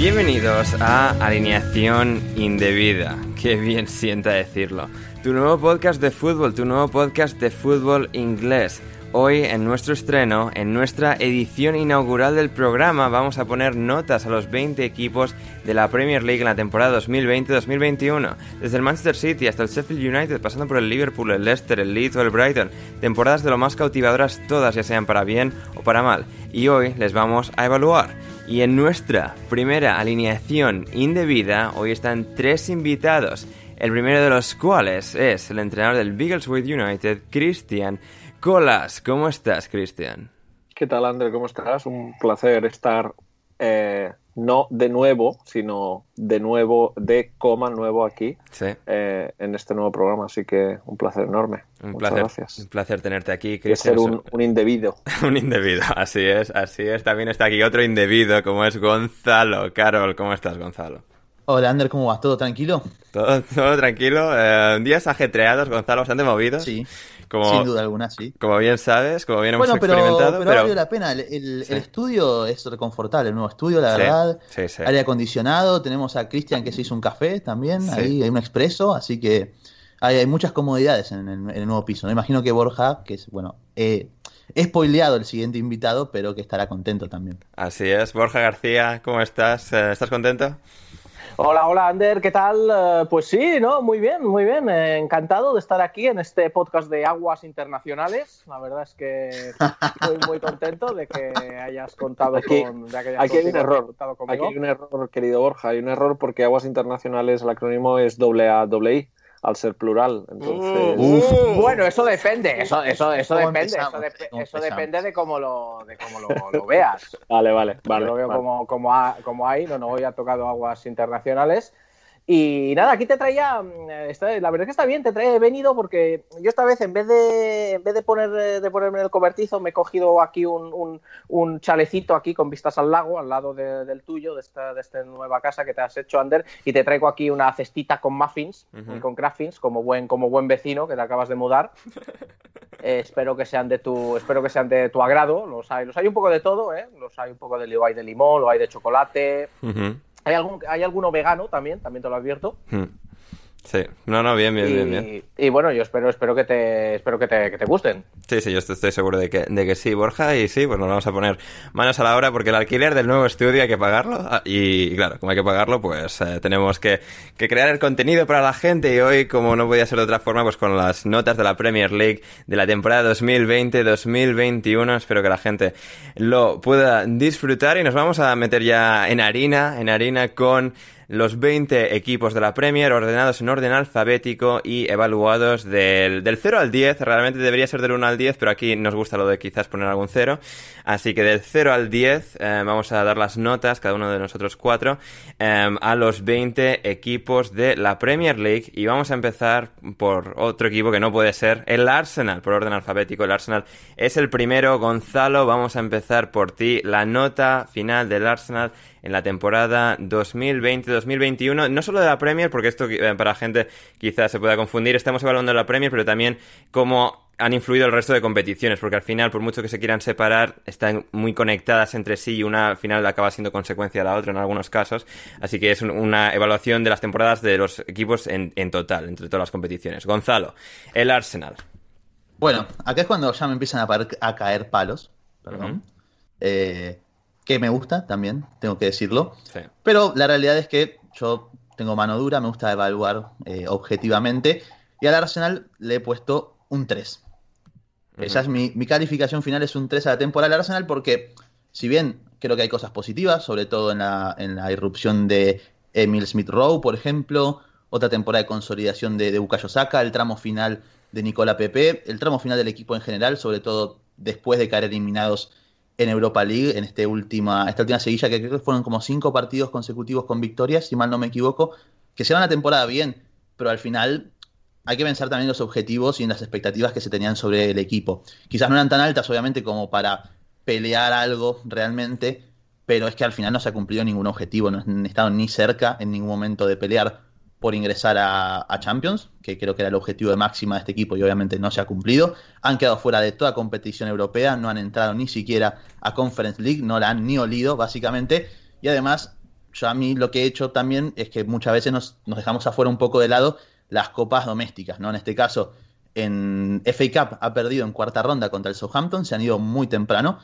Bienvenidos a Alineación Indebida. Qué bien sienta decirlo. Tu nuevo podcast de fútbol, tu nuevo podcast de fútbol inglés. Hoy, en nuestro estreno, en nuestra edición inaugural del programa, vamos a poner notas a los 20 equipos de la Premier League en la temporada 2020-2021. Desde el Manchester City hasta el Sheffield United, pasando por el Liverpool, el Leicester, el Leeds o el Brighton. Temporadas de lo más cautivadoras todas, ya sean para bien o para mal. Y hoy les vamos a evaluar. Y en nuestra primera alineación indebida, hoy están tres invitados. El primero de los cuales es el entrenador del Biggleswade United, Christian Colas. ¿Cómo estás, Christian? ¿Qué tal, André? ¿Cómo estás? Un placer estar eh, no de nuevo, sino de nuevo, de coma nuevo aquí Sí. eh, en este nuevo programa. Así que un placer enorme. Un Muchas placer, gracias. un placer tenerte aquí, Christian. ser un, un indebido. Un indebido, así es, así es. También está aquí otro indebido, como es Gonzalo. Carol, ¿cómo estás, Gonzalo? Hola, Ander, ¿cómo vas? ¿Todo tranquilo? ¿Todo, todo tranquilo? Eh, días ajetreados, Gonzalo, bastante movidos. Sí, Como, sin duda alguna, sí. como bien sabes, como bien hemos Bueno, pero, experimentado. pero ha valido la pena. El, el- Sí. el estudio es reconfortable, el nuevo estudio, la Sí, verdad. sí, sí. Aire acondicionado, tenemos a Cristian que se hizo un café también, Sí. ahí hay un expreso, así que hay, hay muchas comodidades en, el- en el nuevo piso. Me imagino que Borja, que es, bueno, eh, he spoileado el siguiente invitado, pero que estará contento también. Así es. Borja García, ¿cómo estás? Eh, ¿Estás contento? Hola, hola, Ander, ¿qué tal? Eh, pues sí, ¿no? Muy bien, muy bien. Eh, encantado de estar aquí en este podcast de aguas internacionales. La verdad es que estoy muy contento de que hayas contado Aquí- con... de Aquí hay un error. Aquí hay un error, querido Borja. Hay un error porque Aguas Internacionales, el acrónimo es doble A, doble I, al ser plural. Entonces, Uh. Bueno, eso depende, eso, eso, eso ¿Cómo depende, eso, ¿Cómo eso depende de cómo lo, de cómo lo, lo veas. vale, vale, vale. Yo lo veo vale. como, como, ha- como hay, no, no, hoy ha tocado aguas internacionales. Y nada, aquí te traía, mm, está- la verdad es que está bien, te traía, he venido porque yo esta vez en vez de, en vez de, poner, eh, de ponerme en el cobertizo, me he cogido aquí un, un, un chalecito aquí con vistas al lago, al lado de- del tuyo, de esta, de esta nueva casa que te has hecho, Ander, y te traigo aquí una cestita con muffins y con craffins, como buen, como buen vecino que te acabas de mudar. Eh, espero que sean de tu espero que sean de tu agrado los hay los hay un poco de todo ¿eh? los hay un poco de lo hay de limón lo hay de chocolate Ujú. Hay algún hay alguno vegano también también te lo advierto Hmm. Sí, no, no, bien, bien, y, bien, bien. Y bueno, yo espero, espero que te, espero que te, que te gusten. Sí, sí, yo estoy seguro de que, de que sí, Borja, y sí, pues nos vamos a poner manos a la obra porque el alquiler del nuevo estudio hay que pagarlo, ah, y, claro, como hay que pagarlo, pues eh, tenemos que, que, crear el contenido para la gente, y hoy, como no podía ser de otra forma, pues con las notas de la Premier League de la temporada 2020-2021, espero que la gente lo pueda disfrutar, y nos vamos a meter ya en harina, en harina con los 20 equipos de la Premier ordenados en orden alfabético y evaluados del, del 0 al 10. Realmente debería ser del 1 al 10, pero aquí nos gusta lo de quizás poner algún 0. Así que del 0 al 10 eh, vamos a dar las notas, cada uno de nosotros cuatro, eh, a los 20 equipos de la Premier League. Y vamos a empezar por otro equipo que no puede ser, el Arsenal, por orden alfabético. El Arsenal es el primero. Gonzalo, vamos a empezar por ti. La nota final del Arsenal en la temporada 2020-2021, no solo de la Premier, porque esto eh, para gente quizás se pueda confundir, estamos evaluando la Premier, pero también cómo han influido el resto de competiciones, porque al final, por mucho que se quieran separar, están muy conectadas entre sí y una al final acaba siendo consecuencia de la otra en algunos casos. Así que es una evaluación de las temporadas de los equipos en, en total, entre todas las competiciones. Gonzalo, el Arsenal. Bueno, acá es cuando ya me empiezan a, a caer palos. Perdón. Uh -huh. eh, que me gusta también, tengo que decirlo. Sí. Pero la realidad es que yo tengo mano dura, me gusta evaluar eh, objetivamente. Y al Arsenal le he puesto un 3. Uh -huh. Esa es mi, mi, calificación final, es un 3 a la temporada del Arsenal, porque si bien creo que hay cosas positivas, sobre todo en la, en la irrupción de Emil Smith Rowe, por ejemplo, otra temporada de consolidación de, de Bukayo Saka, el tramo final de Nicola Pepe, el tramo final del equipo en general, sobre todo después de caer eliminados en Europa League, en este última, esta última seguilla, que creo que fueron como cinco partidos consecutivos con victorias, si mal no me equivoco, que se van la temporada bien, pero al final hay que pensar también los objetivos y en las expectativas que se tenían sobre el equipo. Quizás no eran tan altas, obviamente, como para pelear algo realmente, pero es que al final no se ha cumplido ningún objetivo, no han estado ni cerca en ningún momento de pelear por ingresar a, Champions, que creo que era el objetivo de máxima de este equipo y obviamente no se ha cumplido. Han quedado fuera de toda competición europea, no han entrado ni siquiera a Conference League, no la han ni olido básicamente. Y además, yo a mí lo que he hecho también es que muchas veces nos, nos dejamos afuera un poco de lado las copas domésticas, ¿no? En este caso, en FA Cup ha perdido en cuarta ronda contra el Southampton, se han ido muy temprano.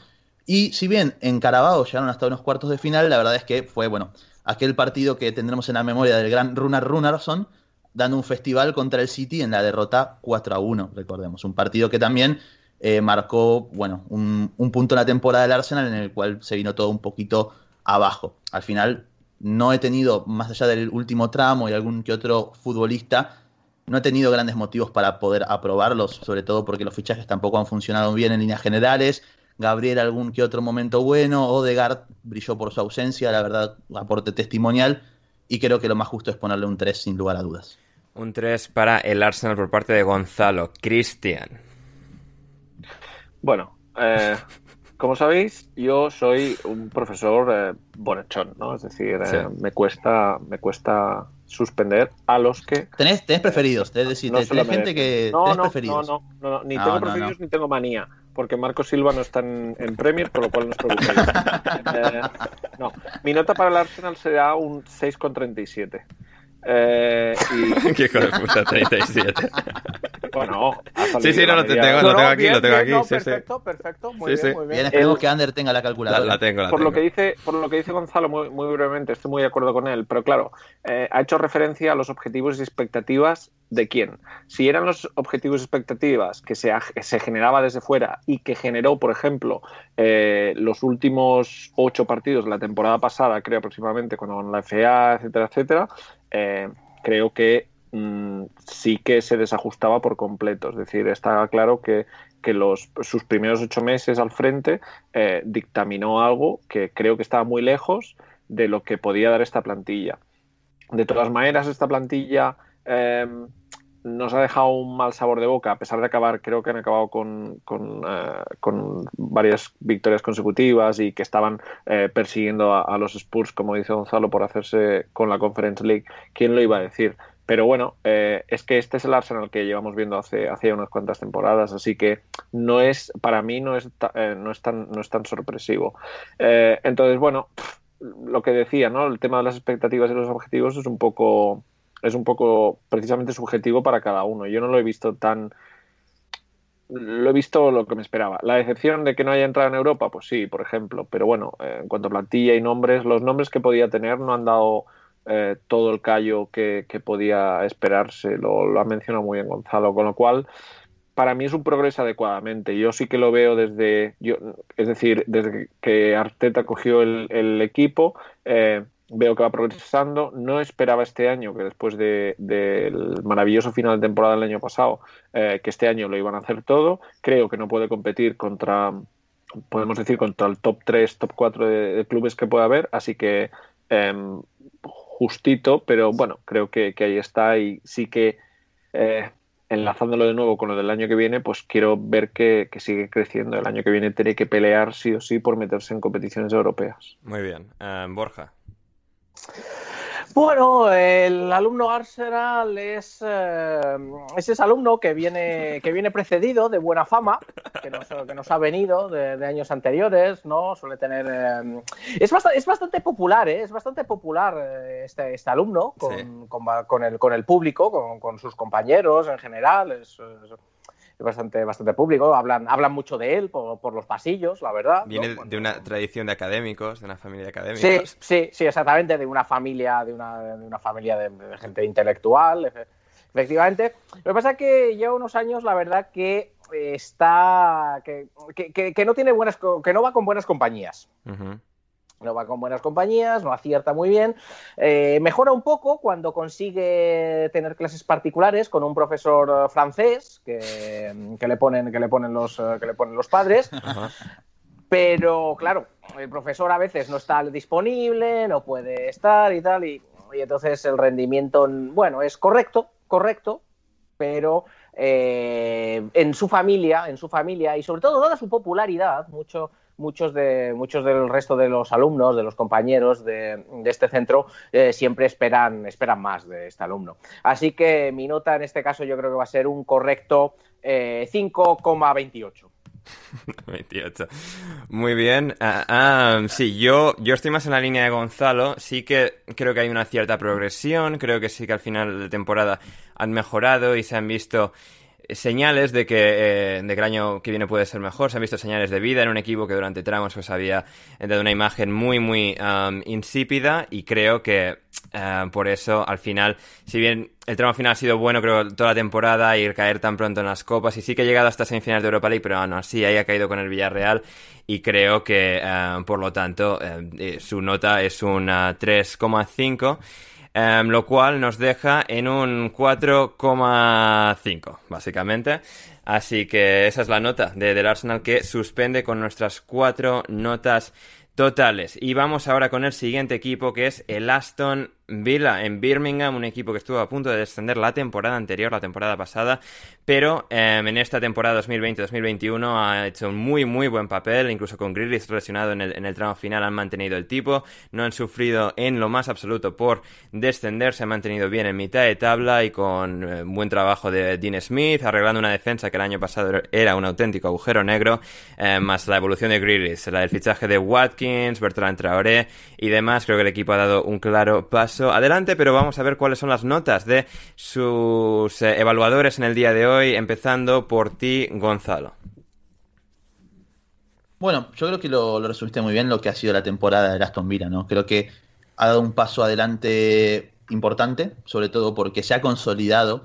Y si bien en Carabao llegaron hasta unos cuartos de final, la verdad es que fue, bueno, aquel partido que tendremos en la memoria del gran Runar Runarsson, dando un festival contra el City en la derrota 4 a 1, recordemos. Un partido que también eh, marcó, bueno, un, un, punto en la temporada del Arsenal en el cual se vino todo un poquito abajo. Al final no he tenido, más allá del último tramo y algún que otro futbolista, no he tenido grandes motivos para poder aprobarlos, sobre todo porque los fichajes tampoco han funcionado bien en líneas generales. Gabriel algún que otro momento bueno, Odegaard brilló por su ausencia, la verdad, aporte testimonial, y creo que lo más justo es ponerle un 3 sin lugar a dudas. Un 3 para el Arsenal por parte de Gonzalo. Cristian. Bueno, eh, como sabéis, yo soy un profesor eh, bonachón, ¿no? Es decir, sí. eh, me cuesta, me cuesta suspender a los que. Tenés, tenés preferidos, es decir, no tenés gente que. No, tenés no, preferidos. no, no, no, ni tengo preferidos ni tengo manía, porque Marco Silva no está en, en Premier, por lo cual no os preocupéis. eh, no, mi nota para el Arsenal será un 6,37. Eh, y... Qué hijo de puta, 37. bueno, sí, sí, no, lo tengo, lo tengo aquí, bien, lo tengo aquí. No, sí, perfecto, sí. perfecto, muy sí, bien, sí. muy bien. Bien, esperemos que Ander tenga la calculadora. La, la tengo, la por tengo. lo que dice, por lo que dice Gonzalo muy, muy brevemente, estoy muy de acuerdo con él, pero claro, eh, ha hecho referencia a los objetivos y expectativas de quién. Si eran los objetivos y expectativas que se, se generaba desde fuera y que generó, por ejemplo, eh, los últimos ocho partidos de la temporada pasada, creo aproximadamente, con la FA, etcétera, etcétera, eh, creo que mmm, sí que se desajustaba por completo. Es decir, estaba claro que, que los, sus primeros ocho meses al frente eh, dictaminó algo que creo que estaba muy lejos de lo que podía dar esta plantilla. De todas maneras, esta plantilla eh, nos ha dejado un mal sabor de boca, a pesar de acabar, creo que han acabado con, con, uh, con varias victorias consecutivas y que estaban uh, persiguiendo a, los Spurs, como dice Gonzalo, por hacerse con la Conference League. ¿Quién lo iba a decir? Pero bueno, eh, es que este es el Arsenal que llevamos viendo hace, hace unas cuantas temporadas, así que no es, para mí no es, eh, no es, tan, no es tan sorpresivo. entonces, bueno, lo que decía, ¿no? El tema de las expectativas y los objetivos es un poco es un poco precisamente subjetivo para cada uno. Yo no lo he visto tan lo he visto lo que me esperaba. La excepción de que no haya entrado en Europa, pues sí, por ejemplo. Pero bueno, eh, en cuanto a plantilla y nombres, los nombres que podía tener no han dado eh, todo el callo que, podía esperarse. Lo, lo, ha mencionado muy bien Gonzalo. Con lo cual, para mí es un progreso adecuadamente. Yo sí que lo veo desde, yo, es decir, desde que Arteta cogió el, equipo. Eh, veo que va progresando. No esperaba este año, que después del maravilloso final de temporada del año pasado, eh, que este año lo iban a hacer todo. Creo que no puede competir contra, podemos decir, contra el top 3, top 4 de, clubes que pueda haber. Así que em, justito, pero bueno, creo que, ahí está y sí que... Eh, enlazándolo de nuevo con lo del año que viene, pues quiero ver que, sigue creciendo. El año que viene tiene que pelear sí o sí por meterse en competiciones europeas. Muy bien. Em, Borja. Bueno, el alumno Arsenal es, eh, ese alumno que viene, que viene precedido de buena fama, que nos, que nos ha venido de, años anteriores, ¿no? Suele tener... Eh, es, bastante, es bastante popular, ¿eh? Es bastante popular eh, este, este alumno con, con, el, con el público, con, con, sus compañeros en general. es es bastante, bastante público, hablan, hablan mucho de él por, los pasillos, la verdad. Viene de una tradición de académicos, de una familia de académicos. Sí, sí, sí, exactamente, de una familia, de una, de una familia de, gente intelectual, efectivamente. Lo que pasa es que lleva unos años, la verdad, que está. que, que, no tiene buenas. que no va con buenas compañías no va con buenas compañías, no acierta muy bien. Eh, mejora un poco cuando consigue tener clases particulares con un profesor francés que, le, ponen, que, le, ponen, los, que le ponen los padres. Pero claro, el profesor a veces no está disponible, no puede estar y tal, y, entonces el rendimiento, bueno, es correcto, correcto, pero eh, en su familia, en su familia, y sobre todo dada su popularidad, mucho muchos, de, muchos del resto de los alumnos, de los compañeros de, este centro, eh, siempre esperan, esperan más de este alumno. Así que mi nota en este caso yo creo que va a ser un correcto 5,28. Eh, 28. Muy bien. Ah, ah, sí, yo, yo estoy más en la línea de Gonzalo. Sí que creo que hay una cierta progresión. Creo que sí que al final de temporada han mejorado y se han visto señales de que, eh, de que el año que viene puede ser mejor. Se han visto señales de vida en un equipo que durante tramos pues había dado una imagen muy, muy insípida y creo que uh, por eso al final, si bien el tramo final ha sido bueno, creo, toda la temporada y caer tan pronto en las copas y sí que ha llegado hasta semifinales de Europa League, pero aún así ahí ha caído con el Villarreal y creo que, por lo tanto, su nota es un 3,5 Em, lo cual nos deja en un 4,5, básicamente. Así que esa es la nota de, del Arsenal que suspende con nuestras cuatro notas totales. Y vamos ahora con el siguiente equipo que es el Aston Villa en Birmingham, un equipo que estuvo a punto de descender la temporada anterior, la temporada pasada, pero em, en esta temporada 2020-2021 ha hecho un muy muy buen papel, incluso con Grealish lesionado en el, tramo final han mantenido el tipo, no han sufrido en lo más absoluto por descender, se han mantenido bien en mitad de tabla y con eh, buen trabajo de Dean Smith, arreglando una defensa que el año pasado era un auténtico agujero negro, em, más la evolución de Grealish, la del fichaje de Watkins, Bertrand Traoré y demás, creo que el equipo ha dado un claro paso adelante, pero vamos a ver cuáles son las notas de sus eh, evaluadores en el día de hoy, empezando por ti, Gonzalo. Bueno, yo creo que lo, resumiste muy bien lo que ha sido la temporada de Aston Villa, ¿no? Creo que ha dado un paso adelante importante, sobre todo porque se ha consolidado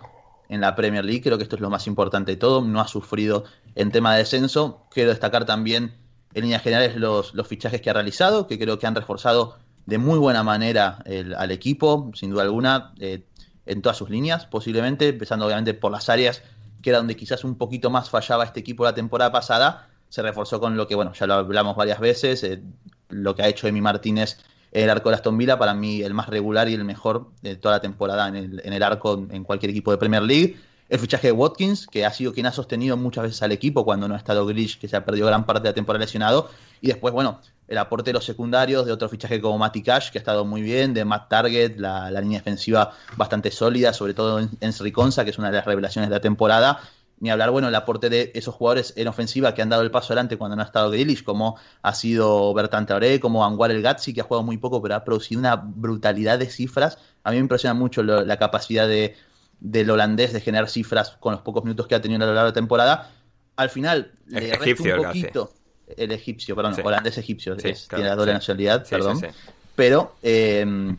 en la Premier League, creo que esto es lo más importante de todo, no ha sufrido en tema de descenso. Quiero destacar también en líneas generales los, los fichajes que ha realizado, que creo que han reforzado de muy buena manera al equipo, sin duda alguna, eh, en todas sus líneas, posiblemente, empezando obviamente por las áreas que era donde quizás un poquito más fallaba este equipo la temporada pasada, se reforzó con lo que, bueno, ya lo hablamos varias veces, eh, lo que ha hecho Emi Martínez el arco de Aston Villa, para mí el más regular y el mejor de toda la temporada en el, en el arco en cualquier equipo de Premier League. El fichaje de Watkins, que ha sido quien ha sostenido muchas veces al equipo cuando no ha estado Grish, que se ha perdido gran parte de la temporada lesionado. Y después, bueno, el aporte de los secundarios, de otro fichaje como Matty Cash, que ha estado muy bien, de Matt Target, la, línea defensiva bastante sólida, sobre todo en, en que es una de las revelaciones de la temporada. ni hablar, bueno, el aporte de esos jugadores en ofensiva que han dado el paso adelante cuando no ha estado Grealish, como ha sido Bertrand Traoré, como Anguar el Gatsi, que ha jugado muy poco, pero ha producido una brutalidad de cifras. A mí me impresiona mucho la capacidad de, del holandés de generar cifras con los pocos minutos que ha tenido a lo largo de la temporada. Al final, le resta un poquito. El egipcio, perdón, holandés egipcio, tiene la doble nacionalidad, perdón. Pero eh,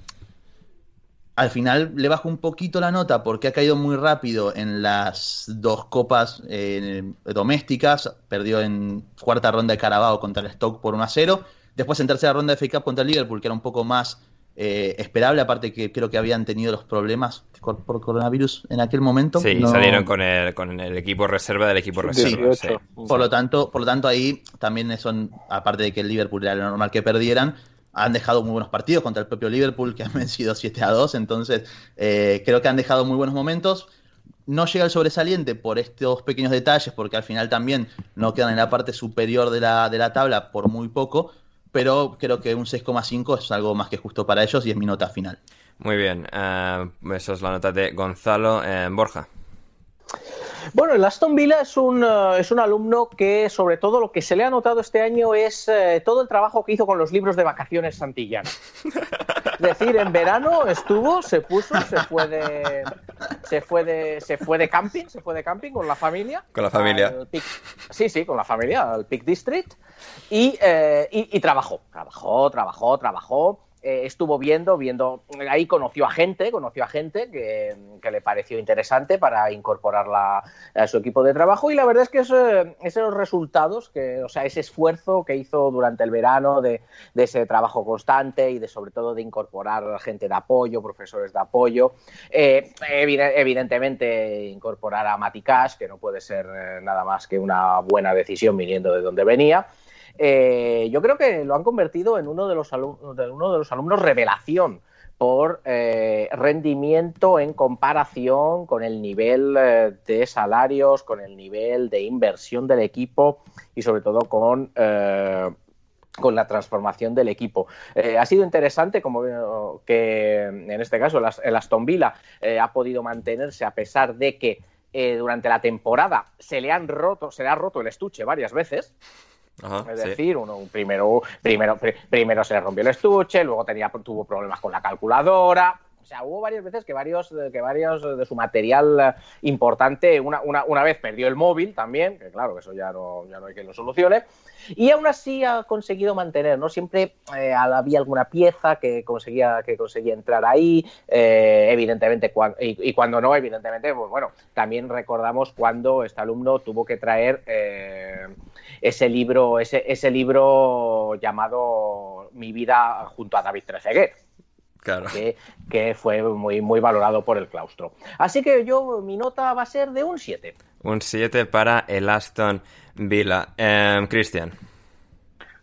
al final le bajo un poquito la nota porque ha caído muy rápido en las dos copas eh, domésticas. Perdió en cuarta ronda de Carabao contra el Stoke por 1 a 0. Después en tercera ronda de FA Cup contra el Liverpool, que era un poco más eh, esperable, aparte que creo que habían tenido los problemas por, coronavirus en aquel momento. Sí, salieron con el, con el equipo reserva del equipo reserva. Por, lo tanto, por lo tanto, ahí también son, aparte de que el Liverpool era lo normal que perdieran, han dejado muy buenos partidos contra el propio Liverpool, que han vencido 7 a 2. Entonces, eh, creo que han dejado muy buenos momentos. No llega el sobresaliente por estos pequeños detalles, porque al final también no quedan en la parte superior de la, de la tabla por muy poco, pero creo que un 6,5 es algo más que justo para ellos y es mi nota final. Muy bien, uh, eso es la nota de Gonzalo eh, Borja. Bueno, el Aston Villa es un, eh, es un alumno que, sobre todo, lo que se le ha notado este año es eh, todo el trabajo que hizo con los libros de vacaciones Santillana. Es decir, en verano estuvo, se puso, se fue de, se fue de, se fue de camping, se fue de camping con la familia. Con la familia. sí, sí, con la familia, al Peak District. Y, eh, y, y trabajó, trabajó, trabajó, trabajó eh, estuvo viendo, viendo, ahí conoció a gente, conoció a gente que, le pareció interesante para incorporarla a su equipo de trabajo. Y la verdad es que esos resultados, que, o sea, ese esfuerzo que hizo durante el verano de, ese trabajo constante y de sobre todo de incorporar gente de apoyo, profesores de apoyo, eh, evidentemente incorporar a Mati Cash, que no puede ser eh, nada más que una buena decisión viniendo de donde venía, eh, yo creo que lo han convertido en uno de los, alumnos, revelación por eh, rendimiento en comparación con el nivel eh, de salarios, con el nivel de inversión del equipo y sobre todo con con la transformación del equipo. ha sido interesante como que en este caso el Aston Villa ha podido mantenerse a pesar de que durante la temporada se le han roto, se le ha roto el estuche varias veces es decir, uno primero, primero, primero se le rompió el estuche, luego tenía, tuvo problemas con la calculadora. O sea, hubo varias veces que varios, que varios de su material importante, una, una, una vez perdió el móvil también, que claro, eso ya no, ya no hay que lo solucione, y aún así ha conseguido mantener, ¿no? Siempre eh, había alguna pieza que conseguía, que conseguía entrar ahí, eh, evidentemente, y, cuando no, evidentemente, pues bueno, también recordamos cuando este alumno tuvo que traer eh, ese libro, ese, ese libro llamado Mi vida junto a David Trezeguet. Claro. Que, fue muy, muy valorado por el claustro. Así que yo, mi nota va a ser de un 7. Un 7 para el Aston Villa. Em, Cristian.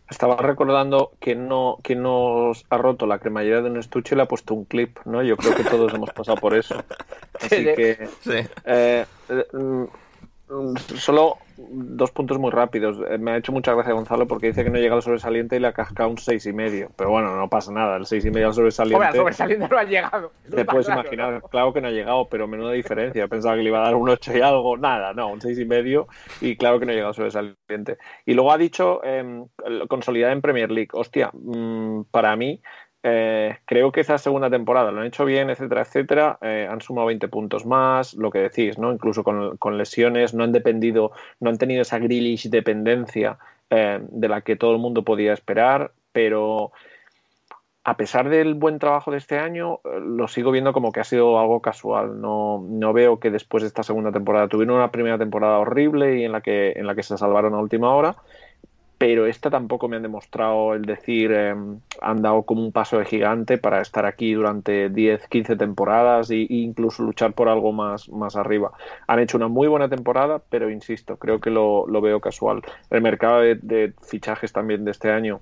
Estaba recordando que no, que nos ha roto la cremallera de un estuche y le ha puesto un clip, ¿no? Yo creo que todos hemos pasado por eso. Así que sí. Eh, eh, mm, solo dos puntos muy rápidos. Eh, me ha hecho mucha gracia Gonzalo porque dice que no llega al sobresaliente y le ha cascado un seis y medio. Pero bueno, no pasa nada. El seis y medio al sobresaliente. Hombre, al sobresaliente no ha llegado. Te puedes imaginar. Claro que no ha llegado, pero menuda diferencia. Pensaba que le iba a dar un ocho y algo. Nada, no, un seis y medio y claro que no ha llegado al sobresaliente. Y luego ha dicho eh, consolidada en Premier League. Hostia, mm, para mí eh, creo que esa segunda temporada lo han hecho bien, etcétera, etcétera. Eh, han sumado 20 puntos más, lo que decís, ¿no? Incluso con, lesiones, no han dependido, no han tenido esa grillish dependencia eh, de la que todo el mundo podía esperar, pero a pesar del buen trabajo de este año, lo sigo viendo como que ha sido algo casual. No, no veo que después de esta segunda temporada tuvieron una primera temporada horrible y en la que, en la que se salvaron a última hora pero esta tampoco me han demostrado el decir, em, han dado como un paso de gigante para estar aquí durante 10, 15 temporadas e, incluso luchar por algo más, más arriba. Han hecho una muy buena temporada, pero insisto, creo que lo, veo casual. El mercado de fichajes también de este año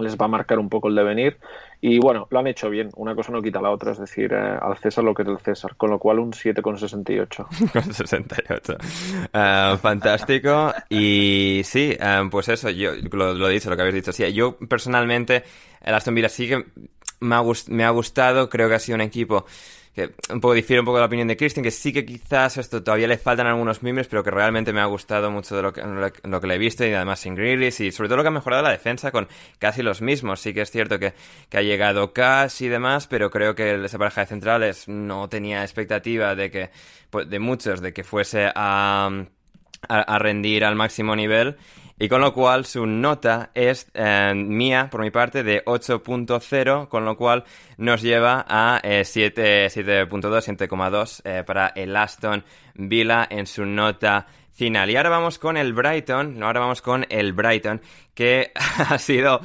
les va a marcar un poco el devenir. Y bueno, lo han hecho bien, una cosa no quita la otra, es decir, eh, al César lo que es el César, con lo cual un 7,68. Con 68. Uh, fantástico. Y sí, uh, pues eso, yo lo, lo he dicho, lo que habéis dicho. Sí, yo personalmente, el Aston Villa sí que me ha, me ha gustado, creo que ha sido un equipo un poco difiere un poco de la opinión de Christian, que sí que quizás esto todavía le faltan algunos miembros, pero que realmente me ha gustado mucho de lo que, lo que le he visto y además sin Grealish y sobre todo lo que ha mejorado la defensa con casi los mismos. Sí que es cierto que, que ha llegado Cash y demás, pero creo que esa pareja de centrales no tenía expectativa de que, pues, de muchos, de que fuese a, a rendir al máximo nivel y con lo cual su nota es eh, mía, por mi parte, de 8.0, con lo cual nos lleva a 7.2, 7,2 eh, para el Aston Villa en su nota final. Y ahora vamos con el Brighton, ahora vamos con el Brighton, que ha sido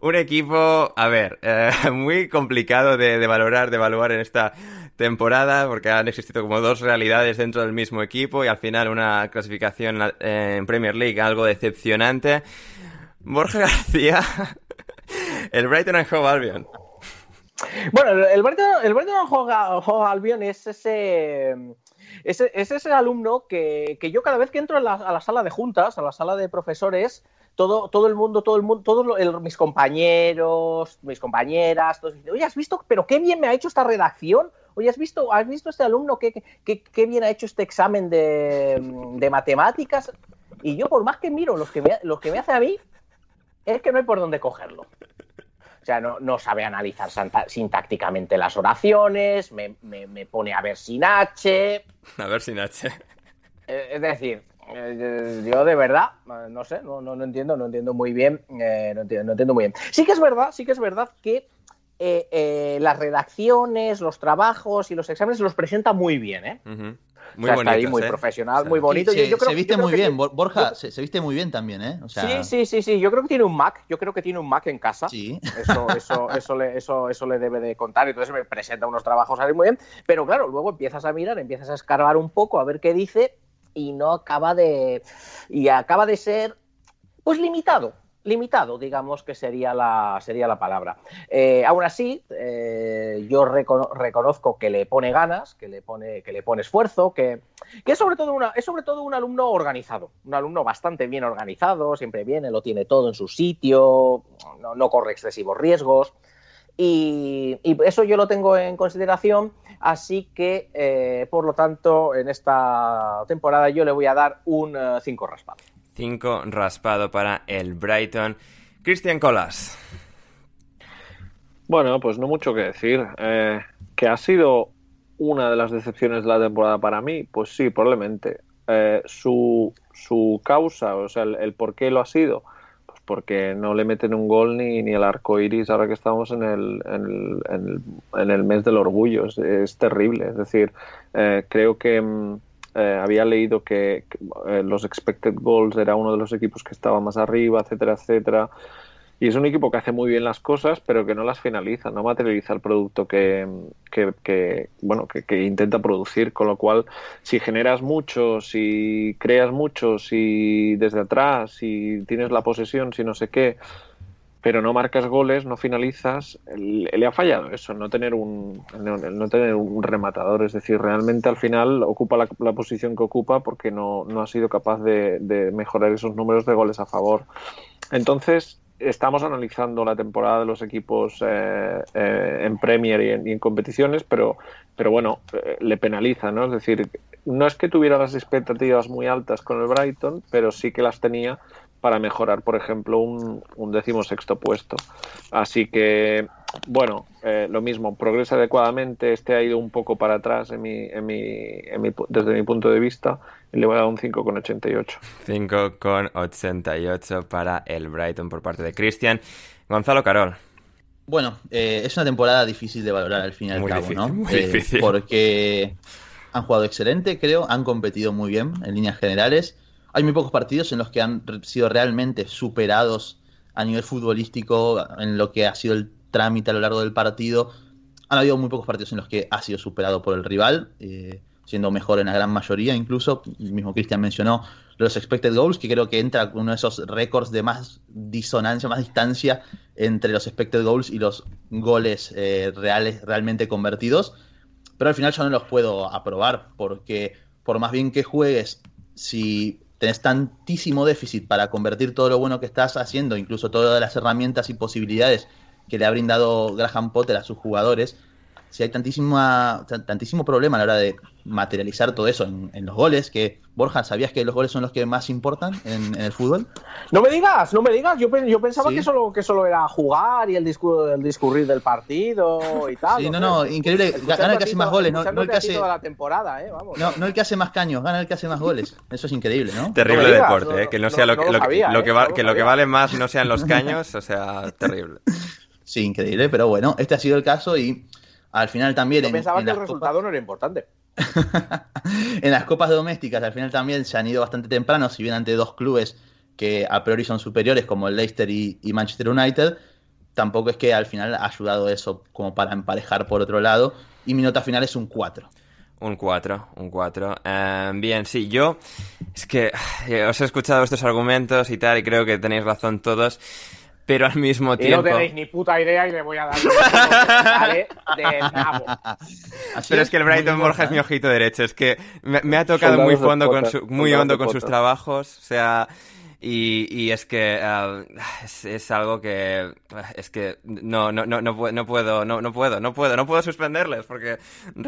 un equipo, a ver, eh, muy complicado de, de, valorar, de evaluar en esta temporada, porque han existido como dos realidades dentro del mismo equipo y al final una clasificación en Premier League algo decepcionante. Borja García, el Brighton and Hove Albion. Bueno, el Brighton, el Brighton and Hove Albion es ese es, ese alumno que, que, yo cada vez que entro a la, a la, sala de juntas, a la sala de profesores, todo, todo el mundo, todo el mundo, todos mis compañeros, mis compañeras, todos dicen, oye, ¿has visto? Pero qué bien me ha hecho esta redacción. Oye, ¿has visto, has visto este alumno qué, qué, qué bien ha hecho este examen de, de, matemáticas? Y yo, por más que miro los que me, los que me hace a mí, es que no hay por dónde cogerlo. O sea, no, no sabe analizar sintácticamente las oraciones, me, me, me, pone a ver sin H. A ver sin H. Eh, es decir, eh, yo de verdad, no sé, no, no, no entiendo, no entiendo muy bien, eh, no, entiendo, no, entiendo, muy bien. Sí que es verdad, sí que es verdad que eh, eh, las redacciones, los trabajos y los exámenes los presenta muy bien, ¿eh? Uh -huh. O Muy sea, bonitos, está ahí muy ¿eh? profesional, muy bonito. Yo- se, yo creo- se viste yo creo muy que- bien, Bor- Borja, se, se viste muy bien también, ¿eh? O sea, Sí, sí, sí, sí. Yo creo que tiene un Mac. Yo creo que tiene un Mac en casa. sí. Eso, eso, eso, le, eso, eso le debe de contar. Entonces me presenta unos trabajos ahí muy bien. Pero claro, luego empiezas a mirar, empiezas a escarbar un poco a ver qué dice y no acaba de. Y acaba de ser, pues limitado. Limitado, digamos que sería la, sería la palabra. Eh, aún así, eh, yo recono- reconozco que le pone ganas, que le pone, que le pone esfuerzo, que, que es sobre todo una, es sobre todo un alumno organizado, un alumno bastante bien organizado, siempre viene, lo tiene todo en su sitio, no, corre excesivos riesgos. Y, y eso yo lo tengo en consideración, así que eh, por lo tanto en esta temporada yo le voy a dar un 5 raspado. 5 raspado para el Brighton. Cristian Colas. Bueno, pues no mucho que decir. Eh, que ha sido una de las decepciones de la temporada para mí, pues sí, probablemente. Eh, su, su causa, o sea, el, el por qué lo ha sido, pues porque no le meten un gol ni, ni el arco iris ahora que estamos en el, en el, en el, en el mes del orgullo. Es, es terrible. Es decir, eh, creo que. mm, eh, había leído que, eh, los expected goals era uno de los equipos que estaba más arriba, etcétera, etcétera. Y es un equipo que hace muy bien las cosas, pero que no las finaliza, no materializa el producto que, que, bueno, que, intenta producir. Con lo cual, si generas mucho, si creas mucho, si desde atrás, si tienes la posesión, si no sé qué, pero no marcas goles, no finalizas, le, ha fallado eso, no tener un no, tener un rematador, es decir, realmente al final ocupa la, posición que ocupa porque no, no ha sido capaz de, de, mejorar esos números de goles a favor. Entonces, estamos analizando la temporada de los equipos eh, eh, en Premier y en, y en, competiciones, pero, pero bueno, eh, le penaliza, ¿no? Es decir, no es que tuviera las expectativas muy altas con el Brighton, pero sí que las tenía para mejorar, por ejemplo, un, un decimosexto puesto. Así que, bueno, eh, lo mismo, progresa adecuadamente. Este ha ido un poco para atrás en mi, en mi, en mi, desde mi punto de vista y le voy a dar un 5,88. 5,88 para el Brighton por parte de Cristian. Gonzalo Carol. Bueno, eh, es una temporada difícil de valorar al fin y al muy cabo, difícil, ¿no? Muy eh, difícil. Porque han jugado excelente, creo, han competido muy bien en líneas generales. Hay muy pocos partidos en los que han sido realmente superados a nivel futbolístico en lo que ha sido el trámite a lo largo del partido. Han habido muy pocos partidos en los que ha sido superado por el rival, eh, siendo mejor en la gran mayoría. Incluso, el mismo Cristian mencionó los expected goals, que creo que entra uno de esos récords de más disonancia, más distancia entre los expected goals y los goles eh, reales, realmente convertidos. Pero al final yo no los puedo aprobar, porque por más bien que juegues, si tenés tantísimo déficit para convertir todo lo bueno que estás haciendo, incluso todas las herramientas y posibilidades que le ha brindado Graham Potter a sus jugadores, si hay tantísima, tantísimo problema a la hora de materializar todo eso en, los goles, que Borja, ¿sabías que los goles son los que más importan en, el fútbol? No me digas, no me digas, yo, yo pensaba que, solo, que solo era jugar y el, el discurrir del partido y tal. Sí, no, no, increíble, gana el que hace más goles, no, el que hace... Toda la temporada, ¿eh? Vamos. No, no el que hace más caños, gana el que hace más goles, eso es increíble, ¿no? Terrible deporte, ¿eh? que no sea lo, que, lo, que, ¿eh? que lo que vale más no sean los caños, o sea, terrible. Sí, increíble, pero bueno, este ha sido el caso y al final también... Yo pensaba que el resultado no era importante. en las copas domésticas al final también se han ido bastante temprano, si bien ante dos clubes que a priori son superiores como el Leicester y, Manchester United, tampoco es que al final ha ayudado eso como para emparejar por otro lado y mi nota final es un 4. Un 4, un 4. Eh, bien, sí, yo es que eh, os he escuchado estos argumentos y tal y creo que tenéis razón todos pero al mismo tiempo. Y no tenéis ni puta idea y le voy a dar de nabo. Pero es que el Brighton Borja es mi ojito derecho, es que me, ha tocado muy fondo con su, muy hondo con sus trabajos, o sea, y, es que ah, es, algo que es que no no no no puedo no puedo no, no puedo no puedo no puedo suspenderles porque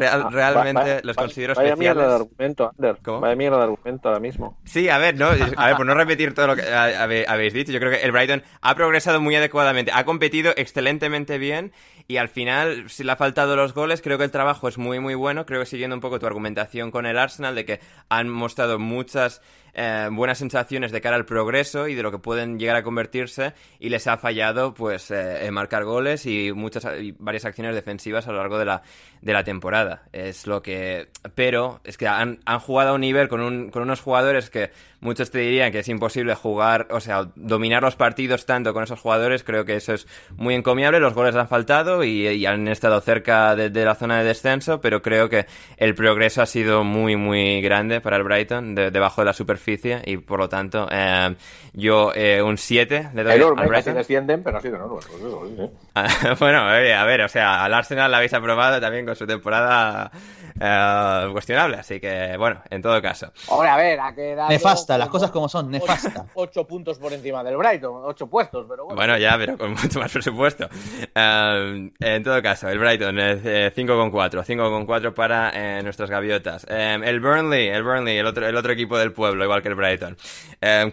ah, realmente los considero vaya especiales. Mierda de argumento, Ander. Vaya mierda de argumento ahora mismo. Sí, a ver, no, a ver, por no repetir todo lo que habéis dicho, yo creo que el Brighton ha progresado muy adecuadamente, ha competido excelentemente bien y al final, si le ha faltado los goles, creo que el trabajo es muy, muy bueno. Creo que siguiendo un poco tu argumentación con el Arsenal, de que han mostrado muchas eh, buenas sensaciones de cara al progreso y de lo que pueden llegar a convertirse, y les ha fallado, pues, eh, marcar goles y muchas y varias acciones defensivas a lo largo de la, de la temporada. Es lo que. Pero es que han, jugado a un nivel con, un, con unos jugadores que muchos te dirían que es imposible jugar, o sea, dominar los partidos tanto con esos jugadores. Creo que eso es muy encomiable. Los goles han faltado y, han estado cerca de, la zona de descenso, pero creo que el progreso ha sido muy, muy grande para el Brighton, debajo de la superficie, y por lo tanto, eh, yo eh, un 7 le doy al Brighton. descienden, pero ha sido enorme. Pues bueno, a ver, o sea, al Arsenal la habéis aprobado también con su temporada eh, cuestionable, así que, bueno, en todo caso. Ahora, a ver, ha quedado... Nefasta, las cosas como son, nefasta. 8 puntos por encima del Brighton, 8 puestos, pero bueno. Bueno, ya, pero con mucho más presupuesto. en todo caso, el Brighton, 5,4, 5,4 para eh, nuestras gaviotas. El Burnley, el Burnley, el otro, el otro equipo del pueblo, igual que el Brighton.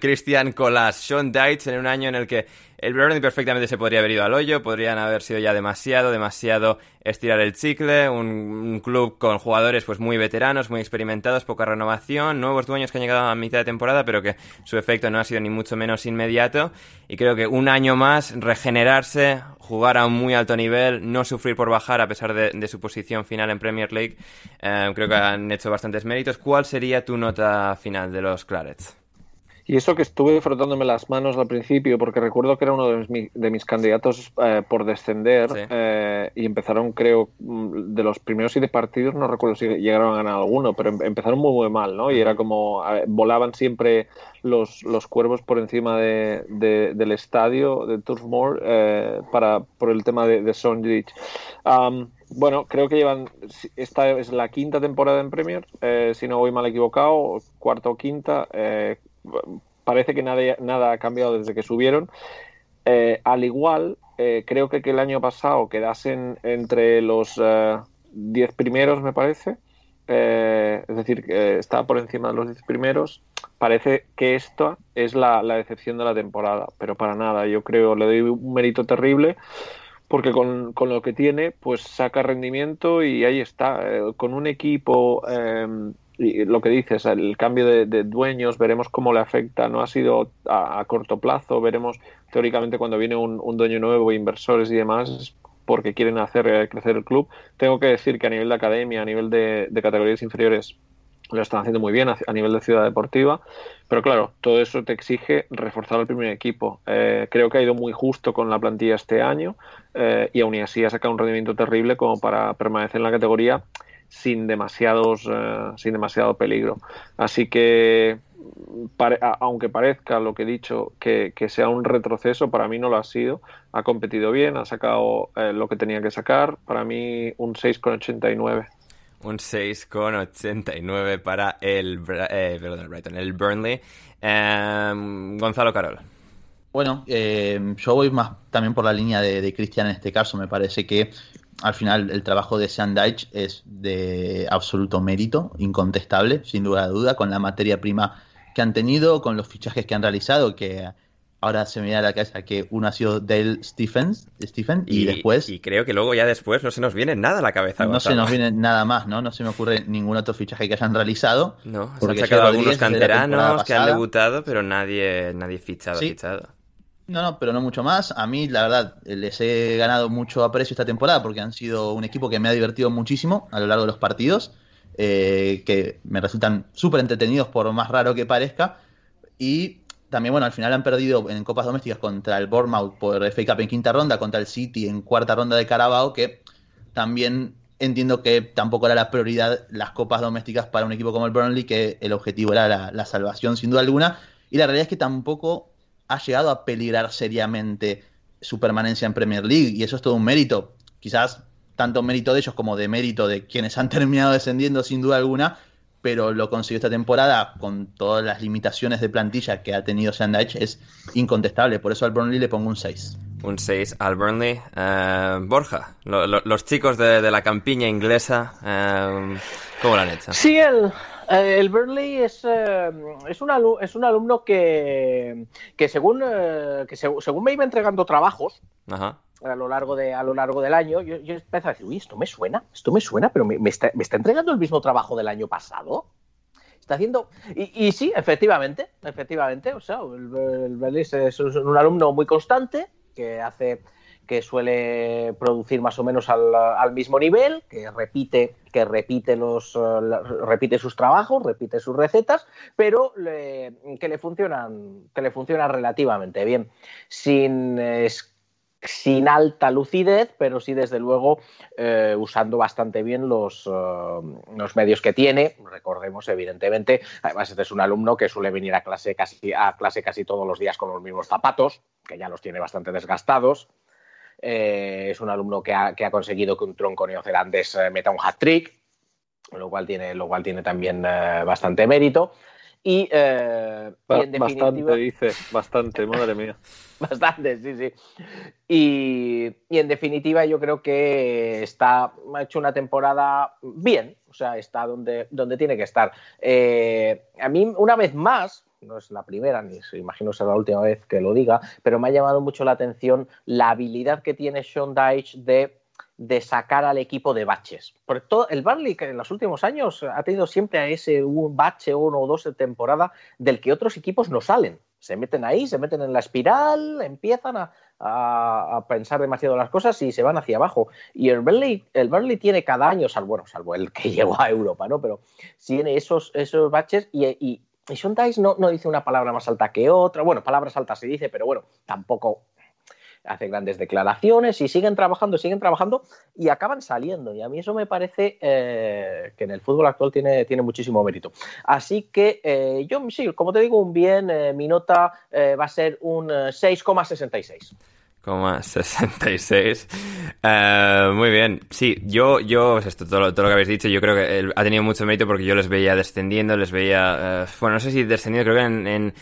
Christian Colas, Sean Deitch, en un año en el que el Burnley perfectamente se podría haber ido al hoyo, podrían haber sido ya demasiado, demasiado estirar el chicle, un, club con jugadores pues muy veteranos, muy experimentados, poca renovación, nuevos dueños que han llegado a mitad de temporada, pero que su efecto no ha sido ni mucho menos inmediato. Y creo que un año más, regenerarse, jugar a un muy alto nivel, no sufrir por bajar a pesar de, su posición final en Premier League, eh, creo que han hecho bastantes méritos. ¿Cuál sería tu nota final de los Clarets? Y eso que estuve frotándome las manos al principio, porque recuerdo que era uno de mis, candidatos eh, por descender, eh, y empezaron, creo, mm, de los primeros siete partidos, no recuerdo si llegaron a ganar alguno, pero em, empezaron muy, muy mal, ¿no? Y era como, volaban siempre los, los cuervos por encima de, del estadio de Turf Moor eh, para, por el tema de, de bueno, creo que llevan. Esta es la quinta temporada en Premier, si no voy mal equivocado, cuarta o quinta parece que nada, nada ha cambiado desde que subieron. Eh, al igual, eh, creo que, el año pasado quedasen entre los 10 eh, primeros, me parece. es decir, está por encima de los 10 primeros. Parece que esta es la, la, decepción de la temporada, pero para nada. Yo creo, le doy un mérito terrible porque con, con lo que tiene, pues saca rendimiento y ahí está. con un equipo lo que dices, el cambio de, dueños, veremos cómo le afecta. No ha sido a, corto plazo, veremos teóricamente cuando viene un, dueño nuevo, inversores y demás, porque quieren hacer eh, crecer el club. Tengo que decir que a nivel de academia, a nivel de, categorías inferiores, lo están haciendo muy bien a, nivel de ciudad deportiva, pero claro, todo eso te exige reforzar el primer equipo. Eh, creo que ha ido muy justo con la plantilla este año eh, y aún así ha sacado un rendimiento terrible como para permanecer en la categoría sin demasiados eh, sin demasiado peligro así que aunque parezca lo que he dicho que, sea un retroceso para mí no lo ha sido ha competido bien ha sacado eh, lo que tenía que sacar para mí un 6,89 un 6,89 para el, eh, perdón, el Brighton, el Burnley. Em, Gonzalo Carol. Bueno, yo voy más también por la línea de, de Cristian en este caso. Me parece que al final el trabajo de Sean Deitch es de absoluto mérito, incontestable, sin duda de duda, con la materia prima que han tenido, con los fichajes que han realizado, que ahora se me viene a la cabeza que uno ha sido Dale Stephens, Stephen, y, después... Y creo que luego ya después no se nos viene nada a la cabeza. No se nos viene nada más, ¿no? No se me ocurre ningún otro fichaje que hayan realizado. No, se han sacado algunos canteranos que han debutado, pero nadie, nadie fichado, fichado. No, no, pero no mucho más. A mí, la verdad, les he ganado mucho aprecio esta temporada porque han sido un equipo que me ha divertido muchísimo a lo largo de los partidos, eh, que me resultan súper entretenidos por más raro que parezca. Y también, bueno, al final han perdido en copas domésticas contra el Bournemouth por FA Cup en quinta ronda, contra el City en cuarta ronda de Carabao, que también entiendo que tampoco era la prioridad las copas domésticas para un equipo como el Burnley, que el objetivo era la, la salvación sin duda alguna. Y la realidad es que tampoco ha llegado a peligrar seriamente su permanencia en Premier League y eso es todo un mérito. Quizás tanto mérito de ellos como de mérito de quienes han terminado descendiendo sin duda alguna, pero lo consiguió esta temporada con todas las limitaciones de plantilla que ha tenido Sandage es incontestable. Por eso al Burnley le pongo un 6. Un 6 al Burnley. Eh, Borja, los chicos de, la campiña inglesa, eh, ¿cómo lo han hecho? Sí, el, el Burnley es, eh, es, un, es un alumno que, que según, eh, que según me iba entregando trabajos a lo largo de a lo largo del año, yo, yo empecé a decir, uy, esto me suena, esto me suena, pero me, está, me está entregando el mismo trabajo del año pasado está haciendo. Y, y, sí, efectivamente, efectivamente. O sea, el, el es, un alumno muy constante que hace que suele producir más o menos al, mismo nivel, que repite, que repite los eh, repite sus trabajos, repite sus recetas, pero que le funcionan, que le funcionan relativamente bien, sin alta lucidez, pero sí desde luego eh, usando bastante bien los, eh, los, medios que tiene. Recordemos, evidentemente, además este es un alumno que suele venir a clase casi a clase casi todos los días con los mismos zapatos, que ya los tiene bastante desgastados. Eh, es un alumno que ha, conseguido que un tronco neozelandés eh, meta un hat-trick, lo cual tiene, lo cual tiene también eh, bastante mérito. Y, en. Bastante, dice, bastante, madre mía. bastante, sí, sí. Y, en definitiva yo creo que está, ha hecho una temporada bien, o sea, está donde, donde tiene que estar. a mí, una vez más, no es la primera, ni se imagino será la última vez que lo diga, pero me ha llamado mucho la atención la habilidad que tiene Sean Dyche de, de sacar al equipo de baches. Porque todo, el Barley que en los últimos años ha tenido siempre a ese un bache uno o dos de temporada del que otros equipos no salen. Se meten ahí, se meten en la espiral, empiezan a, pensar demasiado las cosas y se van hacia abajo. Y el Burnley, el tiene cada año, salvo, bueno, salvo el que llegó a Europa, ¿no? Pero tiene esos, esos baches y Sean Dice no, no dice una palabra más alta que otra. Bueno, palabras altas se dice, pero bueno, tampoco hace grandes declaraciones y siguen trabajando, siguen trabajando y acaban saliendo. Y a mí eso me parece eh, que en el fútbol actual tiene, tiene muchísimo mérito. Así que eh, yo, sí, como te digo, un bien, eh, mi nota va a ser un 6,66. 66. Uh, muy bien. Sí, yo, yo, pues esto, todo, todo, lo que habéis dicho, yo creo que ha tenido mucho mérito porque yo les veía descendiendo, les veía, uh, bueno, no sé si descendiendo, creo que en, en,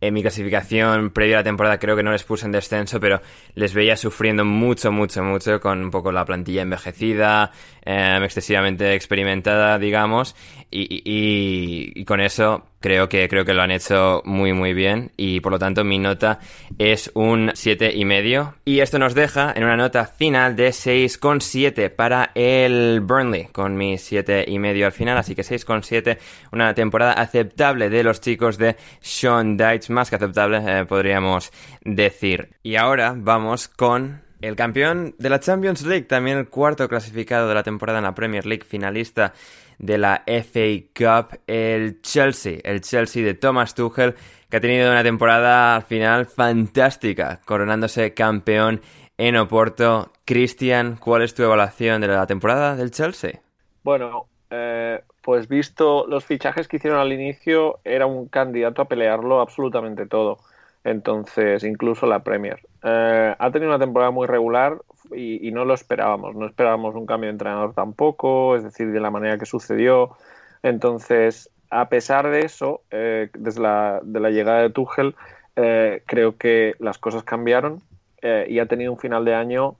en, mi clasificación previa a la temporada creo que no les puse en descenso, pero les veía sufriendo mucho, mucho, mucho con un poco la plantilla envejecida, eh, excesivamente experimentada, digamos, y, y, y con eso creo que, creo que lo han hecho muy muy bien y por lo tanto mi nota es un siete y medio. Y esto nos deja en una nota final de 6,7 para el Burnley con mi siete y medio al final. Así que 6,7 una temporada aceptable de los chicos de Sean Dyche más que aceptable eh, podríamos decir. Y ahora vamos con el campeón de la Champions League, también el cuarto clasificado de la temporada en la Premier League, finalista de la FA Cup, el Chelsea, el Chelsea de Thomas Tuchel, que ha tenido una temporada al final fantástica, coronándose campeón en Oporto. Cristian, ¿cuál es tu evaluación de la temporada del Chelsea? Bueno, eh, pues visto los fichajes que hicieron al inicio, era un candidato a pelearlo absolutamente todo. Entonces, incluso la Premier. Eh, ha tenido una temporada muy regular, y, no lo esperábamos. No esperábamos un cambio de entrenador tampoco, es decir, de la manera que sucedió. Entonces, a pesar de eso, eh, desde la, de la llegada de Tuchel, eh, creo que las cosas cambiaron eh, y ha tenido un final de año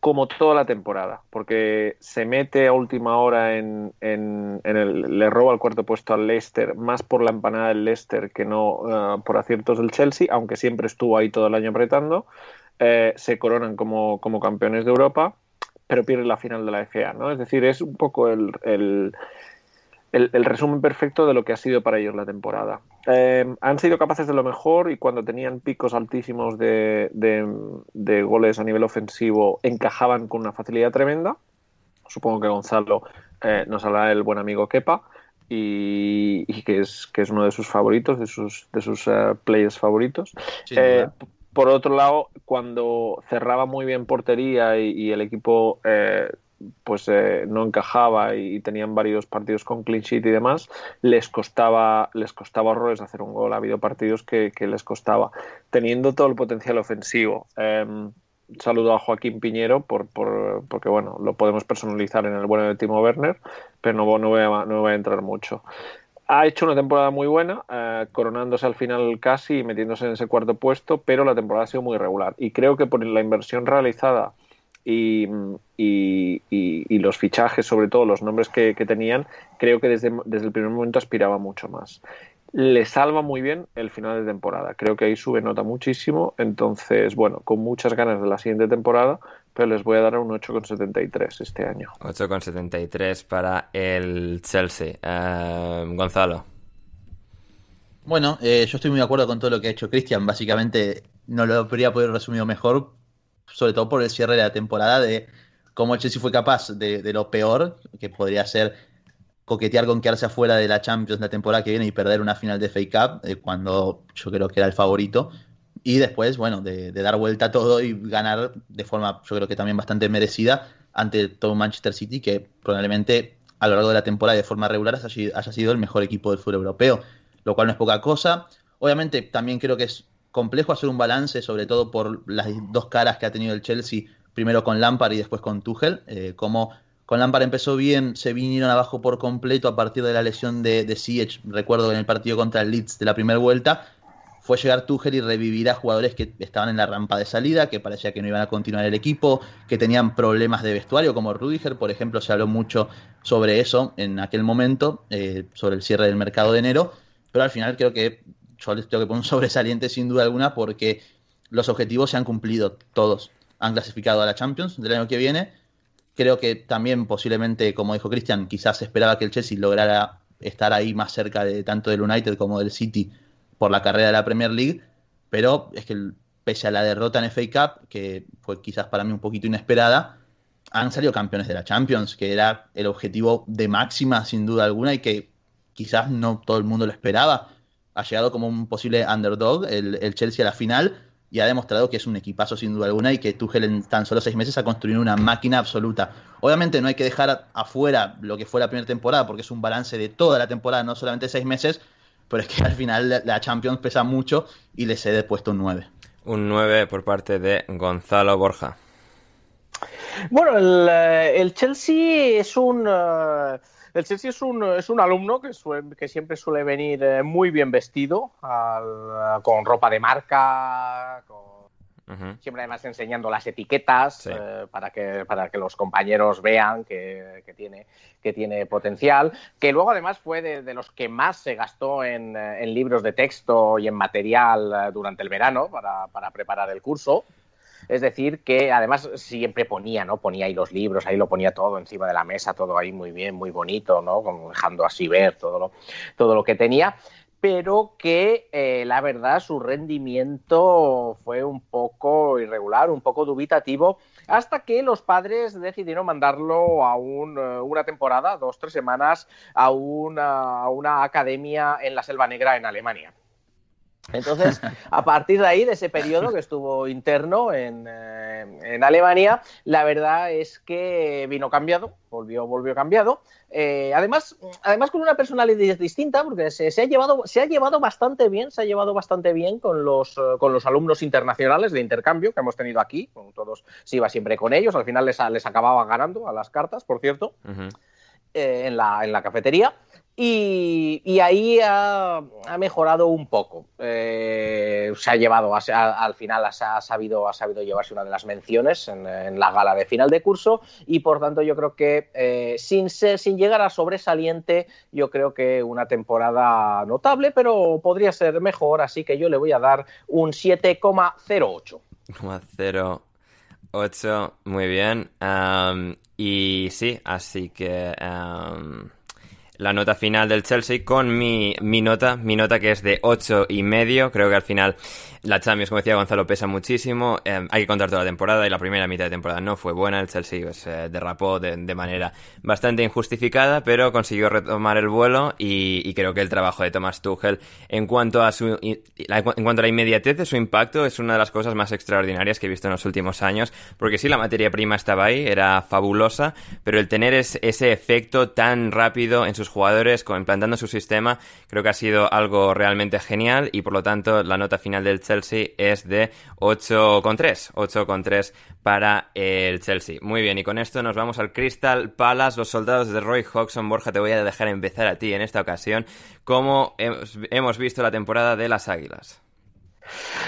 como toda la temporada, porque se mete a última hora en, en, el, le roba el cuarto puesto al Leicester, más por la empanada del Leicester que no eh, por aciertos del Chelsea, aunque siempre estuvo ahí todo el año apretando. Eh, se coronan como, como, campeones de Europa, pero pierden la final de la FA, ¿no? Es decir, es un poco el, el, el, resumen perfecto de lo que ha sido para ellos la temporada. Eh, han sido capaces de lo mejor y cuando tenían picos altísimos de, de, goles a nivel ofensivo encajaban con una facilidad tremenda. Supongo que Gonzalo eh, nos hablará del buen amigo Kepa y, que, es, que es uno de sus favoritos, de sus, de sus uh, players favoritos. por otro lado, cuando cerraba muy bien portería y, el equipo pues eh, no encajaba y tenían varios partidos con clean sheet y demás, les costaba, les costaba horrores hacer un gol. Ha habido partidos que, les costaba, teniendo todo el potencial ofensivo. Eh, saludo a Joaquín Piñero por, por, porque bueno, lo podemos personalizar en el bueno de Timo Werner, pero no, no, voy, a, no a entrar mucho. Ha hecho una temporada muy buena, eh, coronándose al final casi y metiéndose en ese cuarto puesto, pero la temporada ha sido muy regular. Y creo que por la inversión realizada y, los fichajes, sobre todo los nombres que, tenían, creo que desde, desde, el primer momento aspiraba mucho más. Le salva muy bien el final de temporada, creo que ahí sube nota muchísimo, entonces, bueno, con muchas ganas de la siguiente temporada, pero les voy a dar un 8,73 este año. 8,73 para el Chelsea. Eh, Gonzalo. Bueno, eh, yo estoy muy de acuerdo con todo lo que ha hecho Cristian. Básicamente no lo habría podido resumir mejor sobre todo por el cierre de la temporada, de cómo el Chelsea fue capaz de, lo peor, que podría ser coquetear con quedarse afuera de la Champions la temporada que viene y perder una final de Fake Cup, eh, cuando yo creo que era el favorito. Y después, bueno, de, dar vuelta a todo y ganar de forma, yo creo que también bastante merecida ante todo Manchester City, que probablemente a lo largo de la temporada de forma regular haya sido el mejor equipo del fútbol europeo, lo cual no es poca cosa. Obviamente también creo que es complejo hacer un balance, sobre todo por las dos caras que ha tenido el Chelsea, primero con Lampard y después con Tuchel, eh, como con Lampard empezó bien, se vinieron abajo por completo a partir de la lesión de, de recuerdo en el partido contra el Leeds de la primera vuelta, fue llegar Tuchel y revivir a jugadores que estaban en la rampa de salida, que parecía que no iban a continuar el equipo, que tenían problemas de vestuario, como Rudiger, por ejemplo, se habló mucho sobre eso en aquel momento, eh, sobre el cierre del mercado de enero, pero al final creo que yo les tengo que poner un sobresaliente sin duda alguna porque los objetivos se han cumplido todos. Han clasificado a la Champions del año que viene. Creo que también posiblemente, como dijo Cristian, quizás esperaba que el Chelsea lograra estar ahí más cerca de tanto del United como del City por la carrera de la Premier League, pero es que pese a la derrota en FA Cup, que fue quizás para mí un poquito inesperada, han salido campeones de la Champions, que era el objetivo de máxima sin duda alguna y que quizás no todo el mundo lo esperaba ha llegado como un posible underdog el, Chelsea a la final y ha demostrado que es un equipazo sin duda alguna y que Tuchel en tan solo seis meses ha construido una máquina absoluta. Obviamente no hay que dejar afuera lo que fue la primera temporada porque es un balance de toda la temporada, no solamente seis meses, pero es que al final la Champions pesa mucho y les he puesto un 9. Un 9 por parte de Gonzalo Borja. Bueno, el, eh, Chelsea es un... Eh, el Chelsea es un, es un alumno que, que siempre suele venir eh, muy bien vestido, con ropa de marca, siempre además enseñando las etiquetas eh, para, que, para que los compañeros vean que, tiene, que tiene potencial, que luego además fue de, los que más se gastó en, en, libros de texto y en material eh, durante el verano para, para preparar el curso. Es decir, que además siempre ponía, ¿no? Ponía ahí los libros, ahí lo ponía todo encima de la mesa, todo ahí muy bien, muy bonito, ¿no? Dejando así ver todo lo, todo lo que tenía pero que eh, la verdad su rendimiento fue un poco irregular, un poco dubitativo, hasta que los padres decidieron mandarlo a eh, una temporada, dos, tres semanas, a una, a una academia en la Selva Negra en Alemania. Entonces, a partir de ahí, de ese periodo que estuvo interno en, eh, Alemania, la verdad es que vino cambiado, volvió, volvió cambiado. Eh, además, además con una personalidad distinta, porque se, ha llevado, se ha llevado bastante bien, se ha llevado bastante bien con los, eh, con los alumnos internacionales de intercambio que hemos tenido aquí. Con todos se iba siempre con ellos, al final les, les acababa ganando a las cartas, por cierto, en, la, en la cafetería y, ahí ha, mejorado un poco. Eh, se ha llevado, al final ha, sabido, ha sabido llevarse una de las menciones en, la gala de final de curso y por tanto yo creo que eh, sin, sin llegar a sobresaliente, yo creo que una temporada notable, pero podría ser mejor, así que yo le voy a dar un 7,08. 0,08, muy bien. y sí, así que la nota final del Chelsea con mi, mi nota, mi nota que es de ocho y medio. Creo que al final la Champions, como decía Gonzalo, pesa muchísimo. Em, hay que contar toda la temporada y la primera mitad de temporada no fue buena. El Chelsea pues, eh, derrapó de, manera bastante injustificada, pero consiguió retomar el vuelo y, creo que el trabajo de Thomas Tuchel en cuanto a su en cuanto a la inmediatez de su impacto es una de las cosas más extraordinarias que he visto en los últimos años, porque sí la materia prima estaba ahí, era fabulosa, pero el tener ese efecto tan rápido en sus jugadores, implantando su sistema, creo que ha sido algo realmente genial y por lo tanto la nota final del Chelsea es de 8,3. 8,3 para el Chelsea. Muy bien, y con esto nos vamos al Crystal Palace, los soldados de Roy Hodgson. Borja, te voy a dejar empezar a ti en esta ocasión. ¿Cómo hemos visto la temporada de las Águilas?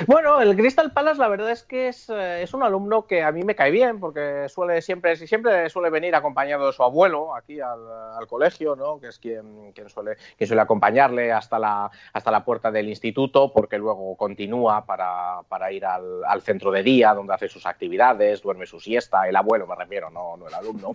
Bueno, el Crystal Palace la verdad es que eh, es, un alumno que a mí me cae bien porque suele siempre, siempre suele venir acompañado de su abuelo aquí al, colegio, ¿no? que es quien, quien, suele, suele acompañarle hasta la, hasta la puerta del instituto porque luego continúa para, ir al, centro de día donde hace sus actividades, duerme su siesta, el abuelo me refiero, no, no el alumno.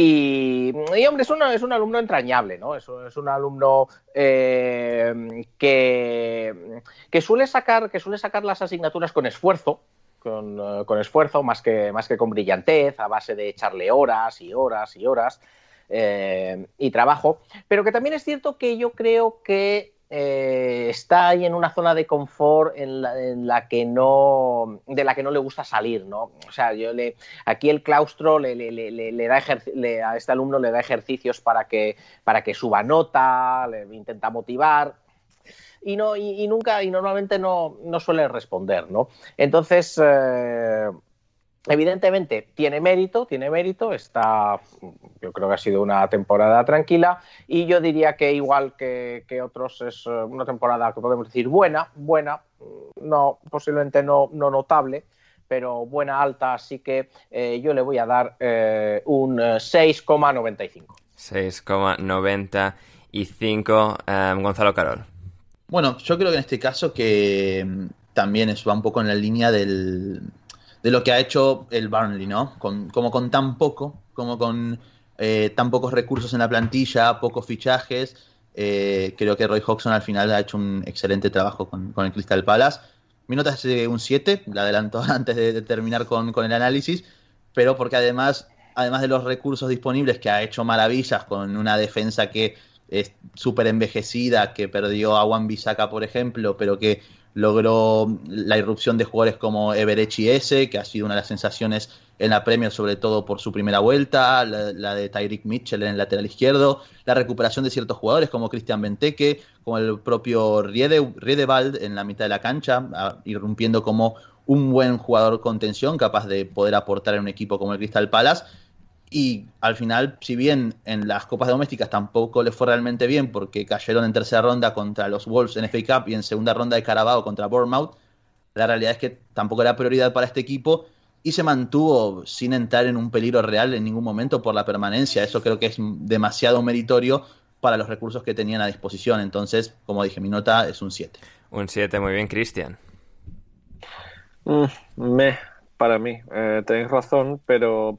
Y, hombre, es, es un alumno entrañable, ¿no? Es, es un alumno eh, que, que, suele sacar, que suele sacar las asignaturas con esfuerzo, con, eh, con, esfuerzo, más que, más que con brillantez, a base de echarle horas y horas y horas eh, y trabajo. Pero que también es cierto que yo creo que eh, está ahí en una zona de confort en la, que no de la que no le gusta salir no o sea yo le aquí el claustro le, le, da a este alumno le da ejercicios para que para que suba nota le intenta motivar y no y, nunca y normalmente no, no suele responder no entonces eh, Evidentemente tiene mérito, tiene mérito, está, yo creo que ha sido una temporada tranquila y yo diría que igual que, otros es eh, una temporada que podemos decir buena, buena, no, posiblemente no, no notable, pero buena alta, así que eh, yo le voy a dar eh, un 6,95. 6,95, Gonzalo Carol. Bueno, yo creo que en este caso que mm, también es, va un poco en la línea del, de lo que ha hecho el Burnley, ¿no? Con, como con tan poco, como con eh, tan pocos recursos en la plantilla, pocos fichajes. Eh, creo que Roy Hodgson al final ha hecho un excelente trabajo con, el Crystal Palace. Mi nota es un 7, la adelanto antes de, terminar con, el análisis, pero porque además, además de los recursos disponibles, que ha hecho maravillas con una defensa que es súper envejecida, que perdió a Juan Bisaca, por ejemplo, pero que logró la irrupción de jugadores como Everechi S, que ha sido una de las sensaciones en la Premier, sobre todo por su primera vuelta, la, de Tyreek Mitchell en el lateral izquierdo, la recuperación de ciertos jugadores como Cristian Benteke, como el propio Riede, Riedewald en la mitad de la cancha, irrumpiendo como un buen jugador con tensión, capaz de poder aportar en un equipo como el Crystal Palace. Y al final, si bien en las copas domésticas tampoco le fue realmente bien porque cayeron en tercera ronda contra los Wolves en FA Cup y en segunda ronda de Carabao contra Bournemouth, la realidad es que tampoco era prioridad para este equipo y se mantuvo sin entrar en un peligro real en ningún momento por la permanencia. Eso creo que es demasiado meritorio para los recursos que tenían a disposición. Entonces, como dije, mi nota es un 7. Un 7, muy bien, Cristian. Mm, me, para mí, eh, tenéis razón, pero...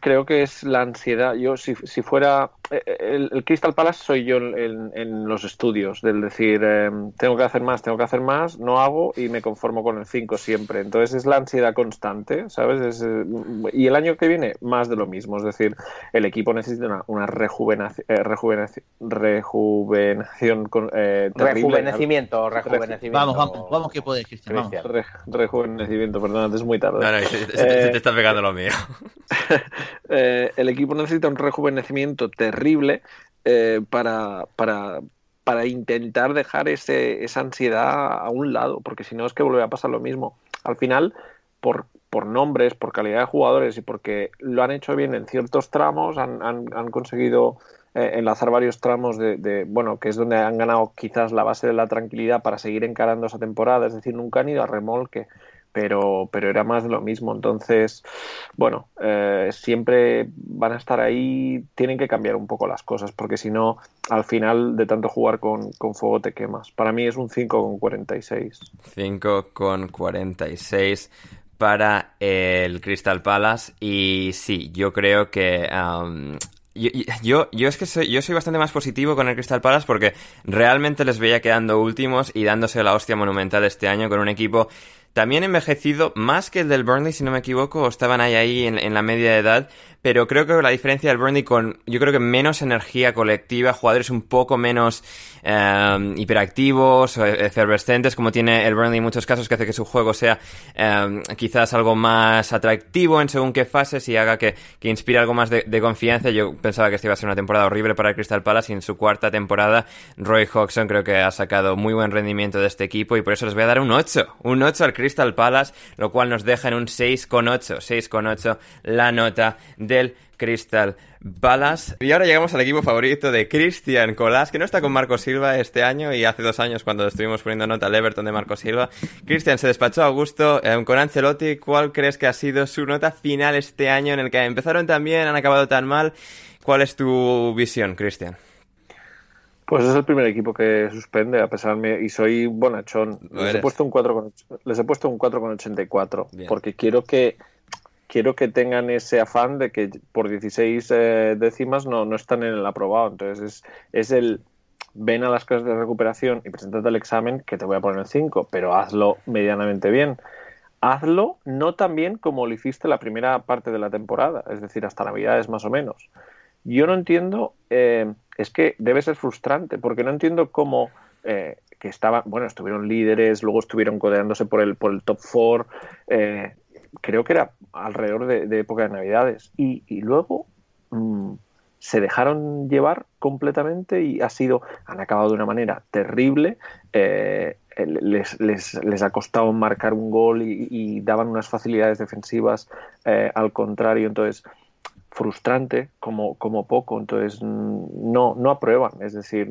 creo que es la ansiedad. Yo, si, si fuera eh, eh, el, Crystal Palace, soy yo en, los estudios, del decir, em, tengo que hacer más, tengo que hacer más, no hago y me conformo con el 5 siempre. Entonces es la ansiedad constante, ¿sabes? Eh, y el año que viene, más de lo mismo. Es decir, el equipo necesita una, una rejuvenación, rejuvenación rejuvenecimiento, rejuvenecimiento. Vamos, vamos, vamos que puedes, Cristian. rejuvenecimiento, perdón, antes es muy tarde. No, no, se, te está pegando lo mío. Eh, el equipo necesita un rejuvenecimiento terrible eh, para, para, para, intentar dejar ese, esa ansiedad a un lado, porque si no es que vuelve a pasar lo mismo. Al final, por, por nombres, por calidad de jugadores y porque lo han hecho bien en ciertos tramos, han, han, conseguido eh, enlazar varios tramos de, bueno, que es donde han ganado quizás la base de la tranquilidad para seguir encarando esa temporada, es decir, nunca han ido a remolque pero, pero era más de lo mismo. Entonces, bueno, eh, siempre van a estar ahí, tienen que cambiar un poco las cosas, porque si no, al final de tanto jugar con, con fuego te quemas. Para mí es un 5,46. 5,46 para el Crystal Palace y sí, yo creo que yo, yo, es que yo soy bastante más positivo con el Crystal Palace porque realmente les veía quedando últimos y dándose la hostia monumental este año con un equipo también envejecido más que el del Burnley, si no me equivoco, estaban ahí, ahí en, en, la media edad, pero creo que la diferencia del Burnley con, yo creo que menos energía colectiva, jugadores un poco menos eh, hiperactivos, efervescentes, como tiene el Burnley en muchos casos, que hace que su juego sea eh, quizás algo más atractivo en según qué fases y haga que, que inspire algo más de, de, confianza. Yo pensaba que esta iba a ser una temporada horrible para el Crystal Palace y en su cuarta temporada Roy Hodgson creo que ha sacado muy buen rendimiento de este equipo y por eso les voy a dar un 8, un 8 al Crystal Palace, lo cual nos deja en un 6,8, 6,8 la nota del Crystal Palace. Y ahora llegamos al equipo favorito de Cristian Colás, que no está con Marco Silva este año y hace dos años cuando estuvimos poniendo nota al Everton de Marco Silva. Cristian se despachó a gusto eh, con Ancelotti. ¿Cuál crees que ha sido su nota final este año en el que empezaron tan bien, han acabado tan mal? ¿Cuál es tu visión, Cristian? Pues es el primer equipo que suspende, a pesar de y soy bonachón. Les he, puesto un 4 con, les he puesto un 4,84 porque quiero que quiero que tengan ese afán de que por 16 eh, décimas no, no están en el aprobado. Entonces es, es el ven a las clases de recuperación y presentate el examen que te voy a poner el 5, pero hazlo medianamente bien. Hazlo no tan bien como lo hiciste la primera parte de la temporada, es decir, hasta Navidades más o menos. Yo no entiendo eh, es que debe ser frustrante, porque no entiendo cómo eh, que estaban, bueno, estuvieron líderes, luego estuvieron codeándose por el, por el top four, eh, creo que era alrededor de, época de Navidades, y, luego mm, se dejaron llevar completamente y ha sido, han acabado de una manera terrible, eh, les, les, les, ha costado marcar un gol y, daban unas facilidades defensivas al contrario, entonces frustrante como, como poco, entonces mm, no, no aprueban, es decir,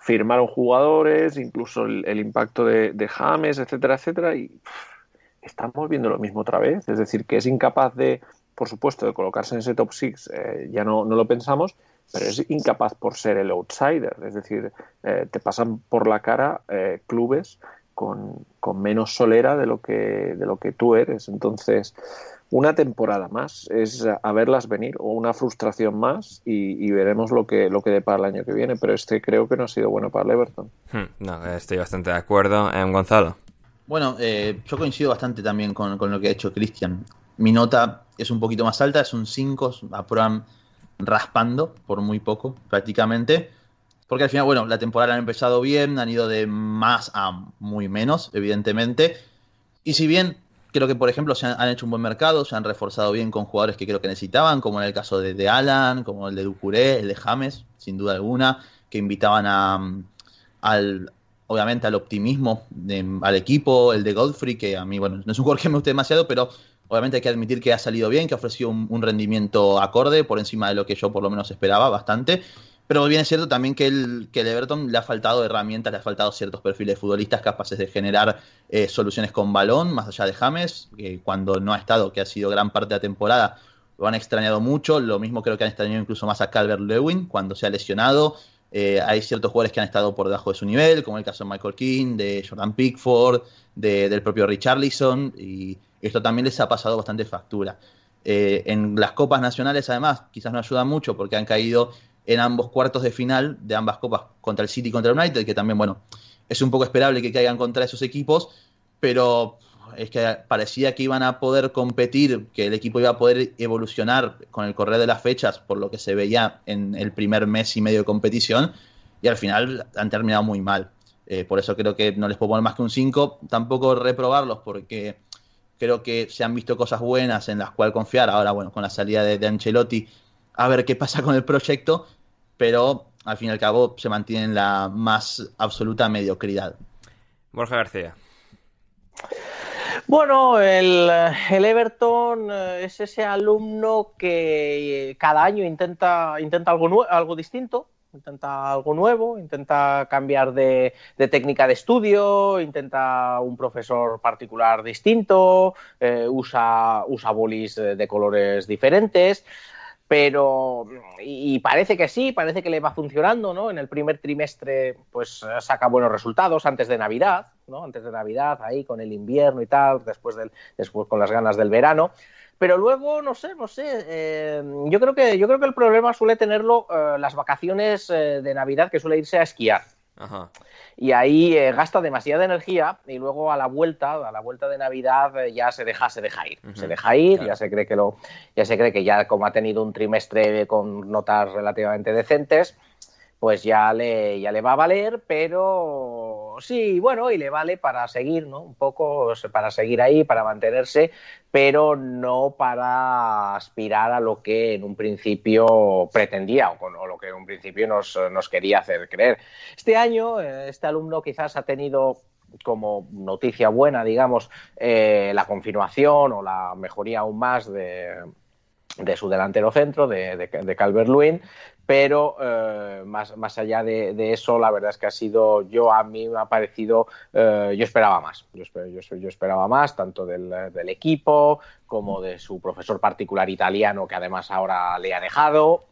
firmaron jugadores, incluso el, impacto de, James, etcétera, etcétera, y estamos viendo lo mismo otra vez, es decir, que es incapaz de, por supuesto, de colocarse en ese top six, eh, ya no, no lo pensamos, pero es incapaz por ser el outsider, es decir, eh, te pasan por la cara eh, clubes con, con, menos solera de lo que, de lo que tú eres, entonces una temporada más, es a verlas venir, o una frustración más, y, veremos lo que, lo que depara el año que viene. Pero este creo que no ha sido bueno para el Everton. Hmm, no, estoy bastante de acuerdo. en Gonzalo. Bueno, eh, yo coincido bastante también con, lo que ha hecho Cristian. Mi nota es un poquito más alta, es un 5, aprueban raspando por muy poco, prácticamente. Porque al final, bueno, la temporada han empezado bien, han ido de más a muy menos, evidentemente. Y si bien Creo que, por ejemplo, se han, hecho un buen mercado, se han reforzado bien con jugadores que creo que necesitaban, como en el caso de, Alan, como el de Ducuré, el de James, sin duda alguna, que invitaban a, al, obviamente al optimismo al equipo, el de Godfrey, que a mí, bueno, no es un jugador que me guste demasiado, pero obviamente hay que admitir que ha salido bien, que ha ofrecido un rendimiento acorde, por encima de lo que yo por lo menos esperaba bastante. Pero bien es cierto también que el, que Everton le ha faltado herramientas, le ha faltado ciertos perfiles de futbolistas capaces de generar eh, soluciones con balón, más allá de James, que cuando no ha estado, que ha sido gran parte de la temporada, lo han extrañado mucho. Lo mismo creo que han extrañado incluso más a Calvert Lewin cuando se ha lesionado. Eh, hay ciertos jugadores que han estado por debajo de su nivel, como el caso de Michael King, de Jordan Pickford, del propio Richarlison, y esto también les ha pasado bastante factura. Eh, en las copas nacionales, además, quizás no ayuda mucho porque han caído en ambos cuartos de final de ambas copas contra el City y contra el United, que también, bueno, es un poco esperable que caigan contra esos equipos, pero es que parecía que iban a poder competir, que el equipo iba a poder evolucionar con el correr de las fechas, por lo que se veía en el primer mes y medio de competición, y al final han terminado muy mal. Eh, por eso creo que no les puedo poner más que un 5, tampoco reprobarlos, porque creo que se han visto cosas buenas en las cuales confiar. Ahora, bueno, con la salida de Ancelotti a ver qué pasa con el proyecto, pero al fin y al cabo se mantiene en la más absoluta mediocridad. Borja García. Bueno, el, Everton eh, es ese alumno que cada año intenta, intenta algo, algo distinto, intenta algo nuevo, intenta cambiar de, técnica de estudio, intenta un profesor particular distinto, eh, usa, usa bolis de colores diferentes pero y parece que sí, parece que le va funcionando, ¿no? En el primer trimestre, pues saca buenos resultados antes de Navidad, ¿no? Antes de Navidad, ahí con el invierno y tal, después del, después con las ganas del verano. Pero luego, no sé, no sé. Eh, yo creo que yo creo que el problema suele tenerlo eh, las vacaciones eh, de Navidad, que suele irse a esquiar. Ajá. Y ahí eh, gasta demasiada energía y luego a la vuelta, a la vuelta de Navidad eh, ya se deja, se deja ir, se deja ir, ya se cree que lo, ya se cree que ya como ha tenido un trimestre con notas relativamente decentes, pues ya le, ya le va a valer, pero sí, bueno, y le vale para seguir, ¿no? Un poco para seguir ahí, para mantenerse, pero no para aspirar a lo que en un principio pretendía o, lo que en un principio nos, quería hacer creer. Este año, eh, este alumno quizás ha tenido como noticia buena, digamos, eh, la confirmación o la mejoría aún más de, su delantero centro, de, de, Calvert-Lewin, pero eh, más, más, allá de, eso, la verdad es que ha sido, yo a mí me ha parecido, eh, yo esperaba más, yo, yo, yo esperaba más, tanto del, equipo como de su profesor particular italiano, que además ahora le ha dejado,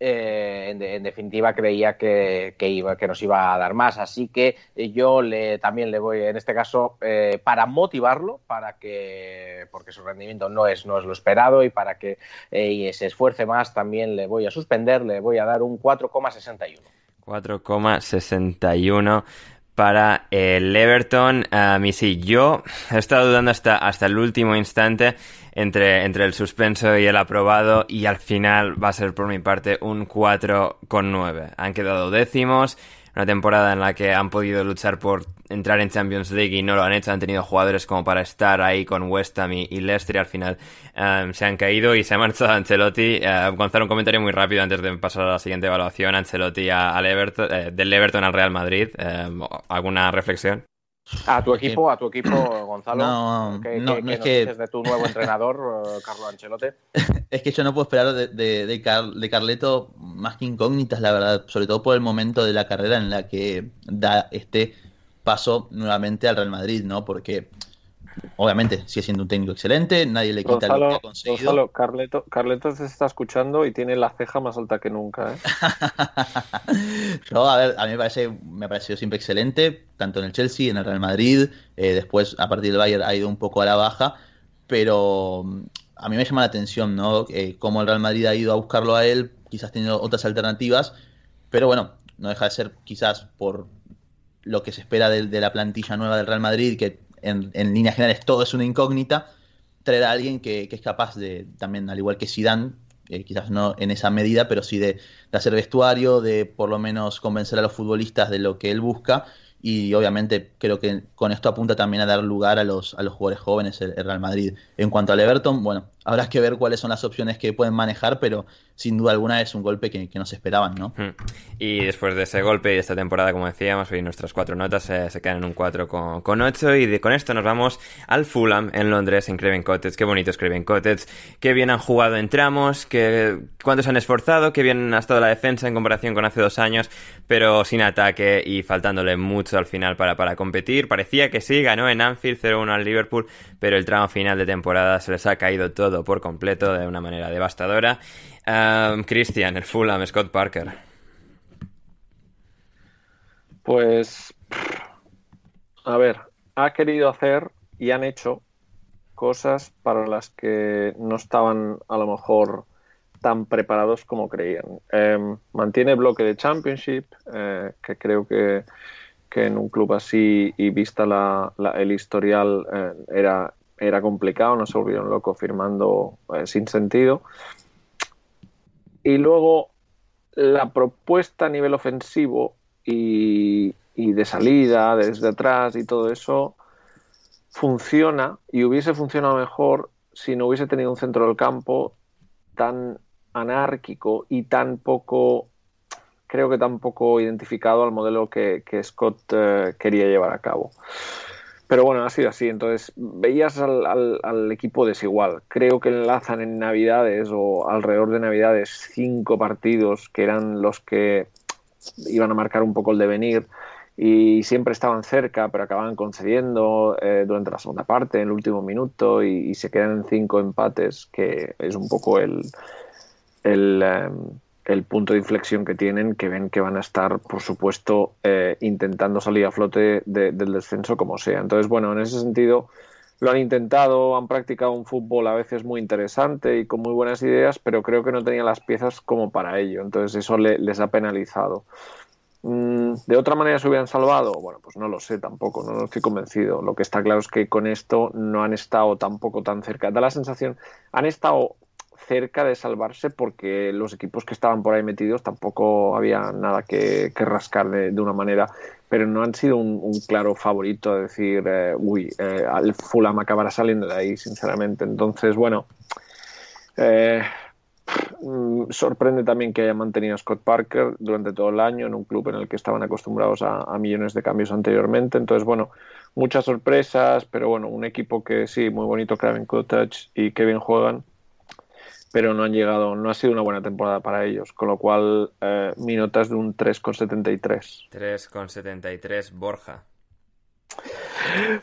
eh, en, definitiva creía que, iba, que nos iba a dar más. Así que eh, yo le, también le voy, en este caso, eh, para motivarlo, para que, porque su rendimiento no es, no es lo esperado y para que se esfuerce más, también le voy a suspender, le voy a dar un 4,61. 4,61 para el Everton. A mí sí, yo he estado dudando hasta, hasta el último instante entre, entre el suspenso y el aprobado y al final va a ser por mi parte un 4,9. Han quedado décimos una temporada en la que han podido luchar por entrar en Champions League y no lo han hecho, han tenido jugadores como para estar ahí con West Ham y, Leicester y al final um, se han caído y se ha marchado Ancelotti. Uh, Gonzalo, un comentario muy rápido antes de pasar a la siguiente evaluación. Ancelotti al Everton, eh, del Everton al Real Madrid. Um, ¿Alguna reflexión? A tu equipo, a tu equipo, Gonzalo. No, ¿Qué, no, no es que... de tu nuevo entrenador, eh, Carlo Ancelotti? es que yo no puedo esperar de, de, de, Carleto más que incógnitas, la verdad, sobre todo por el momento de la carrera en la que da este paso nuevamente al Real Madrid, ¿no? Porque obviamente sigue siendo un técnico excelente, nadie le quita lo que ha conseguido. Gonzalo, Carleto, Carleto se está escuchando y tiene la ceja más alta que nunca. ¿eh? a ver, a mí me parece, me ha parecido siempre excelente, tanto en el Chelsea, en el Real Madrid, eh, después a partir del Bayern ha ido un poco a la baja, pero mm, a mí me llama la atención, ¿no? Eh, cómo el Real Madrid ha ido a buscarlo a él, quizás teniendo otras alternativas, pero bueno, no deja de ser quizás por lo que se espera de, de la plantilla nueva del Real Madrid, que en, líneas generales todo es una incógnita, traer a alguien que, es capaz de, también al igual que Zidane, eh, quizás no en esa medida, pero sí de, de, hacer vestuario, de por lo menos convencer a los futbolistas de lo que él busca y obviamente creo que con esto apunta también a dar lugar a los, a los jugadores jóvenes el, Real Madrid. En cuanto al Everton, bueno, habrá que ver cuáles son las opciones que pueden manejar, pero sin duda alguna es un golpe que, que no esperaban, ¿no? Hmm. Y después de ese golpe y esta temporada, como decíamos, hoy nuestras cuatro notas eh, se quedan en un 4 con, con 8 y con esto nos vamos al Fulham en Londres, en Craven Cottage. Qué bonito es Craven Cottage, qué bien han jugado en tramos, que, cuánto han esforzado, qué bien ha estado la defensa en comparación con hace dos años, pero sin ataque y faltándole mucho al final para, para competir. Parecía que sí, ganó en Anfield 0-1 al Liverpool, pero el tramo final de temporada se les ha caído todo por completo de una manera devastadora. Christian, el Fulham, Scott Parker. Pues, a ver, ha querido hacer y han hecho cosas para las que no estaban a lo mejor tan preparados como creían. Em, mantiene bloque de Championship, eh, que creo que, en un club así y vista el historial eh, era, era complicado, no se volvieron locos firmando eh, sin sentido. Y luego la propuesta a nivel ofensivo y de salida, desde atrás y todo eso, funciona y hubiese funcionado mejor si no hubiese tenido un centro del campo tan anárquico y tan poco, creo que tan poco identificado al modelo que, Scott eh, quería llevar a cabo. Pero bueno, ha sido así. Entonces, veías al, equipo desigual. Creo que enlazan en Navidades o alrededor de Navidades cinco partidos que eran los que iban a marcar un poco el devenir y siempre estaban cerca, pero acababan concediendo eh, durante la segunda parte, en el último minuto, y, se quedan en cinco empates, que es un poco el, el, em, el, punto de inflexión que tienen, que ven que van a estar, por supuesto, eh, intentando salir a flote del descenso como sea. Entonces, bueno, en ese sentido lo han intentado, han practicado un fútbol a veces muy interesante y con muy buenas ideas, pero creo que no tenían las piezas como para ello. Entonces eso les ha penalizado. Mm, ¿De otra manera se hubieran salvado? Bueno, pues no lo sé tampoco, no, estoy convencido. Lo que está claro es que con esto no han estado tampoco tan cerca. Da la sensación, han estado cerca de salvarse porque los equipos que estaban por ahí metidos tampoco había nada que, rascar de, una manera, pero no han sido un, claro favorito de decir, eh, uy, eh, el Fulham acabará saliendo de ahí, sinceramente. Entonces, bueno, eh, mm, sorprende también que haya mantenido a Scott Parker durante todo el año en un club en el que estaban acostumbrados a, millones de cambios anteriormente. Entonces, bueno, muchas sorpresas, pero bueno, un equipo que sí, muy bonito, Craven Cottage y que bien juegan pero no han llegado, no ha sido una buena temporada para ellos, con lo cual eh, mi nota es de un 3,73. 3,73 Borja.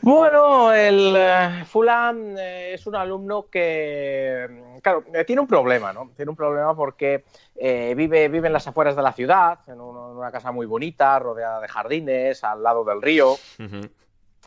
Bueno, el eh, Fulham eh, es un alumno que, claro, tiene un problema, ¿no? Tiene un problema porque vive, vive en las afueras de la ciudad, en, una casa muy bonita, rodeada de jardines, al lado del río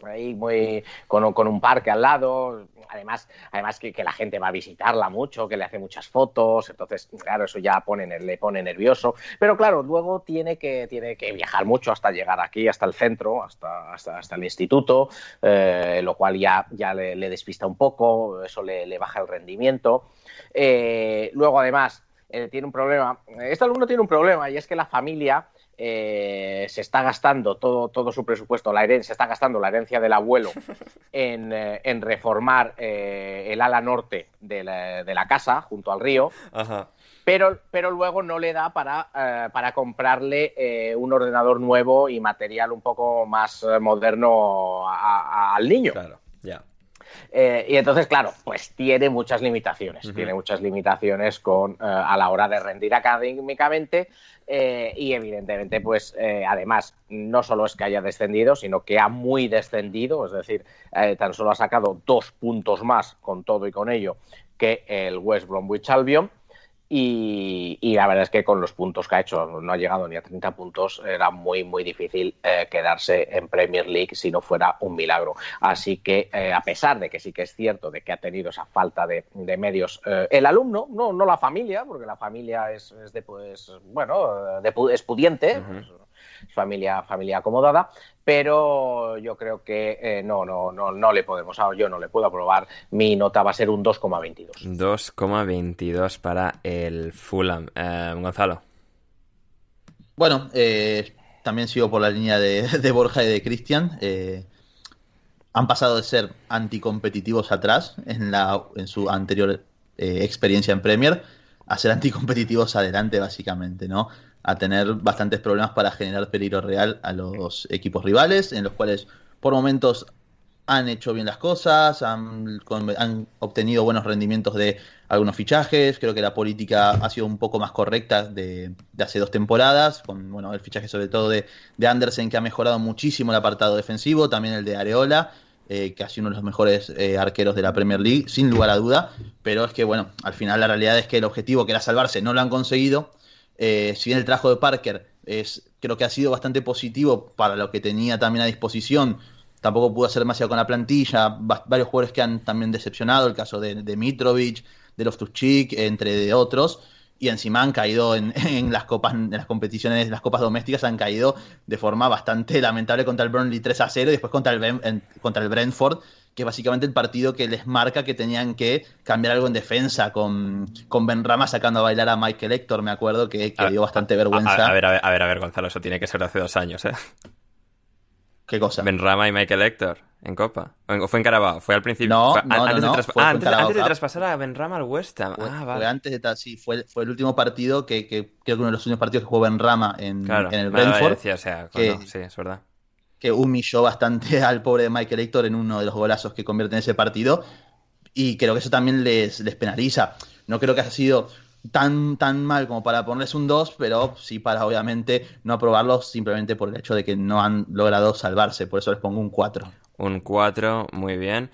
ahí muy con, un parque al lado, además, además que, la gente va a visitarla mucho, que le hace muchas fotos, entonces, claro, eso ya le pone nervioso, pero claro, luego tiene que, tiene que viajar mucho hasta llegar aquí, hasta el centro, hasta, hasta, el instituto, eh, lo cual ya, ya le, despista un poco, eso le, baja el rendimiento. Eh, luego, además, eh, tiene un problema, este alumno tiene un problema y es que la familia eh, se está gastando todo, todo su presupuesto, la herencia, se está gastando la herencia del abuelo en, eh, reformar eh, el ala norte de la, casa junto al río. Pero, pero luego no le da para, para comprarle un ordenador nuevo y material un poco más moderno al niño. Claro, ya. Y entonces, claro, pues tiene muchas limitaciones, tiene muchas limitaciones con, a la hora de rendir académicamente, eh, y evidentemente, pues eh, además, no solo es que haya descendido, sino que ha muy descendido, es decir, eh, tan solo ha sacado dos puntos más con todo y con ello que el West Bromwich Albion. Y, la verdad es que con los puntos que ha hecho, no ha llegado ni a 30 puntos, era muy, muy difícil eh, quedarse en Premier League si no fuera un milagro. Así que, eh, a pesar de que sí que es cierto de que ha tenido esa falta de, medios, eh, el alumno, no, no la familia, porque la familia es, de, pues, bueno, de, es pudiente, familia, familia acomodada, pero yo creo que eh, no, no, no, no le podemos, yo no le puedo aprobar, mi nota va a ser un 2,22. 2,22 para el Fulham. Eh, Gonzalo. Bueno, eh, también sigo por la línea de, Borja y de Cristian. han pasado de ser anticompetitivos atrás en, la, en su anterior experiencia en Premier a ser anticompetitivos adelante, básicamente, ¿no? A tener bastantes problemas para generar peligro real a los equipos rivales, en los cuales por momentos han hecho bien las cosas, han, obtenido buenos rendimientos de algunos fichajes, creo que la política ha sido un poco más correcta de, hace dos temporadas, con bueno, el fichaje sobre todo de, Andersen que ha mejorado muchísimo el apartado defensivo, también el de Areola, eh, que ha sido uno de los mejores eh, arqueros de la Premier League, sin lugar a duda, pero es que bueno, al final la realidad es que el objetivo que era salvarse no lo han conseguido eh, si bien el trabajo de Parker es, creo que ha sido bastante positivo para lo que tenía también a disposición, tampoco pudo hacer demasiado con la plantilla. varios jugadores que han también decepcionado, el caso de, de Mitrovic, de Loftus-Cheek, entre otros. Y encima han caído en, las copas, en las competiciones, las copas domésticas han caído de forma bastante lamentable contra el Burnley 3 a 0 y después contra el, contra el Brentford que es básicamente el partido que les marca que tenían que cambiar algo en defensa, con, con Ben Rama sacando a bailar a Michael Héctor, me acuerdo, que, que dio bastante vergüenza. A, ver, a ver, a ver, a ver, Gonzalo, eso tiene que ser de hace dos años, ¿eh? ¿Qué cosa? Ben Rama y Michael Héctor en Copa. ¿O fue en Carabao? Fue al principio. No, no, antes, no, de, fue, ah, antes, de traspasar a Ben Rama al West Ham. Fue, ah, vale. fue antes de sí, fue, fue el último partido que, que, creo que uno de los últimos partidos que jugó Ben Rama en, en el Brentford. Decía, o sea, que, sí, es verdad que humilló bastante al pobre Michael Héctor en uno de los golazos que convierte en ese partido. Y creo que eso también les, les penaliza. No creo que haya sido tan, tan mal como para ponerles un 2, pero sí para obviamente no aprobarlos simplemente por el hecho de que no han logrado salvarse. Por eso les pongo un 4. Un 4, muy bien.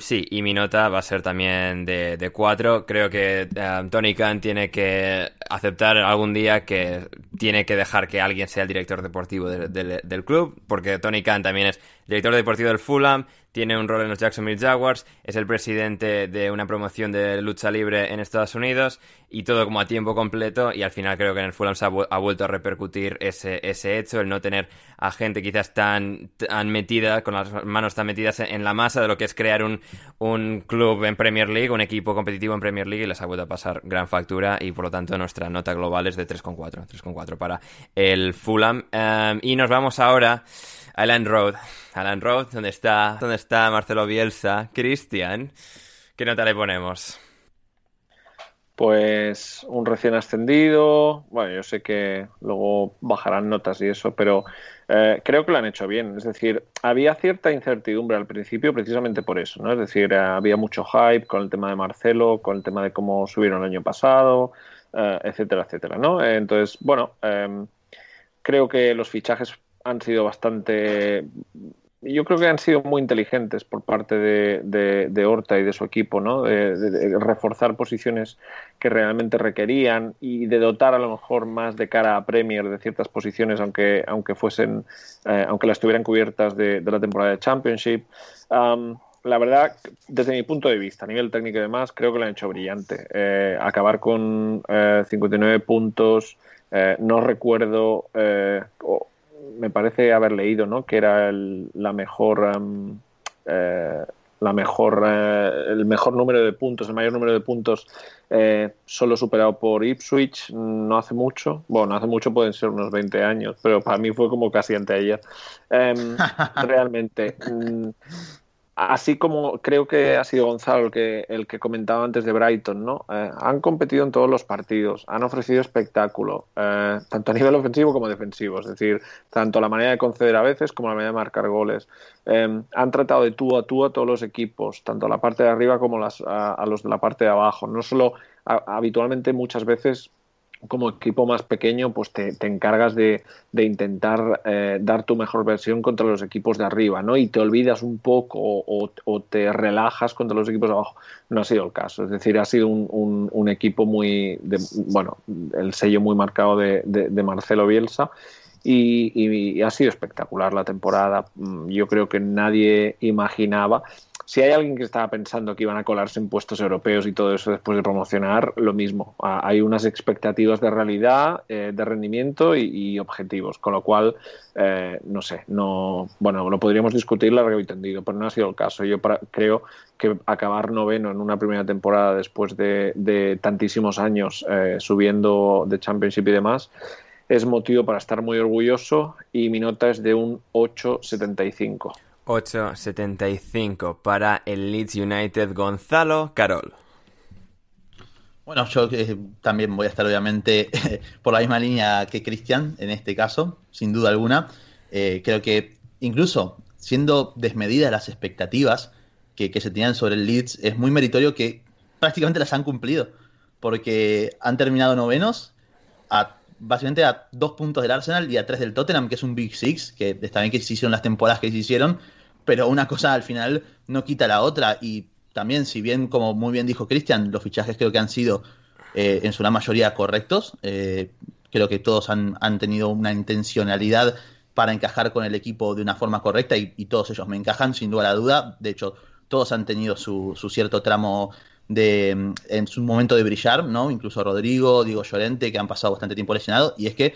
Sí, y mi nota va a ser también de, de 4. Creo que Tony Khan tiene que aceptar algún día que tiene que dejar que alguien sea el director deportivo del club, porque Tony Khan también es director deportivo del Fulham, tiene un rol en los Jacksonville Jaguars, es el presidente de una promoción de lucha libre en Estados Unidos y todo como a tiempo completo y al final creo que en el Fulham se ha, vuelto a repercutir ese, ese, hecho, el no tener a gente quizás tan, tan metida, con las manos tan metidas en la masa de lo que es crear un, un club en Premier League, un equipo competitivo en Premier League y les ha vuelto a pasar gran factura y por lo tanto nuestra nota global es de 3,4, 3,4 para el Fulham. Em, y nos vamos ahora a Land Road. Alan Roth, ¿dónde está, dónde está Marcelo Bielsa? Cristian, ¿qué nota le ponemos? Pues un recién ascendido. Bueno, yo sé que luego bajarán notas y eso, pero eh, creo que lo han hecho bien. Es decir, había cierta incertidumbre al principio precisamente por eso, ¿no? Es decir, eh, había mucho hype con el tema de Marcelo, con el tema de cómo subieron el año pasado, eh, etcétera, etcétera, ¿no? Entonces, bueno, em, creo que los fichajes han sido bastante yo creo que han sido muy inteligentes por parte de, de, Horta y de su equipo, ¿no? De, reforzar posiciones que realmente requerían y de dotar a lo mejor más de cara a Premier de ciertas posiciones, aunque, aunque fuesen, eh, aunque las tuvieran cubiertas de, la temporada de Championship. la verdad, desde mi punto de vista, a nivel técnico y demás, creo que lo han hecho brillante. Eh, acabar con 59 eh, puntos, no recuerdo, me parece haber leído, ¿no? Que era el, la mejor, eh, la mejor, eh, el mejor número de puntos, el mayor número de puntos, eh, solo superado por Ipswich, no hace mucho. Bueno, no hace mucho pueden ser unos 20 años, pero para mí fue como casi anteayer. Em, realmente. Así como creo que ha sido Gonzalo el que, el que comentaba antes de Brighton, ¿no? Eh, han competido en todos los partidos, han ofrecido espectáculo, eh, tanto a nivel ofensivo como defensivo, es decir, tanto la manera de conceder a veces como la manera de marcar goles. Eh, han tratado de tú a tú a todos los equipos, tanto a la parte de arriba como las, a, los de la parte de abajo. No solo habitualmente muchas veces como equipo más pequeño, pues te, encargas de, intentar eh, dar tu mejor versión contra los equipos de arriba, ¿no? Y te olvidas un poco o, te relajas contra los equipos de abajo. No ha sido el caso. Es decir, ha sido un, equipo muy, bueno, el sello muy marcado de, Marcelo Bielsa. Y, ha sido espectacular la temporada. Mm, yo creo que nadie imaginaba si hay alguien que estaba pensando que iban a colarse en puestos europeos y todo eso después de promocionar, lo mismo. Hay unas expectativas de realidad, eh, de rendimiento y, objetivos, con lo cual, eh, no sé, no, bueno, lo podríamos discutir largo y tendido, pero no ha sido el caso. Yo creo que acabar noveno en una primera temporada después de, tantísimos años eh, subiendo de Championship y demás es motivo para estar muy orgulloso y mi nota es de un 875. 8.75 para el Leeds United Gonzalo Carol. Bueno, yo eh, también voy a estar obviamente por la misma línea que Cristian en este caso, sin duda alguna. Eh, creo que incluso siendo desmedidas las expectativas que, se tenían sobre el Leeds, es muy meritorio que prácticamente las han cumplido, porque han terminado novenos a básicamente a dos puntos del Arsenal y a tres del Tottenham, que es un Big Six, que está bien que se hicieron las temporadas que se hicieron, pero una cosa al final no quita la otra. Y también, si bien, como muy bien dijo Cristian, los fichajes creo que han sido eh, en su gran mayoría correctos, eh, creo que todos han, tenido una intencionalidad para encajar con el equipo de una forma correcta y, todos ellos me encajan, sin duda la duda. De hecho, todos han tenido su, su cierto tramo de en su momento de brillar, ¿no? Incluso Rodrigo, Diego Llorente, que han pasado bastante tiempo lesionados, y es que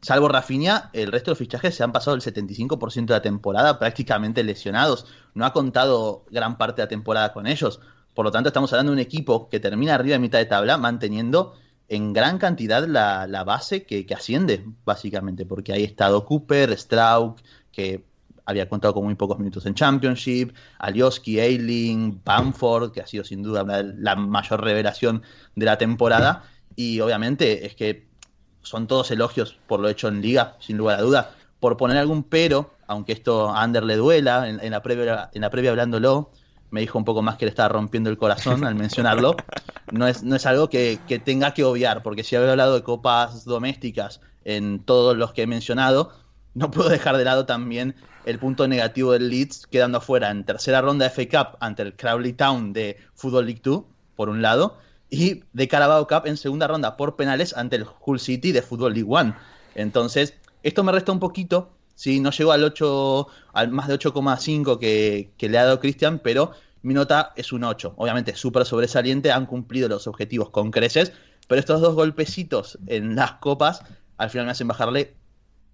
Salvo Rafinha, el resto de los fichajes se han pasado el 75% de la temporada prácticamente lesionados. No ha contado gran parte de la temporada con ellos. Por lo tanto, estamos hablando de un equipo que termina arriba de mitad de tabla manteniendo en gran cantidad la, base que, asciende, básicamente, porque ahí estado Cooper, Strauk, que había contado con muy pocos minutos en Championship, Alioski, Eiling, Bamford, que ha sido sin duda la mayor revelación de la temporada. Y obviamente es que son todos elogios por lo hecho en liga, sin lugar a duda. Por poner algún pero aunque esto a Ander le duela, en, la previa, en la previa hablándolo, me dijo un poco más que le estaba rompiendo el corazón al mencionarlo. No es, no es algo que, que tenga que obviar, porque si había hablado de copas domésticas en todos los que he mencionado, no puedo dejar de lado también el punto negativo del Leeds quedando afuera en tercera ronda de FA Cup ante el Crowley Town de Football League 2, por un lado, y de Carabao Cup en segunda ronda por penales ante el Hull City de Football League 1. Entonces, esto me resta un poquito, sí, no llegó al 8, al más de 8,5 que, que le ha dado Cristian, pero mi nota es un 8. Obviamente, súper sobresaliente, han cumplido los objetivos con creces, pero estos dos golpecitos en las copas al final me hacen bajarle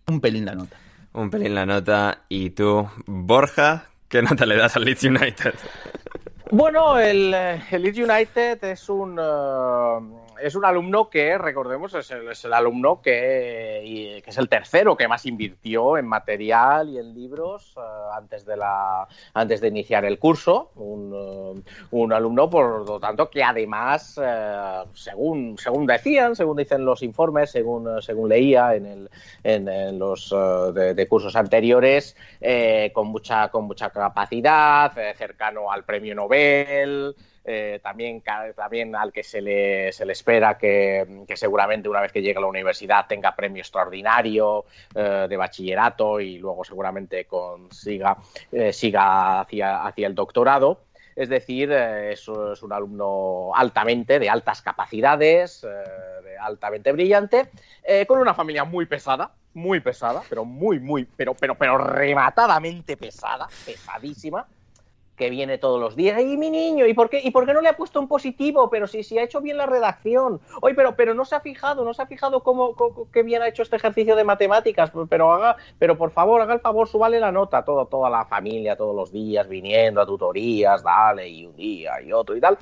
un pelín la nota. Un pelín la nota. Y tú, Borja, ¿qué nota le das al Leeds United? Bueno, el, eh, el Leeds United es un, uh, es un alumno que, recordemos, es el, es el alumno que, es el tercero que más invirtió en material y en libros uh, antes, de la, antes de iniciar el curso. Un, uh, un alumno, por lo tanto, que además, según, según decían, según dicen los informes, según, según leía en, el, en, en los de, de, cursos anteriores, eh, con, mucha, con mucha capacidad, eh, cercano al premio Nobel eh, también, también al que se le, se le espera que, que, seguramente una vez que llegue a la universidad tenga premio extraordinario eh, de bachillerato y luego seguramente consiga, eh, siga hacia, hacia el doctorado. Es decir, es, es, un alumno altamente, de altas capacidades, de altamente brillante, con una familia muy pesada, muy pesada, pero muy, muy, pero, pero, pero rematadamente pesada, pesadísima que viene todos los días. ¡Y mi niño! ¿Y por qué, ¿y por qué no le ha puesto un positivo? Pero si, si ha hecho bien la redacción. Oye, pero, pero no se ha fijado, no se ha fijado cómo, cómo qué bien ha hecho este ejercicio de matemáticas. Pero haga, pero por favor, haga el favor, subale la nota. Todo, toda la familia, todos los días, viniendo a tutorías, dale, y un día y otro y tal.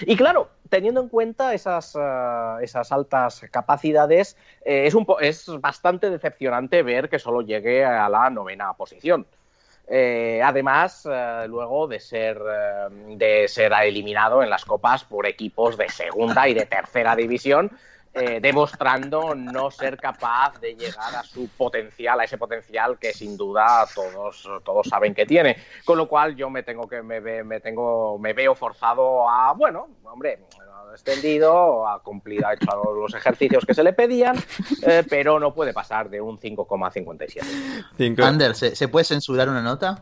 Y claro, teniendo en cuenta esas, uh, esas altas capacidades, eh, es, un es bastante decepcionante ver que solo llegue a la novena posición. Eh, además, eh, luego de ser, eh, de ser eliminado en las copas por equipos de segunda y de tercera división, eh, demostrando no ser capaz de llegar a su potencial, a ese potencial que sin duda todos, todos saben que tiene. Con lo cual yo me tengo que me, me tengo me veo forzado a, bueno, hombre, extendido, ha cumplido, ha hecho los ejercicios que se le pedían, eh, pero no puede pasar de un 5,57. Ander, ¿se, ¿se, puede censurar una nota?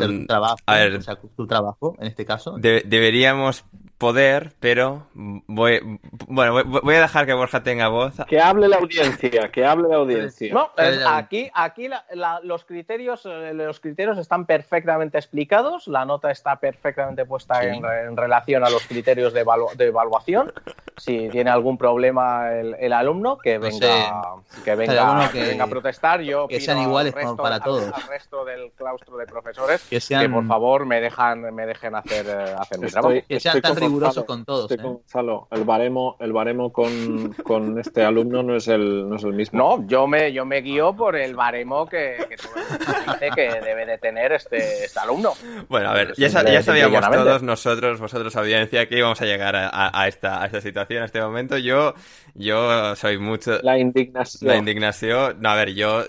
Um, trabajo, a ver, o sea, tu trabajo, en este caso. De, deberíamos poder, pero voy, bueno, voy a dejar que Borja tenga voz. Que hable la audiencia, que hable la audiencia. No, aquí, aquí la, la, los criterios, los criterios están perfectamente explicados, la nota está perfectamente puesta sí. en, en, relación a los criterios de, evalu de, evaluación. Si tiene algún problema el, el alumno, que venga, no sé, que venga, que, que, venga a protestar. Yo que sean iguales resto, para todos. Al, al, resto del claustro de profesores que, sean... que por favor me dejan, me dejen hacer, hacer mi trabajo. Que sean tan riguroso con todos. ¿eh? Gonzalo, el baremo, el baremo con, con, este alumno no es el, no es el mismo. No, yo me, yo me guío por el baremo que, que dice debe de tener este, este alumno. Bueno, a ver, ya, ya sabíamos todos nosotros, vosotros audiencia, que íbamos a llegar a, a, a, esta, a esta situación, a este momento. Yo, yo soy mucho... La indignación. La indignación. No, a ver, yo...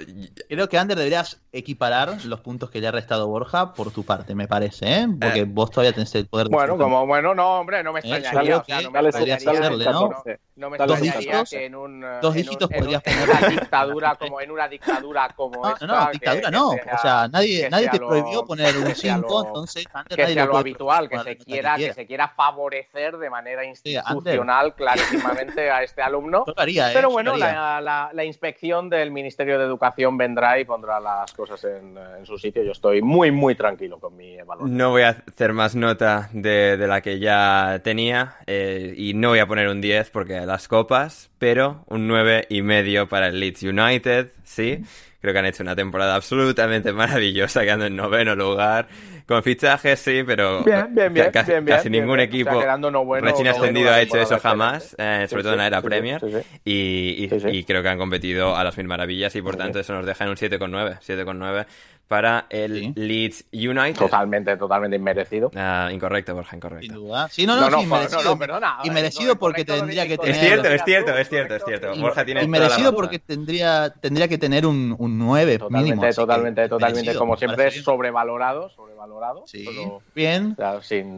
Creo que, Ander, deberías equiparar los puntos que le ha restado Borja por tu parte, me parece, ¿eh? Porque eh. vos todavía tenés el poder de... Bueno, como, bueno, no, hombre, no me extrañaría. Eh, o sea, no me extrañaría, hacerle, ¿no? no me dos dígitos, que en un dos dígitos en, podrías en, poner en una dictadura como en una dictadura como no, esta, no, no dictadura que, no que sea, o sea nadie nadie te lo, prohibió poner un 5 lo, entonces antes que nadie sea lo, lo habitual que se quiera que, se quiera favorecer de manera institucional clarísimamente a este alumno tocaría, ¿eh? pero bueno la, la, la, inspección del Ministerio de Educación vendrá y pondrá las cosas en, en, su sitio yo estoy muy muy tranquilo con mi evaluación no voy a hacer más nota de, de la que ya tenía eh, y no voy a poner un 10 porque las copas pero un 9 y medio para el Leeds United, sí. Creo que han hecho una temporada absolutamente maravillosa, quedando en noveno lugar. Con fichajes, sí, pero bien, bien, bien, casi, bien, casi ningún equipo o sea, no bueno, recién no ascendido bueno ha hecho eso jamás, sí, eh, sobre sí, todo en la era sí, Premier. Y, y, y, creo que han competido a las mil maravillas y por tanto eso nos deja en un 7,9. 7,9 para el Leeds United. Totalmente, totalmente inmerecido. Ah, incorrecto, Borja, incorrecto. Sin duda. Sí, no, no, no, sí, inmerecido, perdona. Inmerecido porque tendría que tener... Es cierto, es cierto, es cierto, es cierto. Borja tiene Inmerecido porque tendría, tendría que tener un, un 9 totalmente, mínimo. Totalmente, totalmente, como siempre es sobrevalorado, sobrevalorado. Sí, bien.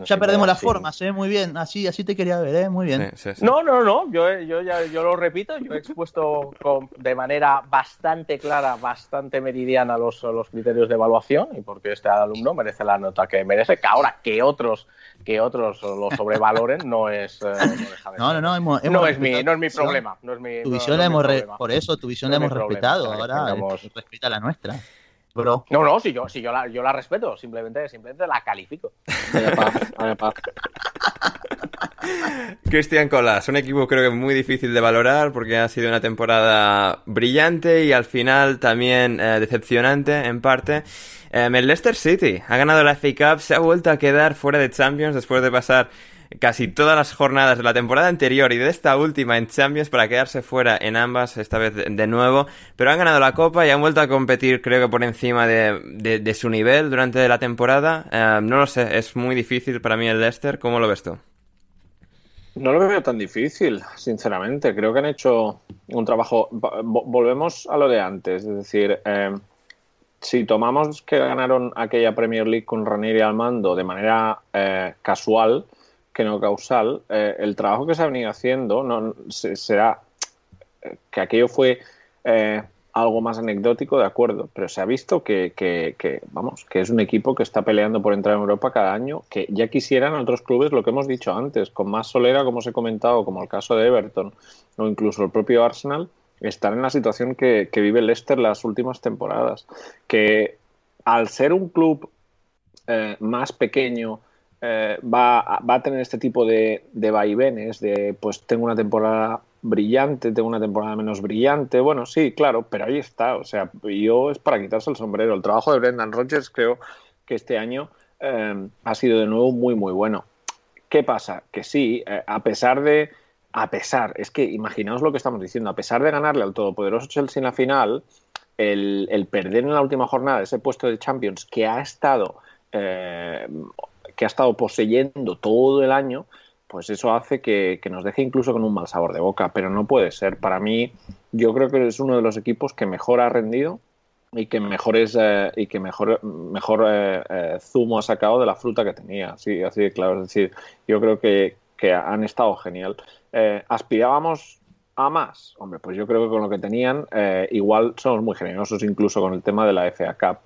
ya perdemos las formas, ¿eh? Muy bien, así, así te quería ver, ¿eh? Muy bien. No, no, no, yo, yo, ya, yo lo repito, yo he expuesto con, de manera bastante clara, bastante meridiana los, los criterios de evaluación y porque este alumno merece la nota que merece, que ahora que otros que otros lo sobrevaloren no es eh, no, no, no, hemos, no, es mi, no es mi problema no es mi, tu visión la hemos por eso tu visión la hemos respetado ahora respeta la nuestra Bro. No, no, si yo, si yo, la, yo la respeto, simplemente, simplemente la califico. Cristian Colas, un equipo creo que muy difícil de valorar porque ha sido una temporada brillante y al final también eh, decepcionante en parte. Em, el Leicester City ha ganado la FA Cup, se ha vuelto a quedar fuera de Champions después de pasar casi todas las jornadas de la temporada anterior y de esta última en Champions para quedarse fuera en ambas, esta vez de nuevo. Pero han ganado la Copa y han vuelto a competir, creo que por encima de, su nivel durante la temporada. Em, no lo sé, es muy difícil para mí el Leicester. ¿Cómo lo ves tú? No lo veo tan difícil, sinceramente. Creo que han hecho un trabajo. Volvemos a lo de antes, es decir, eh, si tomamos que ganaron aquella Premier League con Ranieri al mando de manera eh, casual, que no causal, eh, el trabajo que se ha venido haciendo no será que aquello fue algo más anecdótico, de acuerdo, pero se ha visto que, que, vamos, que es un equipo que está peleando por entrar en Europa cada año, que ya quisieran otros clubes, lo que hemos dicho antes, con más solera, como os he comentado, como el caso de Everton o incluso el propio Arsenal, estar en la situación que, vive Leicester las últimas temporadas, que al ser un club eh, más pequeño, eh, va, va, a tener este tipo de, de vaivenes, de pues tengo una temporada brillante, tengo una temporada menos brillante. Bueno, sí, claro, pero ahí está. O sea, yo es para quitarse el sombrero. El trabajo de Brendan Rodgers creo que este año eh, ha sido de nuevo muy, muy bueno. ¿Qué pasa? Que sí, eh, a pesar de. A pesar, es que imaginaos lo que estamos diciendo, a pesar de ganarle al todopoderoso Chelsea en la final, el, perder en la última jornada ese puesto de Champions que ha estado. Eh, que ha estado poseyendo todo el año, pues eso hace que, nos deje incluso con un mal sabor de boca, pero no puede ser. Para mí, yo creo que es uno de los equipos que mejor ha rendido y que mejor es eh, y que mejor mejor eh, eh, zumo ha sacado de la fruta que tenía así así de claro es decir yo creo que, que han estado genial aspirábamos a más hombre pues yo creo que con lo que tenían igual somos muy generosos incluso con el tema de la FA Cup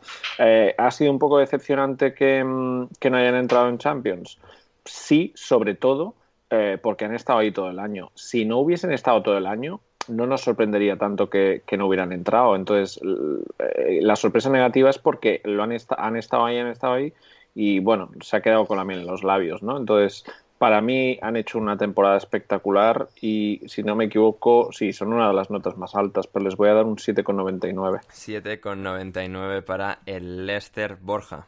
ha sido un poco decepcionante que, mm, que no hayan entrado en Champions sí, sobre todo eh, porque han estado ahí todo el año. Si no hubiesen estado todo el año, no nos sorprendería tanto que, no hubieran entrado. Entonces, eh, la sorpresa negativa es porque lo han, han estado ahí, han estado ahí y bueno, se ha quedado con la miel en los labios, ¿no? Entonces, para mí han hecho una temporada espectacular y si no me equivoco, sí, son una de las notas más altas, pero les voy a dar un 7,99. 7,99 para el Leicester Borja.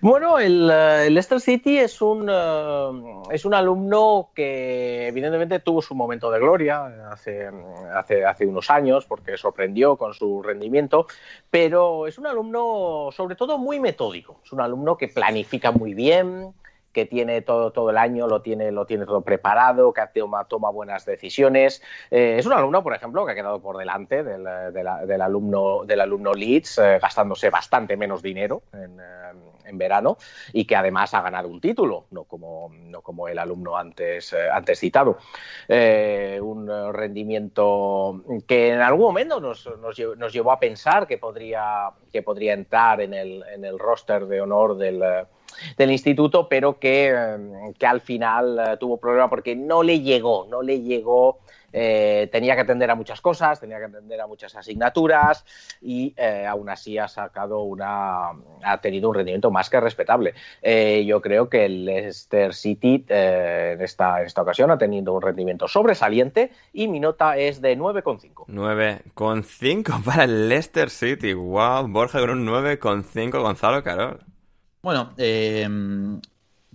Bueno, el, eh, Leicester City es un, eh, es un alumno que evidentemente tuvo su momento de gloria hace, hace, hace unos años porque sorprendió con su rendimiento, pero es un alumno sobre todo muy metódico, es un alumno que planifica muy bien, que tiene todo, todo el año, lo tiene, lo tiene todo preparado, que toma, toma buenas decisiones. Eh, es un alumno, por ejemplo, que ha quedado por delante del, del alumno, del alumno Leeds, eh, gastándose bastante menos dinero en, eh, en, verano y que además ha ganado un título, no como, no como el alumno antes, antes citado. un rendimiento que en algún momento nos, nos, nos, llevó a pensar que podría, que podría entrar en el, en el roster de honor del del instituto, pero que, em, que al final eh, tuvo problema porque no le llegó, no le llegó. Eh, tenía que atender a muchas cosas, tenía que atender a muchas asignaturas y eh, aún así ha sacado una, ha tenido un rendimiento más que respetable. yo creo que el Leicester City en, esta, en esta ocasión ha tenido un rendimiento sobresaliente y mi nota es de 9,5. 9,5 para el Leicester City. Wow, Borja con un 9,5 Gonzalo Carol. Bueno, eh,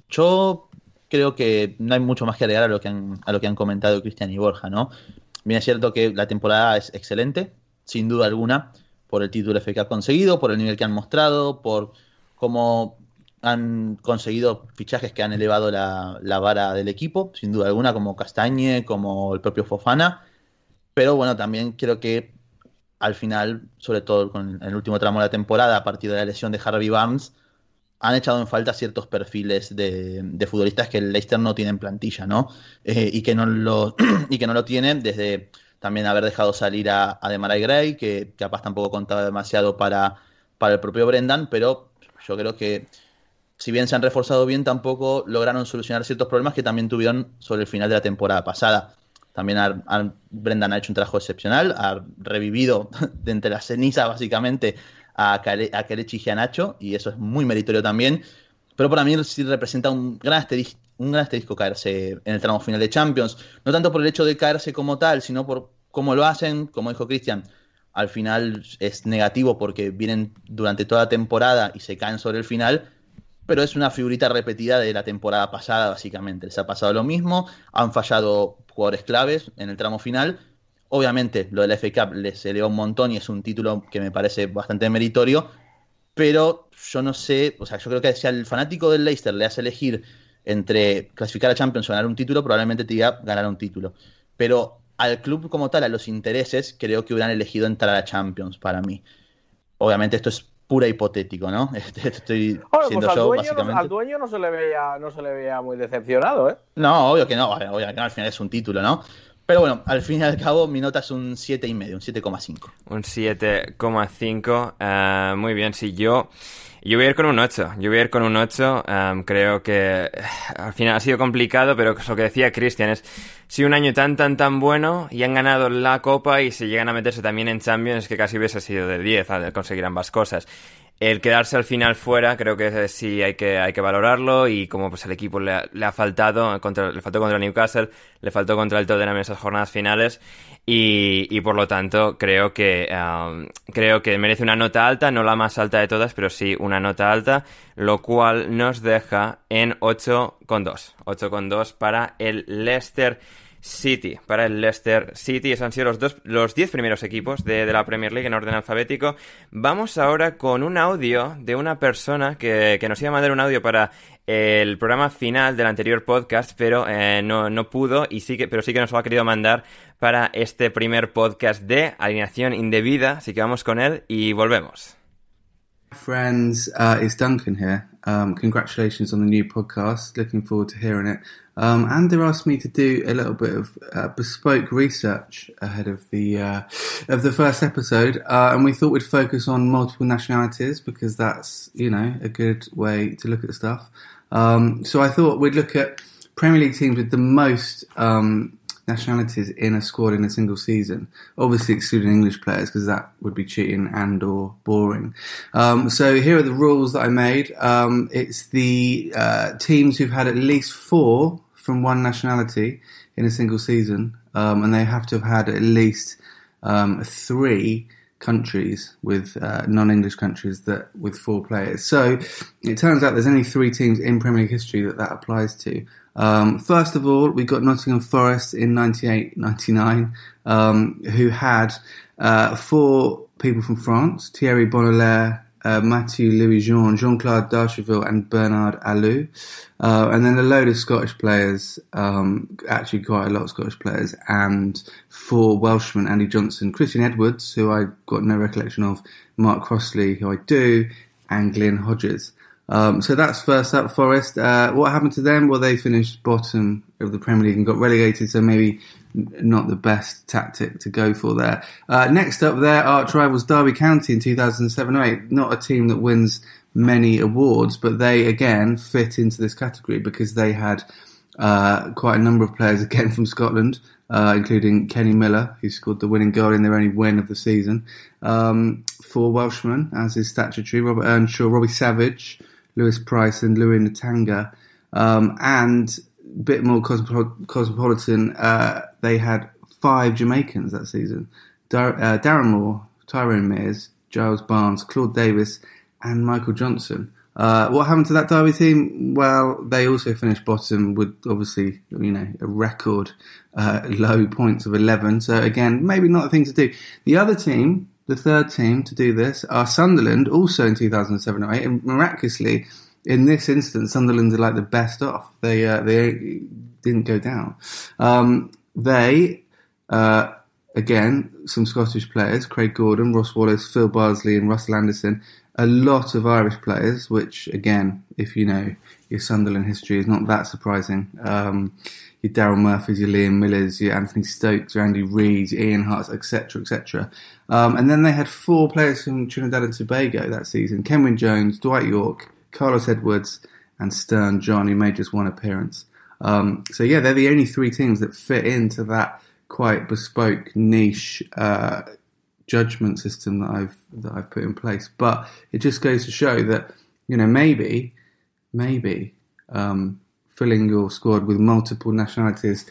yo creo que no hay mucho más que agregar a lo que han, a lo que han comentado Cristian y Borja, ¿no? Bien es cierto que la temporada es excelente, sin duda alguna, por el título ha conseguido, por el nivel que han mostrado, por cómo han conseguido fichajes que han elevado la, la, vara del equipo, sin duda alguna, como Castañe, como el propio Fofana. Pero bueno, también creo que al final, sobre todo con el último tramo de la temporada, a partir de la lesión de Harvey Barnes, han echado en falta ciertos perfiles de, de futbolistas que el Leicester no tiene en plantilla, ¿no? Eh, y, que no lo, y que no lo tienen desde también haber dejado salir a, a Demarai Gray, que capaz tampoco contaba demasiado para, para el propio Brendan, pero yo creo que si bien se han reforzado bien, tampoco lograron solucionar ciertos problemas que también tuvieron sobre el final de la temporada pasada. También Brendan ha hecho un trabajo excepcional, ha revivido de entre las cenizas básicamente a, Kale, a Kelechi Gianacho, y eso es muy meritorio también. Pero para mí sí representa un gran, asterisco, un gran asterisco caerse en el tramo final de Champions. No tanto por el hecho de caerse como tal, sino por cómo lo hacen, como dijo Cristian. Al final es negativo porque vienen durante toda la temporada y se caen sobre el final pero es una figurita repetida de la temporada pasada, básicamente. Les ha pasado lo mismo, han fallado jugadores claves en el tramo final. Obviamente, lo del FA Cup les elevó un montón y es un título que me parece bastante meritorio, pero yo no sé, o sea, yo creo que si al fanático del Leicester le hace elegir entre clasificar a Champions o ganar un título, probablemente te diga ganar un título. Pero al club como tal, a los intereses, creo que hubieran elegido entrar a Champions para mí. Obviamente esto es pura hipotético, ¿no? Estoy siendo pues al, yo, dueño básicamente. Al dueño no se le veía, no se le veía muy decepcionado, ¿eh? No, obvio que no, obvio que no, al final es un título, ¿no? Pero bueno, al fin y al cabo mi nota es un 7,5, un 7,5. Un 7,5, uh, muy bien, si yo... Yo voy a ir con un 8. Yo voy a ir con un 8. Um, creo que al final ha sido complicado, pero lo que decía Cristian es si un año tan, tan, tan bueno y han ganado la Copa y se llegan a meterse también en Champions, que casi hubiese sido de 10 al conseguir ambas cosas el quedarse al final fuera creo que sí hay que, hay que valorarlo y como pues el equipo le ha, faltado, contra, le faltó contra el Newcastle, le faltó contra el Tottenham en esas jornadas finales y, y por lo tanto creo que, creo que merece una nota alta, no la más alta de todas, pero sí una nota alta, lo cual nos deja en 8,2. 8,2 para el Leicester City. Para el Leicester City, esos han sido los, dos, los diez primeros equipos de, de, la Premier League en orden alfabético. Vamos ahora con un audio de una persona que, que nos iba a mandar un audio para el programa final del anterior podcast, pero eh, no, no, pudo, y sí que, pero sí que nos lo ha querido mandar para este primer podcast de alineación indebida. Así que vamos con él y volvemos. Friends, uh, it's Duncan here. Um, congratulations on the new podcast. Looking forward to hearing it. Um, Ander asked me to do a little bit of uh, bespoke research ahead of the uh, of the first episode, uh, and we thought we'd focus on multiple nationalities because that's you know a good way to look at stuff. Um, so I thought we'd look at Premier League teams with the most um, nationalities in a squad in a single season. Obviously, excluding English players because that would be cheating and or boring. Um, so here are the rules that I made. Um, it's the uh, teams who've had at least four from one nationality in a single season, um, and they have to have had at least um, three countries with uh, non-English countries that with four players. So it turns out there's only three teams in Premier League history that that applies to. Um, first of all, we got Nottingham Forest in 98-99, um, who had uh, four people from France: Thierry Bonnellaire, uh, Mathieu Louis Jean, Jean-Claude Darcheville, and Bernard Alou, uh, and then a load of Scottish players, um, actually quite a lot of Scottish players, and four Welshmen: Andy Johnson, Christian Edwards, who I got no recollection of, Mark Crossley, who I do, and Glenn Hodges. Um, so that's first up, Forest. Uh, what happened to them? Well, they finished bottom of the Premier League and got relegated, so maybe not the best tactic to go for there. Uh, next up, their arch rivals Derby County in 2007-08. Not a team that wins many awards, but they again fit into this category because they had uh, quite a number of players again from Scotland, uh, including Kenny Miller, who scored the winning goal in their only win of the season. Um, four Welshmen, as is statutory: Robert Earnshaw, Robbie Savage. Lewis Price and Louis Natanga. Um, and a bit more cosmopolitan, uh, they had five Jamaicans that season. Dar- uh, Darren Moore, Tyrone Mears, Giles Barnes, Claude Davis, and Michael Johnson. Uh, what happened to that Derby team? Well, they also finished bottom with obviously, you know, a record uh, low points of 11. So again, maybe not a thing to do. The other team the third team to do this are Sunderland, also in 2007 or 8, and miraculously, in this instance, Sunderland are like the best off. They uh, they didn't go down. Um, they uh, again some Scottish players: Craig Gordon, Ross Wallace, Phil Barsley, and Russell Anderson. A lot of Irish players, which again, if you know your Sunderland history, is not that surprising. Um, your Daryl Murphys, your Liam Millers, your Anthony Stokes, your Andy Reid, Ian Harts, etc., etc. Um, and then they had four players from Trinidad and Tobago that season: Kenwyne Jones, Dwight York, Carlos Edwards, and Stern John, who made just one appearance. Um, so yeah, they're the only three teams that fit into that quite bespoke niche uh, judgment system that I've that I've put in place. But it just goes to show that you know maybe maybe um, filling your squad with multiple nationalities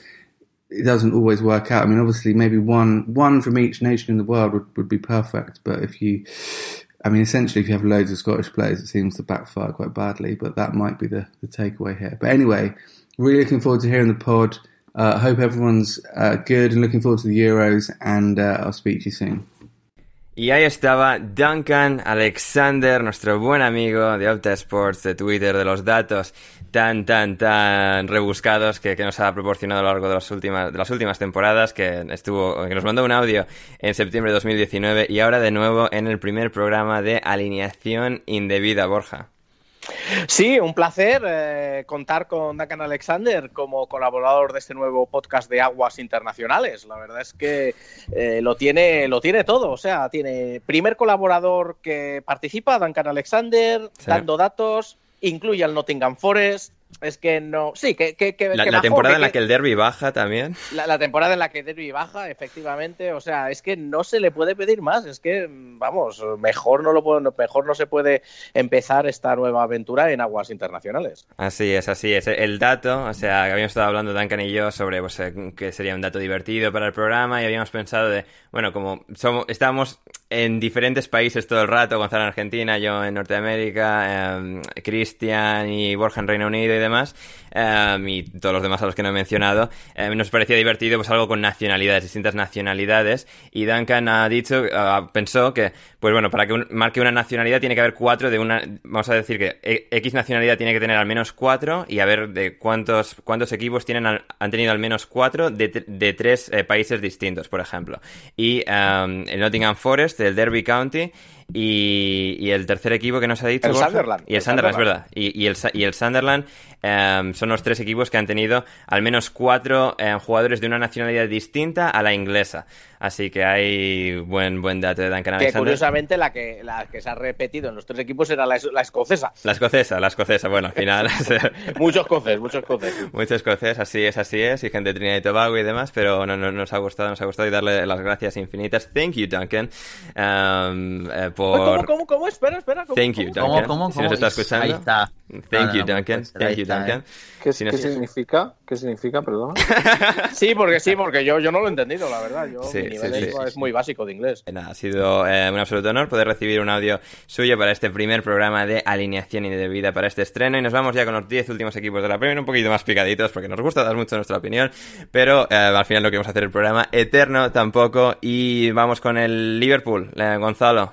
it doesn't always work out. I mean, obviously, maybe one one from each nation in the world would, would be perfect. But if you I mean, essentially, if you have loads of Scottish players, it seems to backfire quite badly, but that might be the, the takeaway here. But anyway, really looking forward to hearing the pod. Uh, hope everyone's uh, good and looking forward to the Euros, and uh, I'll speak to you soon. Y ahí estaba Duncan Alexander, nuestro buen amigo de Opta Sports, de Twitter, de los datos tan, tan, tan rebuscados que, que, nos ha proporcionado a lo largo de las últimas, de las últimas temporadas, que estuvo, que nos mandó un audio en septiembre de 2019 y ahora de nuevo en el primer programa de alineación indebida, Borja. Sí, un placer eh, contar con Duncan Alexander como colaborador de este nuevo podcast de aguas internacionales. La verdad es que eh, lo, tiene, lo tiene todo. O sea, tiene primer colaborador que participa, Duncan Alexander, sí. dando datos, incluye al Nottingham Forest, es que no. Sí, que. que, que la, que la temporada en la que el derby baja también. La, la, temporada en la que el derby baja, efectivamente. O sea, es que no se le puede pedir más. Es que, vamos, mejor no, lo puedo, mejor no se puede empezar esta nueva aventura en aguas internacionales. Así es, así es. El dato, o sea, que habíamos estado hablando Duncan y yo sobre pues, que sería un dato divertido para el programa y habíamos pensado de, bueno, como somos, estábamos en diferentes países todo el rato, Gonzalo en Argentina, yo en Norteamérica, eh, Cristian y Borja en Reino Unido y demás, eh, y todos los demás a los que no he mencionado, eh, nos parecía divertido pues algo con nacionalidades, distintas nacionalidades, y Duncan ha dicho, uh, pensó que, pues bueno, para que un, marque una nacionalidad tiene que haber cuatro de una, vamos a decir que X nacionalidad tiene que tener al menos cuatro, y a ver de cuántos, cuántos equipos tienen al, han tenido al menos cuatro de, de tres eh, países distintos, por ejemplo. Y el Nottingham Forest, el Derby County, y, y, el tercer equipo que nos ha dicho el Sunderland y el, el Sunderland, es verdad. Y, y, el, y el Sunderland um, son los tres equipos que han tenido al menos cuatro um, jugadores de una nacionalidad distinta a la inglesa. Así que hay buen buen dato de Duncan que Alexander. curiosamente la que la que se ha repetido en los tres equipos era la, la escocesa. La escocesa la escocesa bueno al final muchos escoces muchos escoces muchos escoces así es así es y gente de Trinidad y Tobago y demás pero no, no, nos ha gustado nos ha gustado y darle las gracias infinitas. Thank you Duncan. Um, uh, por... ¿Cómo, cómo, cómo? Espera, espera. ¿cómo, Thank you, cómo? Duncan. ¿Cómo, cómo, si nos está escuchando. Ahí está. Thank No, you, no, no, Duncan. pues, Thank ahí you, está, Duncan. ¿Qué, Si qué significa? ¿Qué significa, perdón? Sí, porque sí, porque yo, yo no lo he entendido, la verdad. Yo, Sí, mi nivel sí, sí, es, sí, es muy básico de inglés. Nada, ha sido eh, un absoluto honor poder recibir un audio suyo para este primer programa de alineación indebida para este estreno. Y nos vamos ya con los 10 últimos equipos de la Premier, un poquito más picaditos porque nos gusta dar mucho nuestra opinión. Pero eh, al final no queremos hacer el programa eterno tampoco. Y vamos con el Liverpool, eh, Gonzalo.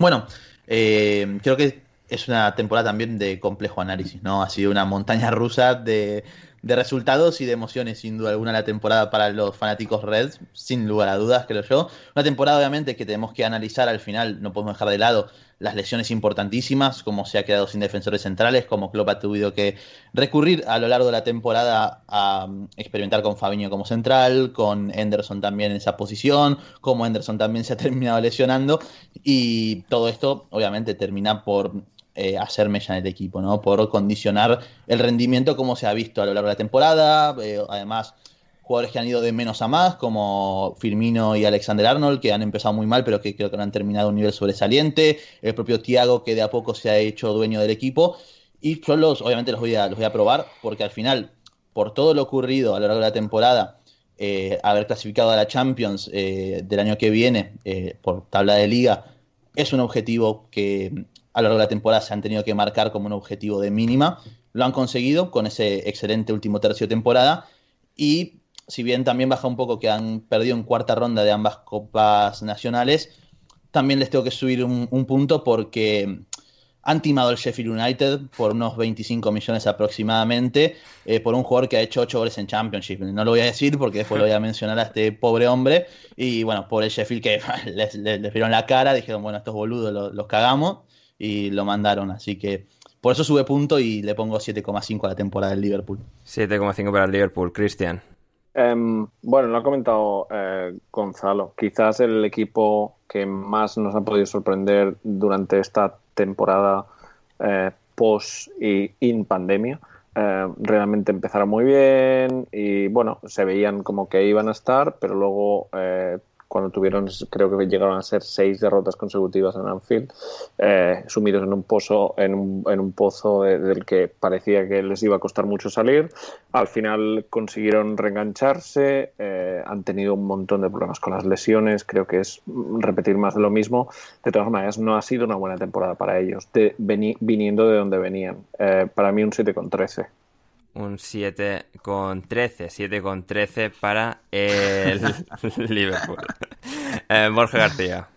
Bueno, eh, creo que es una temporada también de complejo análisis, ¿no? Ha sido una montaña rusa de, de resultados y de emociones, sin duda alguna, la temporada para los fanáticos Reds, sin lugar a dudas, creo yo. Una temporada, obviamente, que tenemos que analizar al final, no podemos dejar de lado las lesiones importantísimas, como se ha quedado sin defensores centrales, como Klopp ha tenido que recurrir a lo largo de la temporada a um, experimentar con Fabinho como central, con Henderson también en esa posición, como Henderson también se ha terminado lesionando, y todo esto obviamente termina por eh, hacer mella en el equipo, ¿no? Por condicionar el rendimiento como se ha visto a lo largo de la temporada, eh, además jugadores que han ido de menos a más, como Firmino y Alexander Arnold, que han empezado muy mal, pero que creo que no han terminado un nivel sobresaliente. El propio Thiago, que de a poco se ha hecho dueño del equipo. Y yo obviamente los voy a, los voy a probar, porque al final, por todo lo ocurrido a lo largo de la temporada, eh, haber clasificado a la Champions eh, del año que viene por tabla de liga, es un objetivo que a lo largo de la temporada se han tenido que marcar como un objetivo de mínima. Lo han conseguido con ese excelente último tercio de temporada. Y si bien también baja un poco que han perdido en cuarta ronda de ambas copas nacionales, también les tengo que subir un, punto porque han timado el Sheffield United por unos 25 millones aproximadamente eh, por un jugador que ha hecho 8 goles en Championship. No lo voy a decir porque después lo voy a mencionar a este pobre hombre. Y bueno, por el Sheffield que les, les, vieron la cara, dijeron, bueno, estos boludos los, los cagamos y lo mandaron. Así que por eso sube punto y le pongo 7,5 a la temporada del Liverpool. 7,5 para el Liverpool, Cristian. Em, bueno, lo ha comentado eh, Gonzalo. Quizás el equipo que más nos ha podido sorprender durante esta temporada eh, post y in pandemia. Eh, realmente empezaron muy bien y bueno, se veían como que iban a estar, pero luego cuando tuvieron, creo que llegaron a ser seis derrotas consecutivas en Anfield, eh, sumidos en un pozo, en un, pozo del que parecía que les iba a costar mucho salir. Al final consiguieron reengancharse, eh, han tenido un montón de problemas con las lesiones, creo que es repetir más de lo mismo. De todas maneras, no ha sido una buena temporada para ellos, de, viniendo de donde venían. Eh, para mí un 7 con 13 un 7 con 13, 7 con 13 para el Liverpool. Eh, Borja García.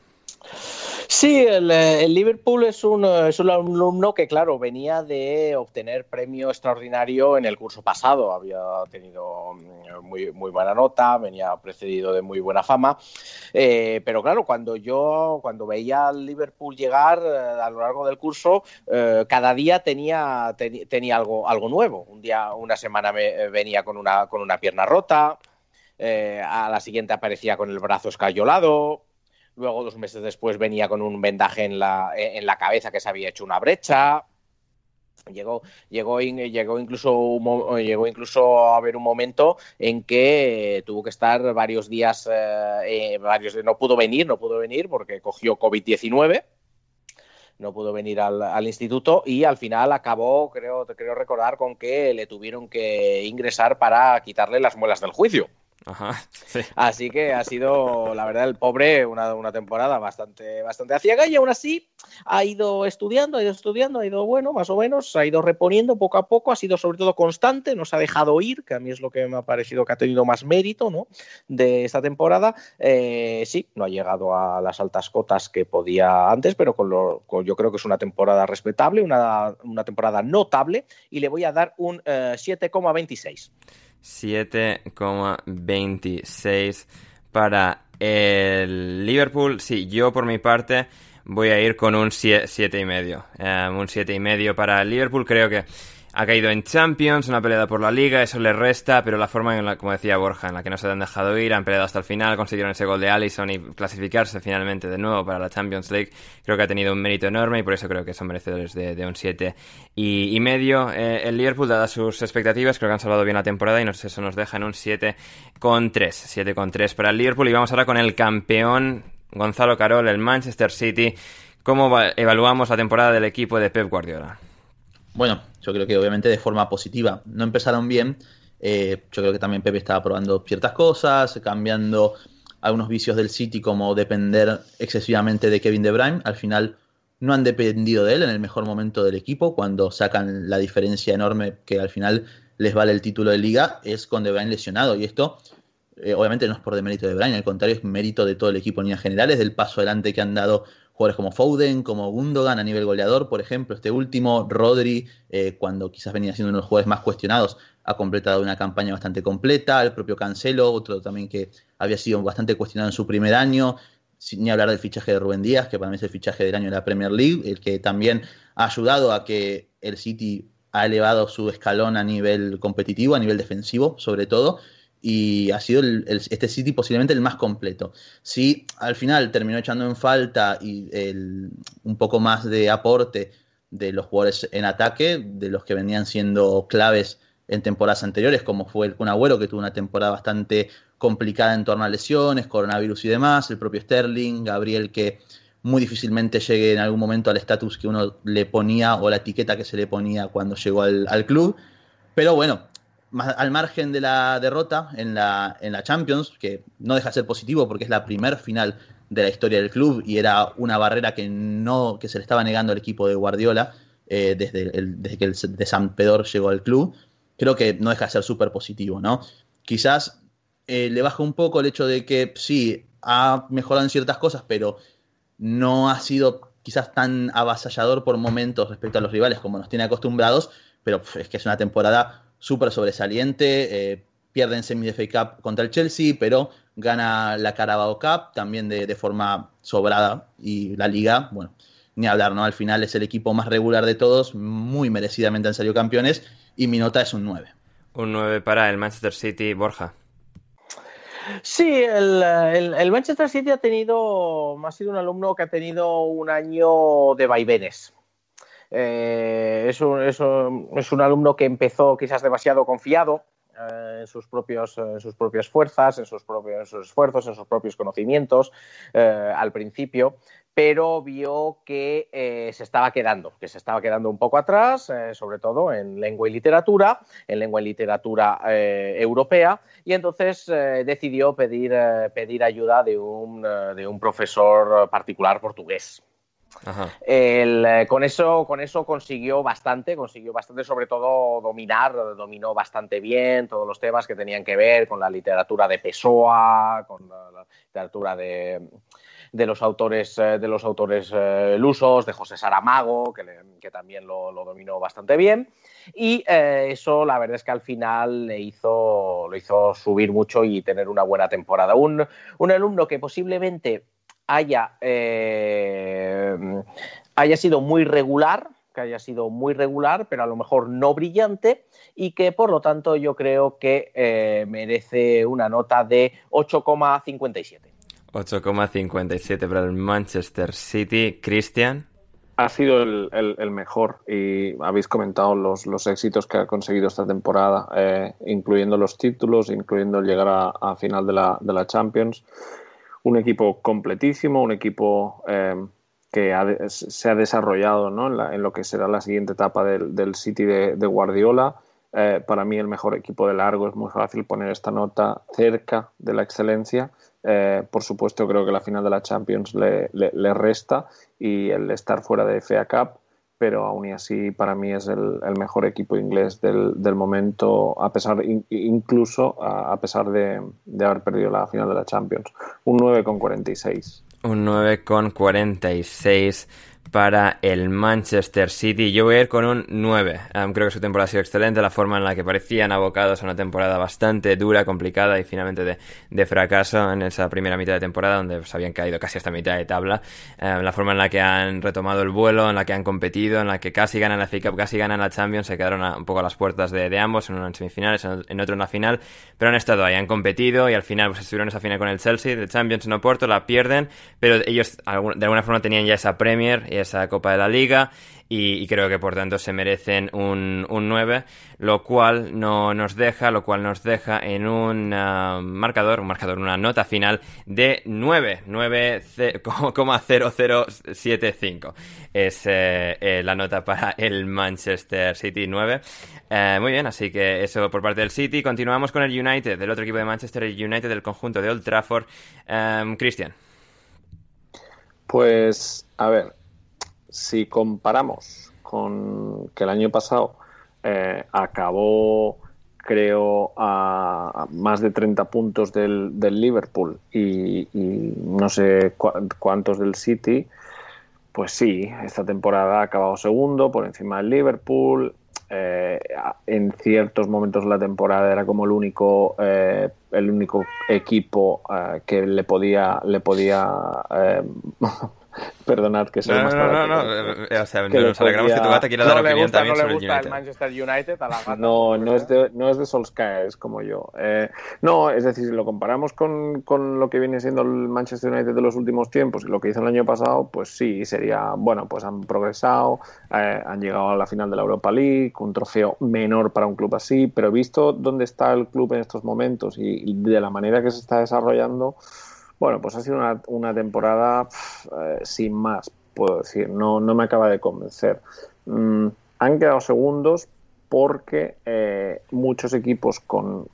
Sí, eh, el, Liverpool es un, es un, alumno que, claro, venía de obtener premio extraordinario en el curso pasado. Había tenido mm, muy, muy buena nota, venía precedido de muy buena fama. Eh, pero, claro, cuando yo cuando veía al Liverpool llegar eh, a lo largo del curso, cada día tenía, tenía algo, algo nuevo. Un día, una semana me, venía con una, con una pierna rota. a la siguiente aparecía con el brazo escayolado, Luego, dos meses después, venía con un vendaje en la, en la cabeza que se había hecho una brecha. Llegó, llegó, llegó, incluso, llegó incluso a haber un momento en que tuvo que estar varios días, eh, eh, varios, no pudo venir, no pudo venir porque cogió COVID-19 no pudo venir al, al, instituto y al final acabó, creo, creo recordar, con que le tuvieron que ingresar para quitarle las muelas del juicio. Ajá, Así que ha sido, la verdad, el pobre una, una, temporada bastante, bastante aciaga y aún así ha ido estudiando, ha ido estudiando, ha ido, bueno, más o menos, ha ido reponiendo poco a poco, ha sido sobre todo constante, no se ha dejado ir, que a mí es lo que me ha parecido que ha tenido más mérito ¿no? de esta temporada. Eh, sí, no ha llegado a las altas cotas que podía antes, pero con lo, yo creo que es una temporada respetable, una, una temporada notable y le voy a dar un 7,26. Eh, 7,26 para el Liverpool. Sí, yo por mi parte voy a ir con un 7,5. Eh, un 7,5 para el Liverpool. Creo que ha caído en Champions, una pelea por la liga, eso le resta, pero la forma en la, como decía Borja, en la que no se han dejado ir, han peleado hasta el final, consiguieron ese gol de Allison y clasificarse finalmente de nuevo para la Champions League, creo que ha tenido un mérito enorme y por eso creo que son merecedores de, un 7 y, medio. Eh, el Liverpool, dadas sus expectativas, creo que han salvado bien la temporada y eso nos deja en un 7 con 3, 7 con 3 para el Liverpool y vamos ahora con el campeón Gonzalo Carol, el Manchester City. ¿Cómo evaluamos la temporada del equipo de Pep Guardiola? Bueno, yo creo que obviamente de forma positiva. No empezaron bien. Eh, yo creo que también Pepe estaba probando ciertas cosas, cambiando algunos vicios del City como depender excesivamente de Kevin De Bruyne. Al final no han dependido de él en el mejor momento del equipo, cuando sacan la diferencia enorme que al final les vale el título de liga, es con De Bruyne lesionado. Y esto eh, obviamente no es por demérito de Bruyne, al contrario es mérito de todo el equipo en general, general, es del paso adelante que han dado jugadores como Foden, como Gundogan a nivel goleador, por ejemplo, este último, Rodri, eh, cuando quizás venía siendo uno de los jugadores más cuestionados, ha completado una campaña bastante completa, el propio Cancelo, otro también que había sido bastante cuestionado en su primer año, sin ni hablar del fichaje de Rubén Díaz, que para mí es el fichaje del año de la Premier League, el que también ha ayudado a que el City ha elevado su escalón a nivel competitivo, a nivel defensivo sobre todo, y ha sido este City posiblemente el más completo. Si al final terminó echando en falta y un poco más de aporte de los jugadores en ataque, de los que venían siendo claves en temporadas anteriores, como fue el Kun Agüero, que tuvo una temporada bastante complicada en torno a lesiones, coronavirus y demás, el propio Sterling, Gabriel, que muy difícilmente llegue en algún momento al estatus que uno le ponía o la etiqueta que se le ponía cuando llegó al club. Pero bueno, al margen de la derrota en la, en la Champions, que no deja de ser positivo porque es la primer final de la historia del club y era una barrera que, no, que se le estaba negando al equipo de Guardiola eh, desde, desde que el de San Pedro llegó al club, creo que no deja de ser súper positivo, ¿no? Quizás eh, le baja un poco el hecho de que sí, ha mejorado en ciertas cosas, pero no ha sido quizás tan avasallador por momentos respecto a los rivales como nos tiene acostumbrados, pero es que es una temporada súper sobresaliente. Eh, pierde en semi de FA Cup contra el Chelsea, pero gana la Carabao Cup también de, forma sobrada. Y la Liga, bueno, ni hablar, ¿no? Al final es el equipo más regular de todos, muy merecidamente han salido campeones, y mi nota es un 9. Un 9 para el Manchester City, Borja. Sí, el, Manchester City ha tenido, ha sido un alumno que ha tenido un año de vaivenes. Eh, es, un, alumno que empezó quizás demasiado confiado, eh, en, sus propios, en sus propias fuerzas, en sus propios esfuerzos, en sus propios conocimientos eh, al principio, pero vio que eh, se estaba quedando, que se estaba quedando un poco atrás, sobre todo en lengua y literatura, en lengua y literatura europea, y entonces decidió pedir, ayuda de un profesor particular portugués. Eh, con, eso, con eso consiguió bastante, consiguió bastante, sobre todo dominar, dominó bastante bien todos los temas que tenían que ver con la literatura de Pessoa, con la, literatura de, los autores, eh, de los autores eh, lusos, de José Saramago, que, también lo, dominó bastante bien. Y eso, la verdad es que al final le hizo, lo hizo subir mucho y tener una buena temporada. Un, un alumno que posiblemente haya, eh, haya sido muy regular, que haya sido muy regular, pero a lo mejor no brillante, y que por lo tanto yo creo que eh, merece una nota de 8,57. 8,57 para el Manchester City. Cristian. Ha sido el, mejor y habéis comentado los, los, éxitos que ha conseguido esta temporada, eh, incluyendo los títulos, incluyendo el llegar a, a final de la, de la Champions un equipo completísimo, un equipo eh, que se ha desarrollado en, lo que será la siguiente etapa del, City de, Guardiola. Eh, para mí el mejor equipo de largo es muy fácil poner esta nota cerca de la excelencia. Eh, por supuesto creo que la final de la Champions le, le resta y el estar fuera de FA Cup pero aún y así para mí es el, mejor equipo inglés del, momento, a pesar incluso a, pesar de, de, haber perdido la final de la Champions. Un 9,46. Un 9,46 para el Manchester City. Yo voy a ir con un 9. creo que su temporada ha sido excelente. La forma en la que parecían abocados a una temporada bastante dura, complicada y finalmente de, fracaso en esa primera mitad de temporada, donde se pues, habían caído casi hasta mitad de tabla. la forma en la que han retomado el vuelo, en la que han competido, en la que casi ganan la FA Cup, casi ganan la Champions, se quedaron un poco a las puertas de, ambos, en uno en semifinales, en otro en la final, pero han estado ahí, han competido y al final pues, estuvieron esa final con el Chelsea, de Champions en Oporto, la pierden, pero ellos de alguna forma tenían ya esa Premier esa Copa de la Liga y, creo que por tanto se merecen un, un 9, lo cual no nos deja, lo cual nos deja en un ah, marcador, un marcador, una nota final de 9, 9,0075 es eh, eh, la nota para el Manchester City 9. Eh, muy bien, así que eso por parte del City. Continuamos con el United, del otro equipo de Manchester, el United del conjunto de Old Trafford. Cristian. Pues, a ver, si comparamos con que el año pasado eh, acabó, creo, a, más de 30 puntos del, Liverpool y, no sé cuántos del City, pues sí, esta temporada ha acabado segundo por encima del Liverpool. Eh, en ciertos momentos de la temporada era como el único eh, el único equipo que le podía le podía Perdonad que soy no, no, no, no, o sea, nos alegramos que tu gata quiera dar opinión también sobre el United. el Manchester United a la gata. No, no es de, no es de Solskjaer, es como yo. Eh, no, es decir, si lo comparamos con, con, lo que viene siendo el Manchester United de los últimos tiempos y lo que hizo el año pasado, pues sí, sería, bueno, pues han progresado, eh, han llegado a la final de la Europa League, un trofeo menor para un club así, pero visto dónde está el club en estos momentos y de la manera que se está desarrollando, bueno, pues ha sido una, temporada eh, sin más, puedo decir. No, no me acaba de convencer. Mm, han quedado segundos porque eh, muchos equipos con,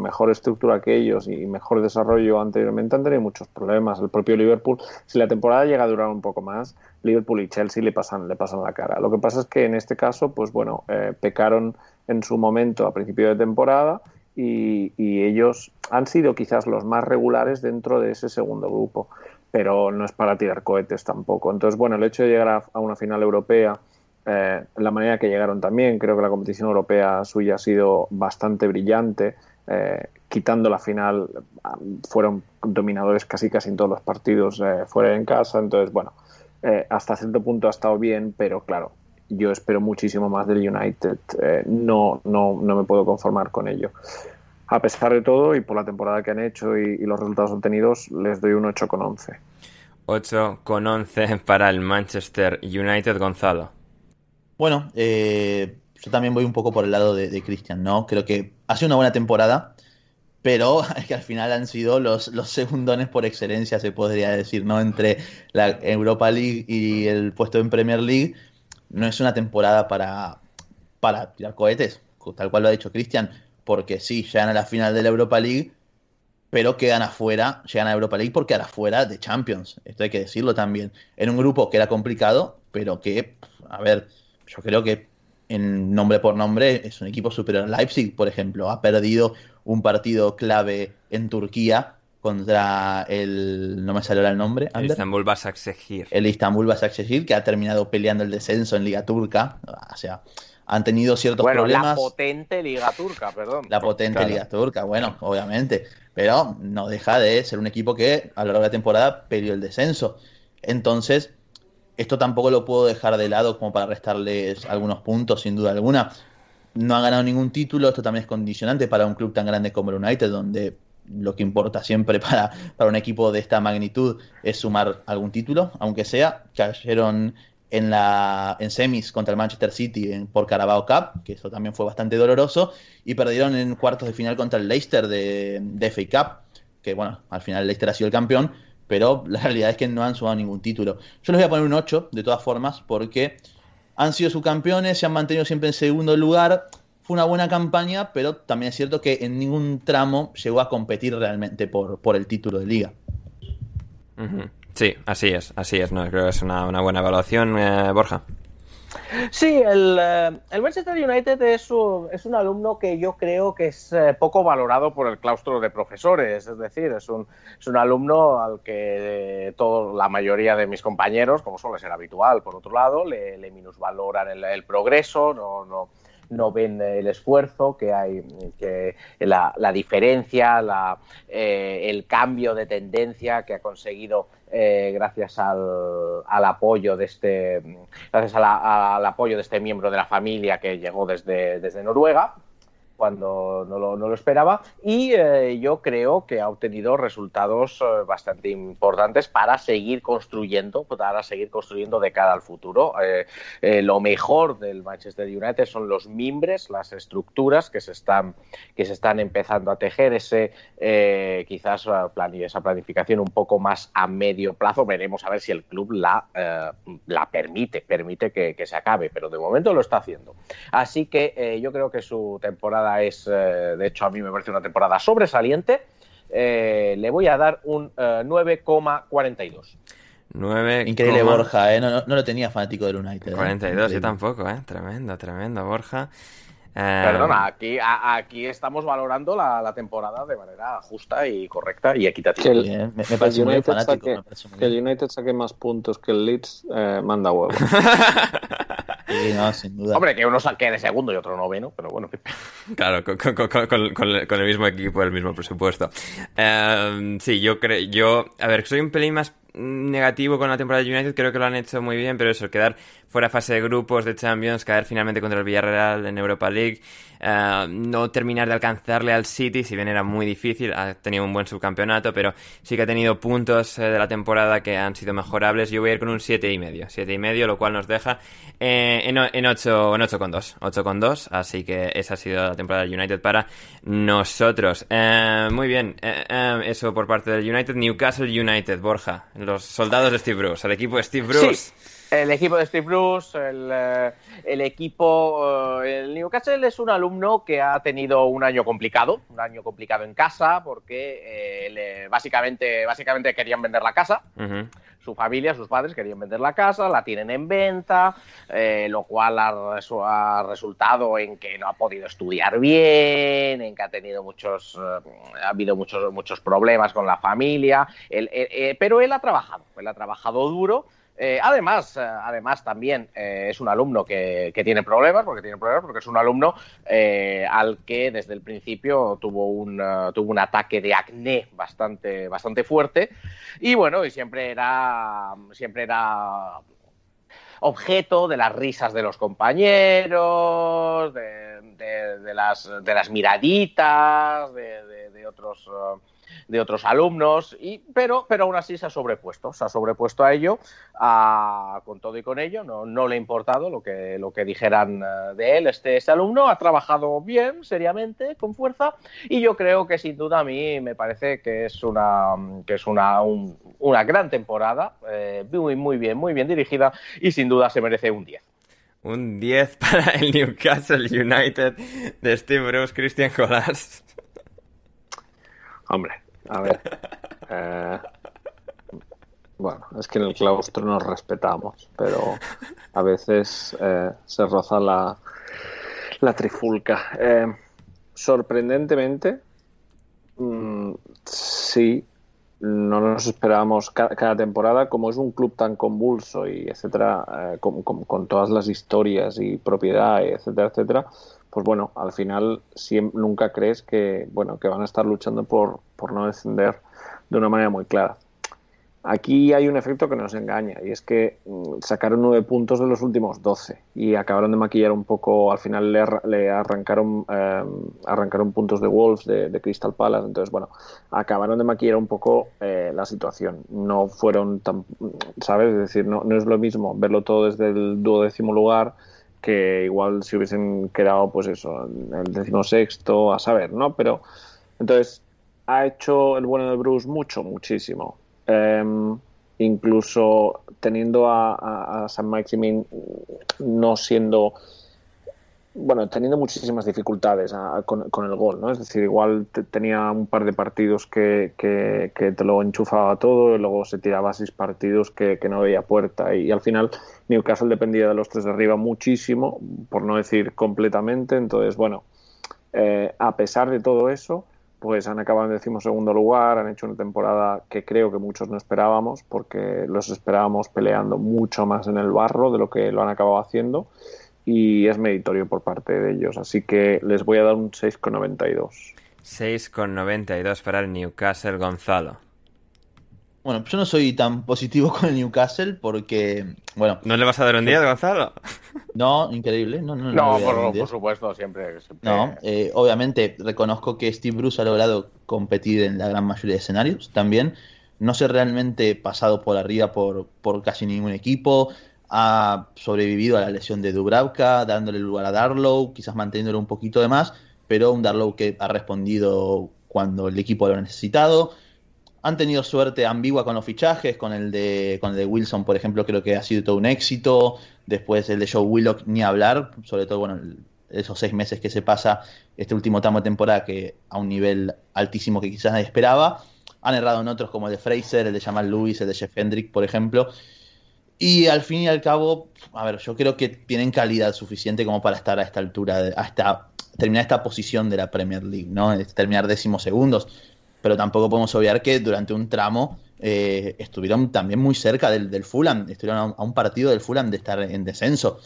mejor estructura que ellos y mejor desarrollo anteriormente han tenido muchos problemas. El propio Liverpool, si la temporada llega a durar un poco más, Liverpool y Chelsea le pasan, le pasan la cara. Lo que pasa es que en este caso, pues bueno, eh, pecaron en su momento a principio de temporada y, ellos han sido quizás los más regulares dentro de ese segundo grupo, pero no es para tirar cohetes tampoco. Entonces, bueno, el hecho de llegar a, una final europea, eh, la manera que llegaron también, creo que la competición europea suya ha sido bastante brillante. Eh, quitando la final, fueron dominadores casi casi en todos los partidos eh, fuera en casa. Entonces, bueno, hasta cierto punto ha estado bien, pero claro, yo espero muchísimo más del United. Eh, no, no, no me puedo conformar con ello. A pesar de todo, y por la temporada que han hecho y, los resultados obtenidos, les doy un 8 con 11. 8 con 11 para el Manchester United, Gonzalo. Bueno, eh, yo también voy un poco por el lado de, de Christian, ¿no? Creo que ha sido una buena temporada, pero es que al final han sido los, los segundones por excelencia, se podría decir, ¿no? Entre la Europa League y el puesto en Premier League no es una temporada para, para tirar cohetes, tal cual lo ha dicho Cristian, porque sí, llegan a la final de la Europa League, pero quedan afuera, llegan a Europa League porque quedan afuera de Champions. Esto hay que decirlo también. En un grupo que era complicado, pero que, a ver, yo creo que en nombre por nombre es un equipo superior Leipzig, por ejemplo. Ha perdido un partido clave en Turquía contra el. No me salió el nombre. El Istanbul Basaksehir. El Istanbul Basaksehir, que ha terminado peleando el descenso en Liga Turca. O sea, han tenido ciertos bueno, problemas. La potente Liga Turca, perdón. La potente Liga Turca, bueno, obviamente. Pero no deja de ser un equipo que a lo largo de la temporada peleó el descenso. Entonces, esto tampoco lo puedo dejar de lado como para restarles algunos puntos, sin duda alguna. No ha ganado ningún título, esto también es condicionante para un club tan grande como el United, donde lo que importa siempre para, para, un equipo de esta magnitud es sumar algún título, aunque sea. Cayeron en, la, en semis contra el Manchester City en, por Carabao Cup, que eso también fue bastante doloroso, y perdieron en cuartos de final contra el Leicester de, FA Cup, que bueno, al final el Leicester ha sido el campeón, pero la realidad es que no han sumado ningún título. Yo les voy a poner un 8, de todas formas, porque han sido subcampeones, se han mantenido siempre en segundo lugar fue una buena campaña, pero también es cierto que en ningún tramo llegó a competir realmente por, por el título de liga. Sí, así es, así es, ¿no? creo que es una, buena evaluación, eh, Borja. Sí, el, eh, el, Manchester United es un, es un alumno que yo creo que es eh, poco valorado por el claustro de profesores, es decir, es un, es un alumno al que todo, la mayoría de mis compañeros, como suele ser habitual, por otro lado, le, le minusvaloran el, el progreso, no, no, no ven el esfuerzo que hay, que la, diferencia, la, eh, el cambio de tendencia que ha conseguido eh, gracias al, al, apoyo de este gracias al apoyo de este miembro de la familia que llegó desde Noruega cuando no lo, no lo esperaba y eh, yo creo que ha obtenido resultados eh, bastante importantes para seguir construyendo, para seguir construyendo de cara al futuro. Eh, lo mejor del Manchester United son los mimbres, las estructuras que se están, que se están empezando a tejer, ese quizás plan, esa planificación un poco más a medio plazo. Veremos a ver si el club la, la permite, permite que, que se acabe, pero de momento lo está haciendo. Así que yo creo que su temporada es, eh, de hecho, a mí me parece una temporada sobresaliente. Eh, le voy a dar un 9,42. Eh, Increíble Borja, no, lo tenía fanático del United. 42, yo tampoco, ¿eh? Tremendo, tremendo, Borja. Perdona, aquí, aquí estamos valorando la, temporada de manera justa y correcta y equitativa. Que el, me, parece muy fanático. que el United saque más puntos que el Leeds manda huevo. Hombre, que uno saque de segundo y otro noveno, pero bueno. Claro, con, el mismo equipo, el mismo presupuesto. Em, sí, yo creo, yo, a ver, soy un pelín más negativo con la temporada de United, creo que lo han hecho muy bien, pero eso, quedar fuera fase de grupos de Champions, caer finalmente contra el Villarreal en Europa League, eh, no terminar de alcanzarle al City, si bien era muy difícil, ha tenido un buen subcampeonato, pero sí que ha tenido puntos eh, de la temporada que han sido mejorables. Yo voy a ir con un 7,5, 7,5, lo cual nos deja eh, en, en 8, en 8,2, 8,2, así que esa ha sido la temporada de United para nosotros. muy bien, eso por parte del United. Newcastle United, Borja, los soldados de Steve Bruce, el equipo de Steve Bruce. El equipo de Steve Bruce, el, eh, el equipo, eh, el Newcastle es un alumno que ha tenido un año complicado, un año complicado en casa, porque eh, le- básicamente, básicamente querían vender la casa. Su familia, sus padres querían vender la casa, la tienen en venta, eh, lo cual ha, resu- ha resultado en que no ha podido estudiar bien, en que ha tenido muchos, eh, ha habido muchos, muchos problemas con la familia, Él- pero él ha trabajado, él ha trabajado duro. Eh, además, eh, además también eh, es un alumno que, que tiene problemas, porque tiene problemas, porque es un alumno eh, al que desde el principio tuvo un, eh, tuvo un ataque de acné bastante, bastante fuerte. Y bueno, y siempre era, siempre era objeto de las risas de los compañeros, de, las, de las miraditas, de, otros, de otros alumnos, y, pero, pero aún así se ha sobrepuesto, se ha sobrepuesto a ello, a- con todo y con ello, no, no le ha importado lo que, lo que dijeran eh, de él. Este, este alumno ha trabajado bien, seriamente, con fuerza, y yo creo que sin duda a mí me parece que es una, que es una, un- una gran temporada, eh, muy, muy bien, muy bien dirigida, y sin duda se merece un 10. Un 10 para el Newcastle United de Steve Bruce, Christian Colas. Hombre, a ver. eh, bueno, es que en el claustro nos respetamos, pero a veces eh, se roza la, la trifulca. Eh, sorprendentemente, mm, sí, no nos esperábamos ca- cada, temporada, como es un club tan convulso y etcétera, eh, con, con- con todas las historias y propiedad, etcétera, etcétera, pues bueno, al final siem- nunca crees que, bueno, que van a estar luchando por, por no descender de una manera muy clara. Aquí hay un efecto que nos engaña y es que mm, sacaron nueve puntos de los últimos doce y acabaron de maquillar un poco, al final le, le arrancaron, eh, arrancaron puntos de Wolves, de, de Crystal Palace, entonces bueno, acabaron de maquillar un poco eh, la situación. No fueron tan, ¿sabes? Es decir, no, no es lo mismo verlo todo desde el duodécimo lugar que igual si hubiesen quedado, pues eso, en el decimosexto, a saber, ¿no? Pero entonces ha hecho el bueno de Bruce mucho, muchísimo. Em, incluso teniendo a, a, a San Maximin no siendo bueno, teniendo muchísimas dificultades con el gol, ¿no? Es decir, igual te- tenía un par de partidos que, que- que te lo enchufaba todo y luego se tiraba seis partidos que, que no veía puerta y, al final Newcastle dependía de los tres de arriba muchísimo, por no decir completamente, entonces, bueno, eh, a pesar de todo eso, pues han acabado en decimosegundo lugar, han hecho una temporada que creo que muchos no esperábamos, porque los esperábamos peleando mucho más en el barro de lo que lo han acabado haciendo, y es meritorio por parte de ellos, así que les voy a dar un 6,92. 6,92 para el Newcastle Gonzalo. Bueno, yo no soy tan positivo con el Newcastle porque, bueno, ¿No le vas a dar un 10, Gonzalo? no, increíble, no, no, no, No, por, un por 10. supuesto, siempre. siempre- No, eh, obviamente reconozco que Steve Bruce ha logrado competir en la gran mayoría de escenarios también. No se realmente pasado por arriba por, por casi ningún equipo. Ha sobrevivido a la lesión de Dubravka, dándole lugar a Darlow, quizás manteniéndolo un poquito de más, pero un Darlow que ha respondido cuando el equipo lo ha necesitado. Han tenido suerte ambigua con los fichajes, con el de con el de Wilson, por ejemplo, creo que ha sido todo un éxito. Después el de Joe Willock, ni hablar, sobre todo, bueno, esos seis meses que se pasa este último tramo de temporada que a un nivel altísimo que quizás nadie esperaba. Han errado en otros como el de Fraser, el de Jamal Lewis, el de Jeff Hendrick, por ejemplo. Y al fin y al cabo, a ver, yo creo que tienen calidad suficiente como para estar a esta altura, de- hasta terminar esta posición de la Premier League, ¿no? Terminar décimos segundos. Pero tampoco podemos obviar que durante un tramo eh, estuvieron también muy cerca del, del Fulham, estuvieron a un, partido del Fulham de estar en descenso.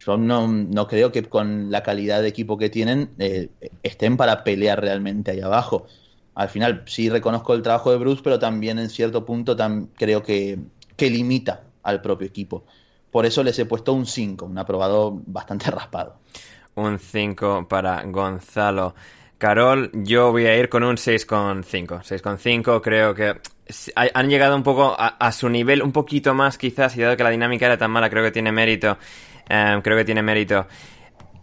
Yo no, no creo que con la calidad de equipo que tienen eh, estén para pelear realmente ahí abajo. Al final sí reconozco el trabajo de Bruce, pero también en cierto punto creo que, que limita al propio equipo. Por eso les he puesto un 5, un aprobado bastante raspado. Un 5 para Gonzalo. Carol, yo voy a ir con un 6,5. 6,5 creo que han llegado un poco a, a su nivel, un poquito más quizás, y dado que la dinámica era tan mala, creo que tiene mérito. eh, creo que tiene mérito.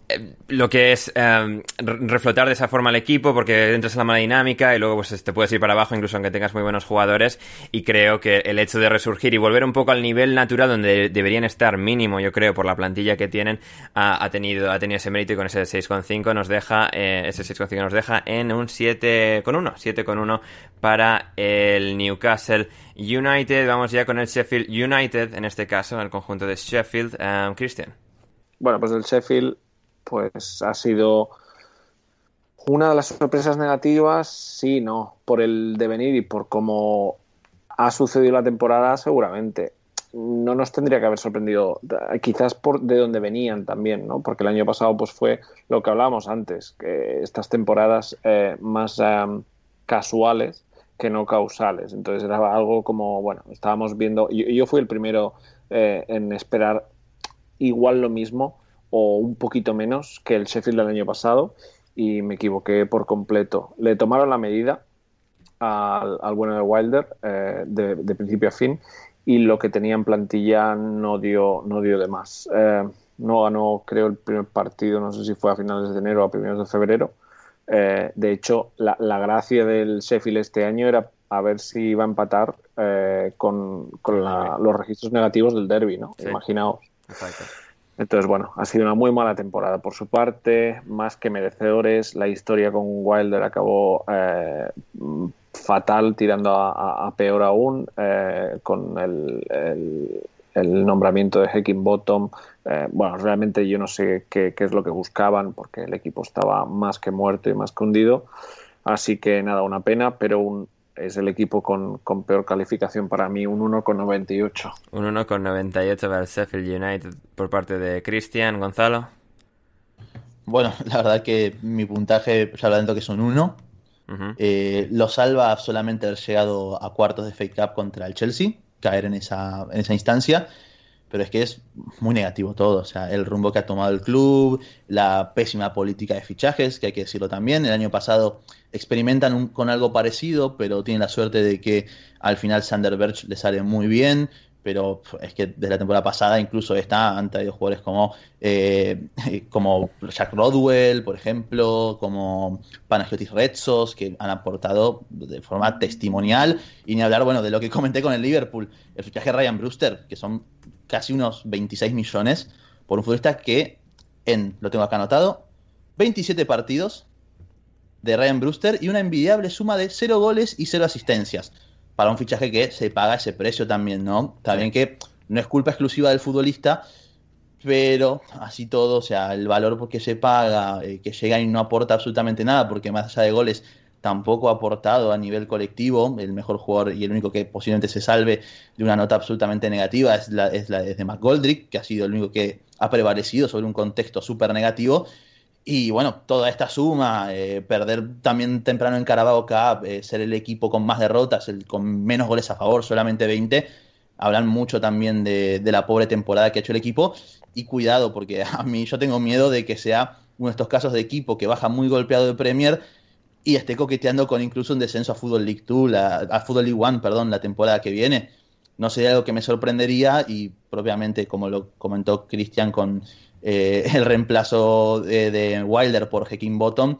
Eh, lo que es eh, reflotar de esa forma el equipo porque entras en la mala dinámica y luego pues te puedes ir para abajo incluso aunque tengas muy buenos jugadores. Y creo que el hecho de resurgir y volver un poco al nivel natural donde deberían estar mínimo yo creo por la plantilla que tienen ha, tenido ha tenido ese mérito y con ese 6,5 nos deja eh, ese 6,5 nos deja en un 7,1 7,1 para el Newcastle United. Vamos ya con el Sheffield United en este caso el conjunto de Sheffield. Christian. Bueno pues el Sheffield pues ha sido una de las sorpresas negativas, sí, no, por el devenir y por cómo ha sucedido la temporada, seguramente. No nos tendría que haber sorprendido, quizás por de dónde venían también, ¿no? Porque el año pasado pues fue lo que hablábamos antes, que estas temporadas eh, más em, casuales que no causales. Entonces era algo como, bueno, estábamos viendo, yo, yo fui el primero eh, en esperar igual lo mismo o un poquito menos que el Sheffield del año pasado y me equivoqué por completo. Le tomaron la medida al, bueno de Wilder eh, de, principio a fin y lo que tenía en plantilla no dio, no dio de más. Eh, no ganó, creo, el primer partido, no sé si fue a finales de enero o a primeros de febrero. Eh, de hecho, la, gracia del Sheffield este año era a ver si iba a empatar con, los registros negativos del derby, ¿no? Imaginaos. Exacto. Entonces, bueno, ha sido una muy mala temporada por su parte, más que merecedores. La historia con Wilder acabó eh, fatal, tirando a, peor aún, eh, con el, nombramiento de Hacking Bottom. Eh, bueno, realmente yo no sé qué, qué, es lo que buscaban, porque el equipo estaba más que muerto y más que hundido. Así que nada, una pena, pero un, es el equipo con, peor calificación para mí, un 1,98. Un 1,98 para el Sheffield United por parte de Cristian Gonzalo. Bueno, la verdad que mi puntaje ya dentro que son 1. Eh, lo salva solamente haber llegado a cuartos de Fake Cup contra el Chelsea, caer en esa, en esa instancia pero es que es muy negativo todo. O sea, el rumbo que ha tomado el club, la pésima política de fichajes, que hay que decirlo también. El año pasado experimentan con algo parecido, pero tienen la suerte de que al final Sander Berch le sale muy bien. Pero es que desde la temporada pasada incluso está han traído jugadores como, eh, como Jack Rodwell, por ejemplo, como Panagiotis Retsos, que han aportado de forma testimonial. Y ni hablar, bueno, de lo que comenté con el Liverpool, el fichaje de Ryan Brewster, que son casi unos 26 millones por un futbolista que en, lo tengo acá anotado, 27 partidos de Ryan Brewster y una envidiable suma de 0 goles y 0 asistencias. Para un fichaje que se paga ese precio también, ¿no? Está bien que no es culpa exclusiva del futbolista, pero así todo, o sea, el valor que se paga, eh, que llega y no aporta absolutamente nada, porque más allá de goles tampoco ha aportado a nivel colectivo. El mejor jugador y el único que posiblemente se salve de una nota absolutamente negativa es la, es la de McGoldrick, que ha sido el único que ha prevalecido sobre un contexto súper negativo. Y bueno, toda esta suma, eh, perder también temprano en Carabao Cup, eh, ser el equipo con más derrotas, el, con menos goles a favor, solamente 20, hablan mucho también de, de la pobre temporada que ha hecho el equipo. Y cuidado, porque a mí yo tengo miedo de que sea uno de estos casos de equipo que baja muy golpeado de Premier y esté coqueteando con incluso un descenso a Football League 2, a Football League 1, perdón, la temporada que viene. No sería algo que me sorprendería y propiamente, como lo comentó Cristian con eh, el reemplazo de, Wilder por Hacking Bottom,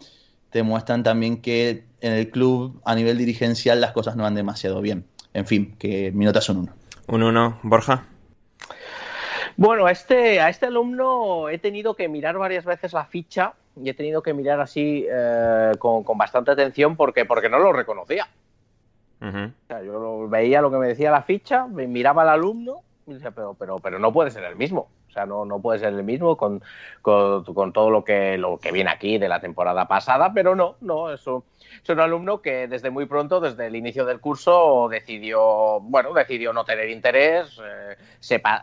te muestran también que en el club a nivel dirigencial las cosas no van demasiado bien. En fin, que mi nota son uno. Un uno, Borja. Bueno, a este, a este alumno he tenido que mirar varias veces la ficha y he tenido que mirar así eh, con, bastante atención porque, porque no lo reconocía. yo veía lo que me decía la ficha, me miraba al alumno y decía, pero, pero, pero no puede ser el mismo. O sea, no, no puede ser el mismo con, con, todo lo que, lo que viene aquí de la temporada pasada, pero no, no, es un alumno que desde muy pronto, desde el inicio del curso, decidió, bueno, decidió no tener interés, eh,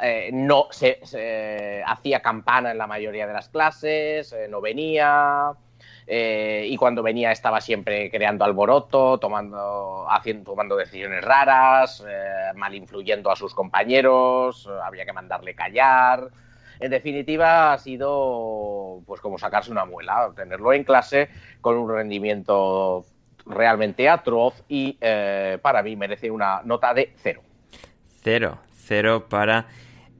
eh, no se, hacía campana en la mayoría de las clases, eh, no venía. Y cuando venía estaba siempre creando alboroto, tomando, haciendo, tomando decisiones raras, mal influyendo a sus compañeros, había que mandarle callar. En definitiva, ha sido pues como sacarse una muela, tenerlo en clase con un rendimiento realmente atroz y eh, para mí merece una nota de cero. Cero, cero para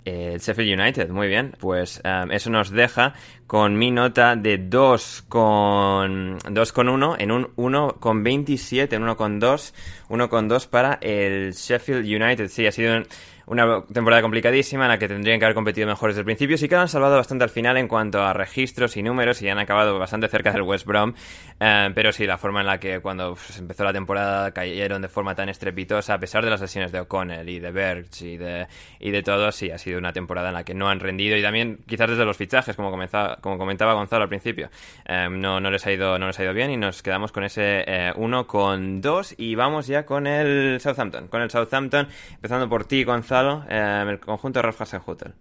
el Sheffield United, muy bien. Pues um, eso nos deja con mi nota de 2 con 2 con 1 en un 1 con 27, en 1 con 2, 1 con 2 para el Sheffield United. Sí, ha sido un, una temporada complicadísima en la que tendrían que haber competido mejor desde el principio. Sí que han salvado bastante al final en cuanto a registros y números y han acabado bastante cerca del West Brom. Eh, pero sí, la forma en la que cuando pues, empezó la temporada cayeron de forma tan estrepitosa, a pesar de las lesiones de O'Connell y de Bergs y de, y de todo, sí, ha sido una temporada en la que no han rendido y también quizás desde los fichajes, como, comenzaba, como comentaba Gonzalo al principio, eh, no, no, les ha ido, no les ha ido bien y nos quedamos con ese 1 eh, con 2 y vamos ya con el Southampton. Con el Southampton, empezando por ti, Gonzalo eh, el conjunto de Ralf Hasenhutel.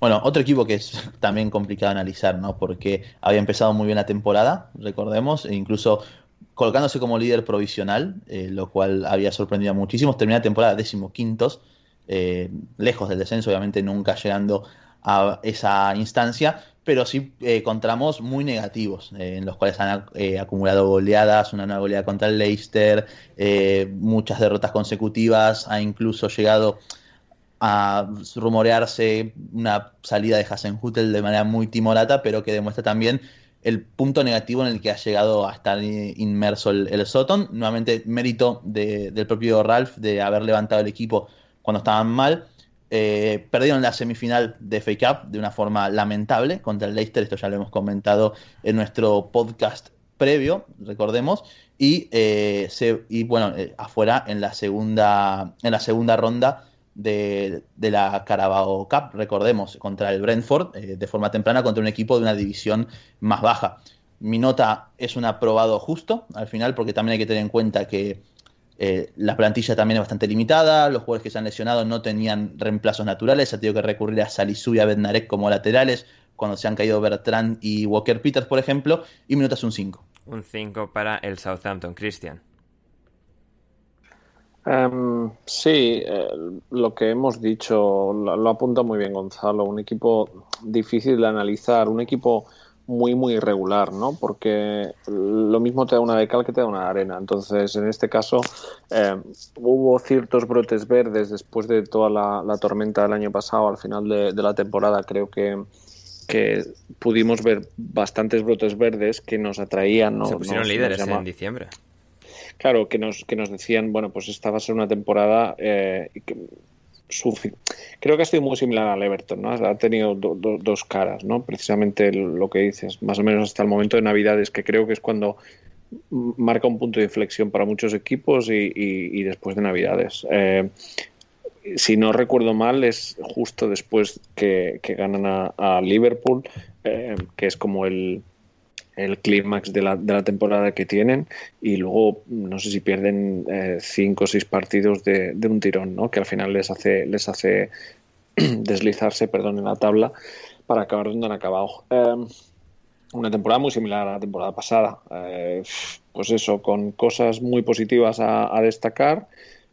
Bueno, otro equipo que es también complicado analizar, ¿no? Porque había empezado muy bien la temporada, recordemos, e incluso colocándose como líder provisional, eh, lo cual había sorprendido a muchísimos. Terminó la temporada decimoquintos, eh, lejos del descenso, obviamente nunca llegando a esa instancia, pero sí eh, muy negativos, eh, en los cuales han eh, acumulado goleadas, una nueva goleada contra el Leicester, muchas derrotas consecutivas, ha incluso llegado a rumorearse una salida de Hasenhutel de manera muy timorata, pero que demuestra también el punto negativo en el que ha llegado a estar inmerso el, el Soton. Nuevamente, mérito del propio Ralph de haber levantado el equipo cuando estaban mal eh, perdieron la semifinal de FA Cup de una forma lamentable contra el Leicester, esto ya lo hemos comentado en nuestro podcast previo, recordemos, y, eh, bueno, eh, afuera en la segunda, en la segunda ronda de, la Carabao Cup, recordemos, contra el Brentford, de forma temprana contra un equipo de una división más baja. Mi nota es un aprobado justo al final, porque también hay que tener en cuenta que eh, la plantilla también es bastante limitada, los jugadores que se han lesionado no tenían reemplazos naturales, ha tenido que recurrir a Salisu y a Bednarek como laterales cuando se han caído Bertrand y Walker Peters, por ejemplo, y minutos un 5. Un 5 para el Southampton, Christian. Em, sí, eh, lo que hemos dicho lo, lo, apunta muy bien Gonzalo. Un equipo difícil de analizar, un equipo muy, muy irregular, ¿no? Porque lo mismo te da una de cal que te da una arena. Entonces, en este caso, eh, hubo ciertos brotes verdes después de toda la, tormenta del año pasado, al final de, la temporada, creo que, que pudimos ver bastantes brotes verdes que nos atraían. ¿no? Se pusieron líderes en diciembre. Claro, que nos, que nos decían, bueno, pues esta va a ser una temporada eh, que, creo que ha sido muy similar al Everton, ¿no? Ha tenido dos caras, ¿no? Precisamente lo que dices, más o menos hasta el momento de Navidades, que creo que es cuando marca un punto de inflexión para muchos equipos y, después de Navidades. Eh, si no recuerdo mal, es justo después que, ganan a, Liverpool, eh, que es como el, el clímax de la, de la, temporada que tienen y luego no sé si pierden eh, cinco o seis partidos de, de, un tirón, ¿no? que al final les hace, les hace deslizarse perdón, en la tabla para acabar donde han acabado. Em, una temporada muy similar a la temporada pasada. Eh, pues eso, con cosas muy positivas a, a, destacar,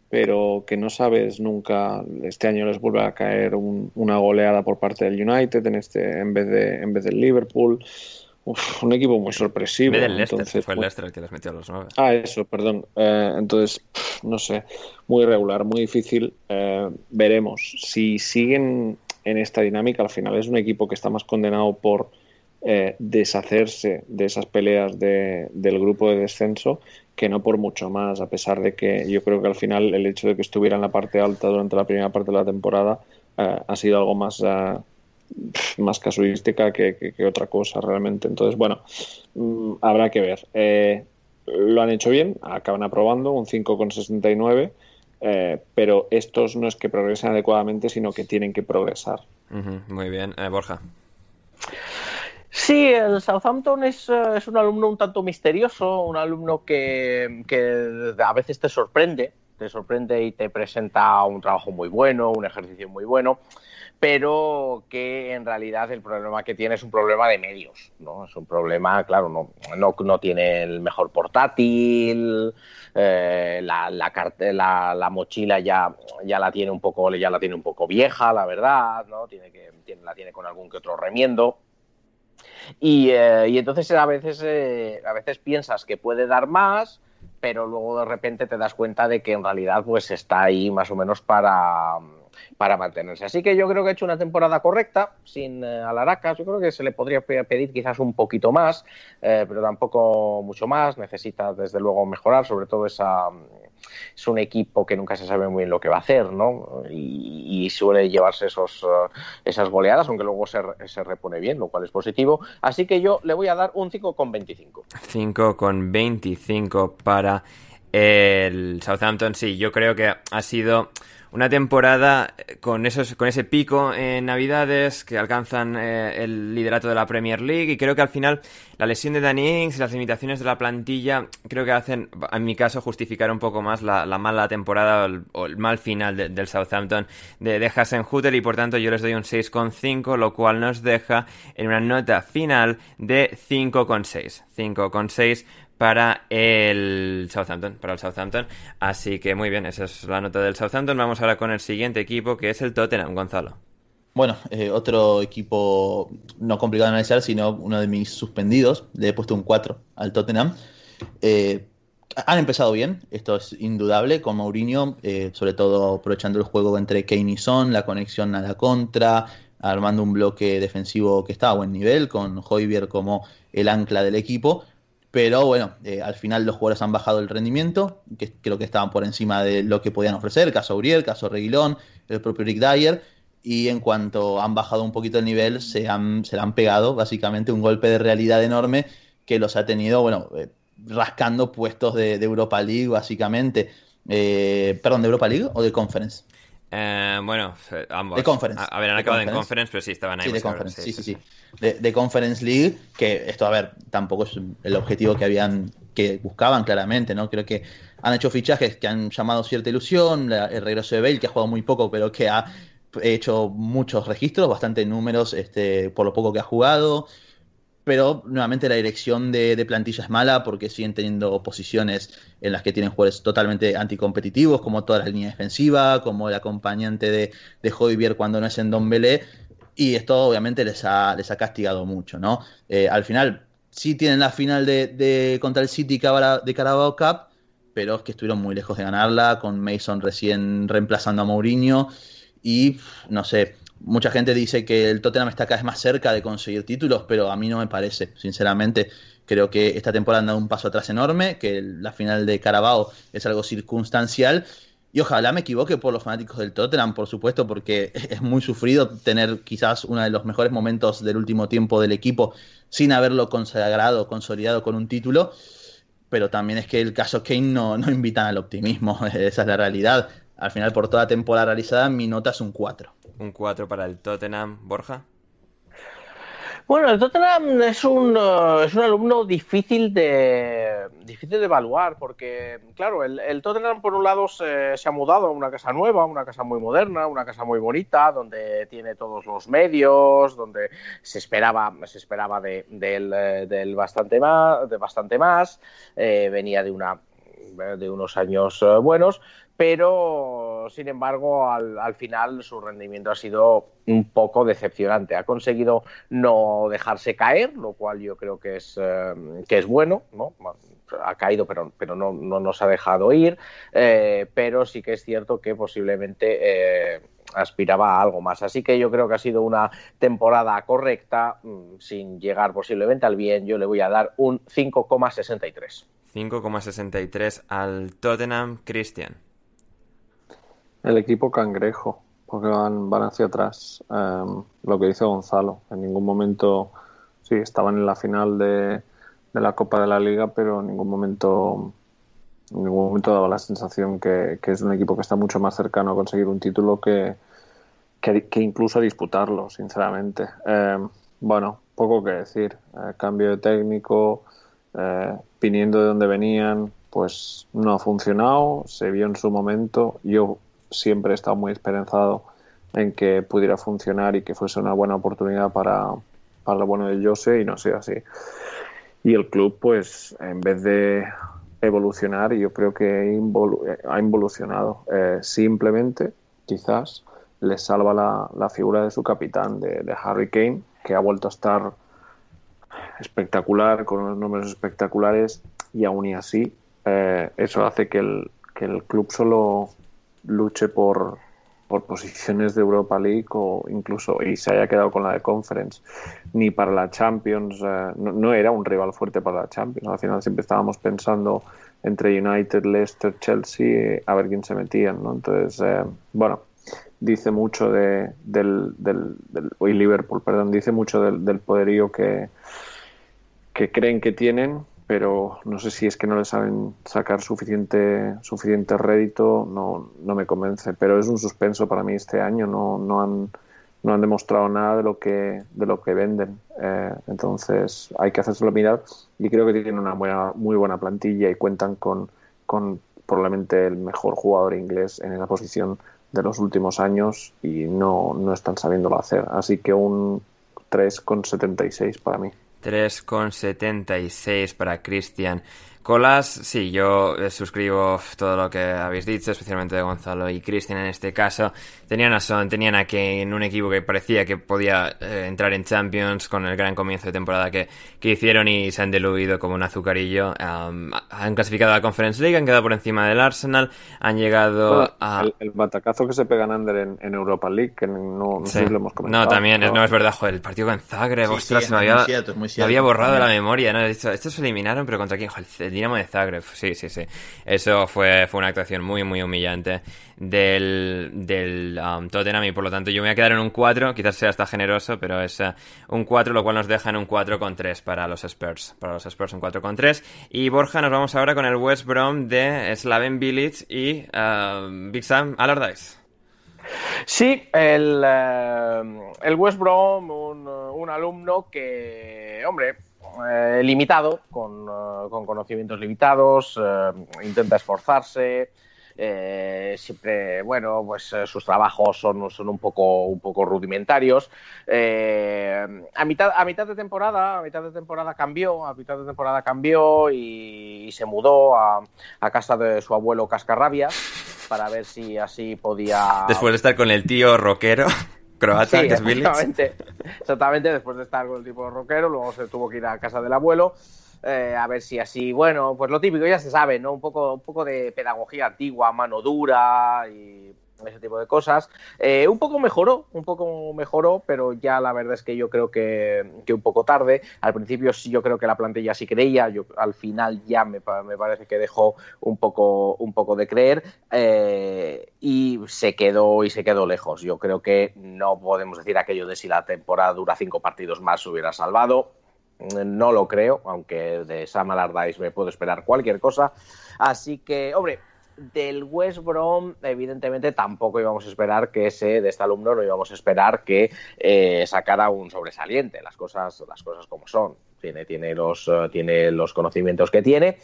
pero que no sabes nunca. Este año les vuelve a caer un, una goleada por parte del United en, este, en, vez, de, en vez del Liverpool un equipo muy sorpresivo. fue el Leicester el que les metió a los nueve. Ah, eso, perdón. Eh, entonces, no sé, muy irregular, muy difícil. Eh, veremos. Si siguen en esta dinámica, al final es un equipo que está más condenado por eh, deshacerse de esas peleas de, del grupo de descenso que no por mucho más, a pesar de que yo creo que al final el hecho de que estuviera en la parte alta durante la primera parte de la temporada ha sido algo más más casuística que, otra cosa realmente. Entonces, bueno, mm, habrá que ver. Eh, lo han hecho bien, acaban aprobando un 5,69, eh, pero estos no es que progresen adecuadamente, sino que tienen que progresar. muy bien. Eh, Borja. Sí, el Southampton es, es, un alumno un tanto misterioso, un alumno que, que a veces te sorprende, te sorprende y te presenta un trabajo muy bueno, un ejercicio muy bueno pero que en realidad el problema que tiene es un problema de medios, ¿no? Es un problema, claro, no, no, no tiene el mejor portátil, eh, la, la, la, mochila ya, ya la tiene un poco, ya la tiene un poco vieja, la verdad, ¿no? Tiene que, tiene, la tiene con algún que otro remiendo. Y, eh, entonces a veces, eh, a veces piensas que puede dar más, pero luego de repente te das cuenta de que en realidad pues está ahí más o menos para, para mantenerse. Así que yo creo que ha hecho una temporada correcta, sin eh, alaracas. Yo creo que se le podría pedir quizás un poquito más, eh, pero tampoco mucho más. Necesita desde luego mejorar, sobre todo esa es un equipo que nunca se sabe muy bien lo que va a hacer, ¿no? Y, suele llevarse esos, eh, esas goleadas, aunque luego se, se, repone bien, lo cual es positivo. Así que yo le voy a dar un 5,25. 5,25 para el Southampton, sí, yo creo que ha sido una temporada con, esos, con ese pico en Navidades que alcanzan eh, el liderato de la Premier League y creo que al final la lesión de Danny Ings y las limitaciones de la plantilla creo que hacen, en mi caso, justificar un poco más la, mala temporada o el, mal final del Southampton de, de Hasenhutel y por tanto yo les doy un 6,5 lo cual nos deja en una nota final de 5,6. 5,6 para el Southampton, para el Southampton. Así que muy bien, esa es la nota del Southampton. Vamos ahora con el siguiente equipo que es el Tottenham, Gonzalo. Bueno, eh, otro equipo no complicado de analizar, sino uno de mis suspendidos. Le he puesto un 4 al Tottenham. Eh, han empezado bien, esto es indudable, con Mourinho, eh, sobre todo aprovechando el juego entre Kane y Son, la conexión a la contra, armando un bloque defensivo que está a buen nivel, con Hoybier como el ancla del equipo pero bueno, eh, al final los jugadores han bajado el rendimiento, que creo que estaban por encima de lo que podían ofrecer, caso Uriel, caso Reguilón, el propio Rick Dyer, y en cuanto han bajado un poquito el nivel, se, han, se le han pegado básicamente un golpe de realidad enorme que los ha tenido, bueno, eh, rascando puestos de, Europa League básicamente. Eh, perdón, ¿de Europa League o de Conference? Eh, bueno, ambos. De Conference. A, ver, han acabado en Conference, pero sí estaban ahí. Sí, de Conference, sí, sí, sí. De, Conference League, que esto, a ver, tampoco es el objetivo que habían, que buscaban claramente, ¿no? Creo que han hecho fichajes que han llamado cierta ilusión, el regreso de Bale, que ha jugado muy poco, pero que ha hecho muchos registros, bastante números este, por lo poco que ha jugado pero nuevamente la dirección de, plantilla es mala porque siguen teniendo posiciones en las que tienen jugadores totalmente anticompetitivos, como toda la línea defensiva, como el acompañante de, de cuando no es en Don Belé, y esto obviamente les ha, les ha castigado mucho, ¿no? Eh, al final sí tienen la final de, contra el City de Carabao Cup, pero es que estuvieron muy lejos de ganarla, con Mason recién reemplazando a Mourinho, y no sé, Mucha gente dice que el Tottenham está cada vez más cerca de conseguir títulos, pero a mí no me parece, sinceramente. Creo que esta temporada han dado un paso atrás enorme, que la final de Carabao es algo circunstancial. Y ojalá me equivoque por los fanáticos del Tottenham, por supuesto, porque es muy sufrido tener quizás uno de los mejores momentos del último tiempo del equipo sin haberlo consagrado, consolidado con un título. Pero también es que el caso Kane no, no invitan al optimismo, esa es la realidad. Al final, por toda temporada realizada, mi nota es un 4 un 4 para el Tottenham. Borja. Bueno, el Tottenham es un, eh, es un alumno difícil de, difícil de evaluar porque, claro, el, Tottenham por un lado se, ha mudado a una casa nueva, una casa muy moderna, una casa muy bonita, donde tiene todos los medios, donde se esperaba, se esperaba de, él, bastante más, de bastante más, eh, venía de una de unos años eh, buenos, pero sin embargo al, final su rendimiento ha sido un poco decepcionante. Ha conseguido no dejarse caer, lo cual yo creo que es, eh, que es bueno, ¿no? ha caído pero, pero no, nos ha dejado ir, eh, pero sí que es cierto que posiblemente eh, aspiraba a algo más. Así que yo creo que ha sido una temporada correcta, mm, sin llegar posiblemente al bien, yo le voy a dar un 5,63. 5,63 al Tottenham Christian. El equipo cangrejo, porque van, van hacia atrás. Em, lo que dice Gonzalo, en ningún momento, sí, estaban en la final de, la Copa de la Liga, pero en ningún momento, en ningún momento daba la sensación que, es un equipo que está mucho más cercano a conseguir un título que, que, incluso a disputarlo, sinceramente. Em, bueno, poco que decir. Eh, cambio de técnico, eh, viniendo de donde venían, pues no ha funcionado, se vio en su momento. Yo siempre he estado muy esperanzado en que pudiera funcionar y que fuese una buena oportunidad para, para lo bueno de Jose y no sea así. Y el club, pues, en vez de evolucionar, yo creo que ha involucionado. Eh, simplemente, quizás, le salva la, la figura de su capitán, de, de, Harry Kane, que ha vuelto a estar espectacular, con unos números espectaculares, y aún y así eh, eso hace que el, que el club solo luche por, por posiciones de Europa League o incluso y se haya quedado con la de Conference ni para la Champions eh, no, era un rival fuerte para la Champions al final siempre estábamos pensando entre United, Leicester, Chelsea a ver quién se metían ¿no? entonces eh, bueno dice mucho de, del, del, y Liverpool perdón dice mucho del, del poderío que que creen que tienen pero no sé si es que no le saben sacar suficiente suficiente rédito, no, no me convence. Pero es un suspenso para mí este año, no, no, han, no han demostrado nada de lo que, de lo que venden. Eh, entonces hay que hacérselo mirar y creo que tienen una buena, muy buena plantilla y cuentan con, con probablemente el mejor jugador inglés en esa posición de los últimos años y no, no están sabiéndolo hacer. Así que un 3,76 para mí. 3,76 para Cristian. Colas, sí, yo suscribo todo lo que habéis dicho, especialmente de Gonzalo y Cristian en este caso. Tenían a Son, tenían a Kane, en un equipo que parecía que podía eh, entrar en Champions con el gran comienzo de temporada que, que hicieron y se han diluido como un azucarillo. han clasificado a la Conference League, han quedado por encima del Arsenal, han llegado a... El, batacazo que se pegan Under en, Europa League, que no, no sé si lo hemos comentado. No, también, no, es verdad, joder, el partido con Zagreb, ostras, me había, había borrado la memoria, ¿no? Estos se eliminaron, pero ¿contra quién? Joder, Dinamo de Zagreb, sí, sí, sí. Eso fue, fue una actuación muy, muy humillante del, del um, Tottenham y por lo tanto yo me voy a quedar en un 4, quizás sea hasta generoso, pero es uh, un 4, lo cual nos deja en un 4 con 3 para los Spurs. Para los Spurs un 4 con 3. Y Borja, nos vamos ahora con el West Brom de Slaven Village y uh, Big Sam Allardyce. Sí, el, uh, el West Brom, un, un alumno que, hombre, eh, limitado, con, eh, con, conocimientos limitados, eh, intenta esforzarse. siempre, bueno, pues sus trabajos son, son un, poco, un poco rudimentarios. a, mitad, a mitad de temporada, a mitad de temporada cambió, a mitad de temporada cambió y, se mudó a, a, casa de su abuelo Cascarrabias para ver si así podía. Después de estar con el tío rockero croata, es exactamente, exactamente, después de estar con el tipo rockero, luego se tuvo que ir a casa del abuelo. Eh, a ver si así, bueno, pues lo típico ya se sabe, ¿no? Un poco, un poco de pedagogía antigua, mano dura y ese tipo de cosas. Eh, un poco mejoró, un poco mejoró, pero ya la verdad es que yo creo que, un poco tarde. Al principio sí yo creo que la plantilla sí creía, yo al final ya me, parece que dejó un poco, un poco de creer eh, y se quedó y se quedó lejos. Yo creo que no podemos decir aquello de si la temporada dura cinco partidos más se hubiera salvado. No lo creo, aunque de Sam Allardyce me puedo esperar cualquier cosa. Así que, hombre, del West Brom, evidentemente tampoco íbamos a esperar que ese, de este alumno, no íbamos a esperar que eh, sacara un sobresaliente, las cosas, las cosas como son. Tiene, tiene, los, eh, tiene los conocimientos que tiene,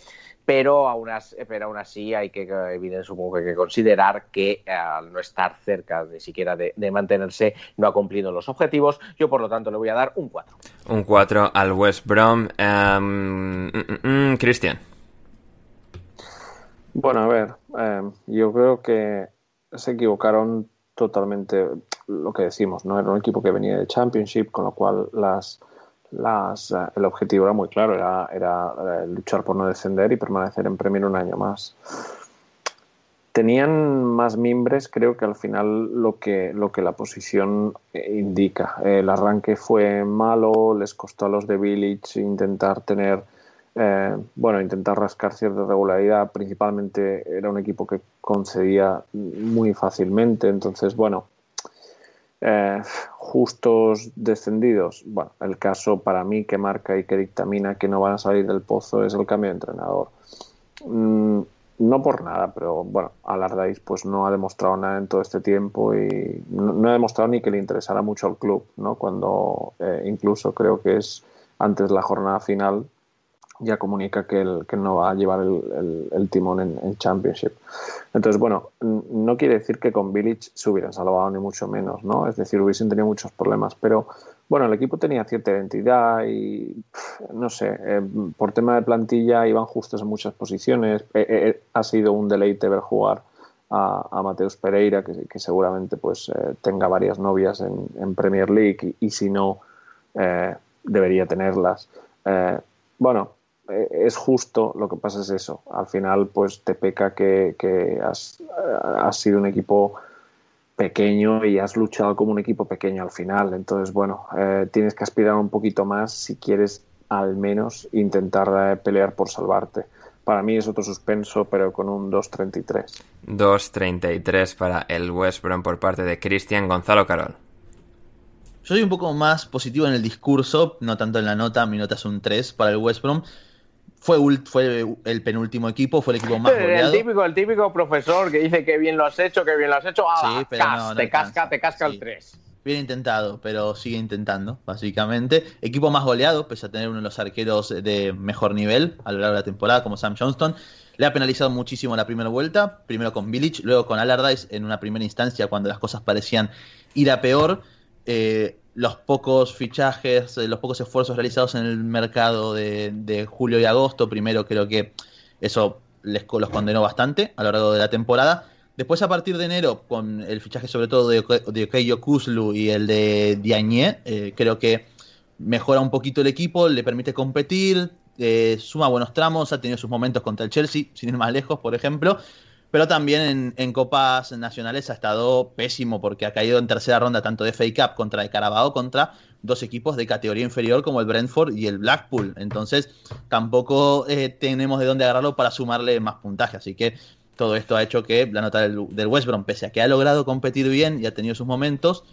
pero aún, así, pero aún así hay que, evidentemente, supongo que, hay que considerar que eh, al no estar cerca de siquiera de, mantenerse, no ha cumplido los objetivos. Yo, por lo tanto, le voy a dar un 4. Un 4 al West Brom. Um, Cristian. Bueno, a ver, eh, yo creo que se equivocaron totalmente lo que decimos, ¿no? Era un equipo que venía de Championship, con lo cual eh, el objetivo era muy claro, era, eh, luchar por no descender y permanecer en Premier un año más. Tenían más mimbres, creo que al final lo que, lo que la posición indica. El arranque fue malo, les costó a los de Village intentar tener eh, bueno, intentar rascar cierta regularidad. Principalmente era un equipo que concedía muy fácilmente. Entonces, bueno, eh, justos descendidos. Bueno, el caso para mí que marca y que dictamina que no van a salir del pozo es el cambio de entrenador. Mm, no por nada, pero bueno, Alardais pues no ha demostrado nada en todo este tiempo y no, ha demostrado ni que le interesara mucho al club, ¿no? Cuando eh, incluso creo que es antes de la jornada final ya comunica que, el, que no va a llevar el, timón en, Championship. Entonces, bueno, no quiere decir que con Village se hubieran salvado ni mucho menos, ¿no? Es decir, hubiesen tenido muchos problemas, pero bueno, el equipo tenía cierta identidad y no sé, eh, por tema de plantilla iban justos en muchas posiciones. Eh, eh, ha sido un deleite ver jugar a, Mateus Pereira, que, seguramente pues tenga varias novias en, Premier League y, si no, debería tenerlas. bueno, es justo, lo que pasa es eso. Al final, pues te peca que, has, sido un equipo pequeño y has luchado como un equipo pequeño al final. Entonces, bueno, eh, tienes que aspirar un poquito más si quieres al menos intentar eh, pelear por salvarte. Para mí es otro suspenso, pero con un 2.33. 2.33 para el West Brom por parte de Cristian Gonzalo Carol. Yo soy un poco más positivo en el discurso, no tanto en la nota. Mi nota es un 3 para el West Brom. Fue, fue el penúltimo equipo, fue el equipo más goleado. El típico, el típico profesor que dice que bien lo has hecho, que bien lo has hecho. Ah, sí, pero no, te casca, te casca el 3. Bien intentado, pero sigue intentando, básicamente. Equipo más goleado, pese a tener uno de los arqueros de mejor nivel a lo largo de la temporada, como Sam Johnston. Le ha penalizado muchísimo la primera vuelta, primero con Village, luego con Allardyce en una primera instancia cuando las cosas parecían ir a peor. Eh, los pocos fichajes, eh, los pocos esfuerzos realizados en el mercado de, julio y agosto, primero creo que eso les, los condenó bastante a lo largo de la temporada. Después, a partir de enero, con el fichaje sobre todo de, de Keio Kuzlu y el de Diagne, eh, creo que mejora un poquito el equipo, le permite competir, eh, suma buenos tramos, ha tenido sus momentos contra el Chelsea, sin ir más lejos, por ejemplo, pero también en, copas nacionales ha estado pésimo porque ha caído en tercera ronda tanto de FA Cup contra de Carabao contra dos equipos de categoría inferior como el Brentford y el Blackpool. Entonces tampoco eh, tenemos de dónde agarrarlo para sumarle más puntaje. Así que todo esto ha hecho que la nota del, del West Brom, pese a que ha logrado competir bien y ha tenido sus momentos,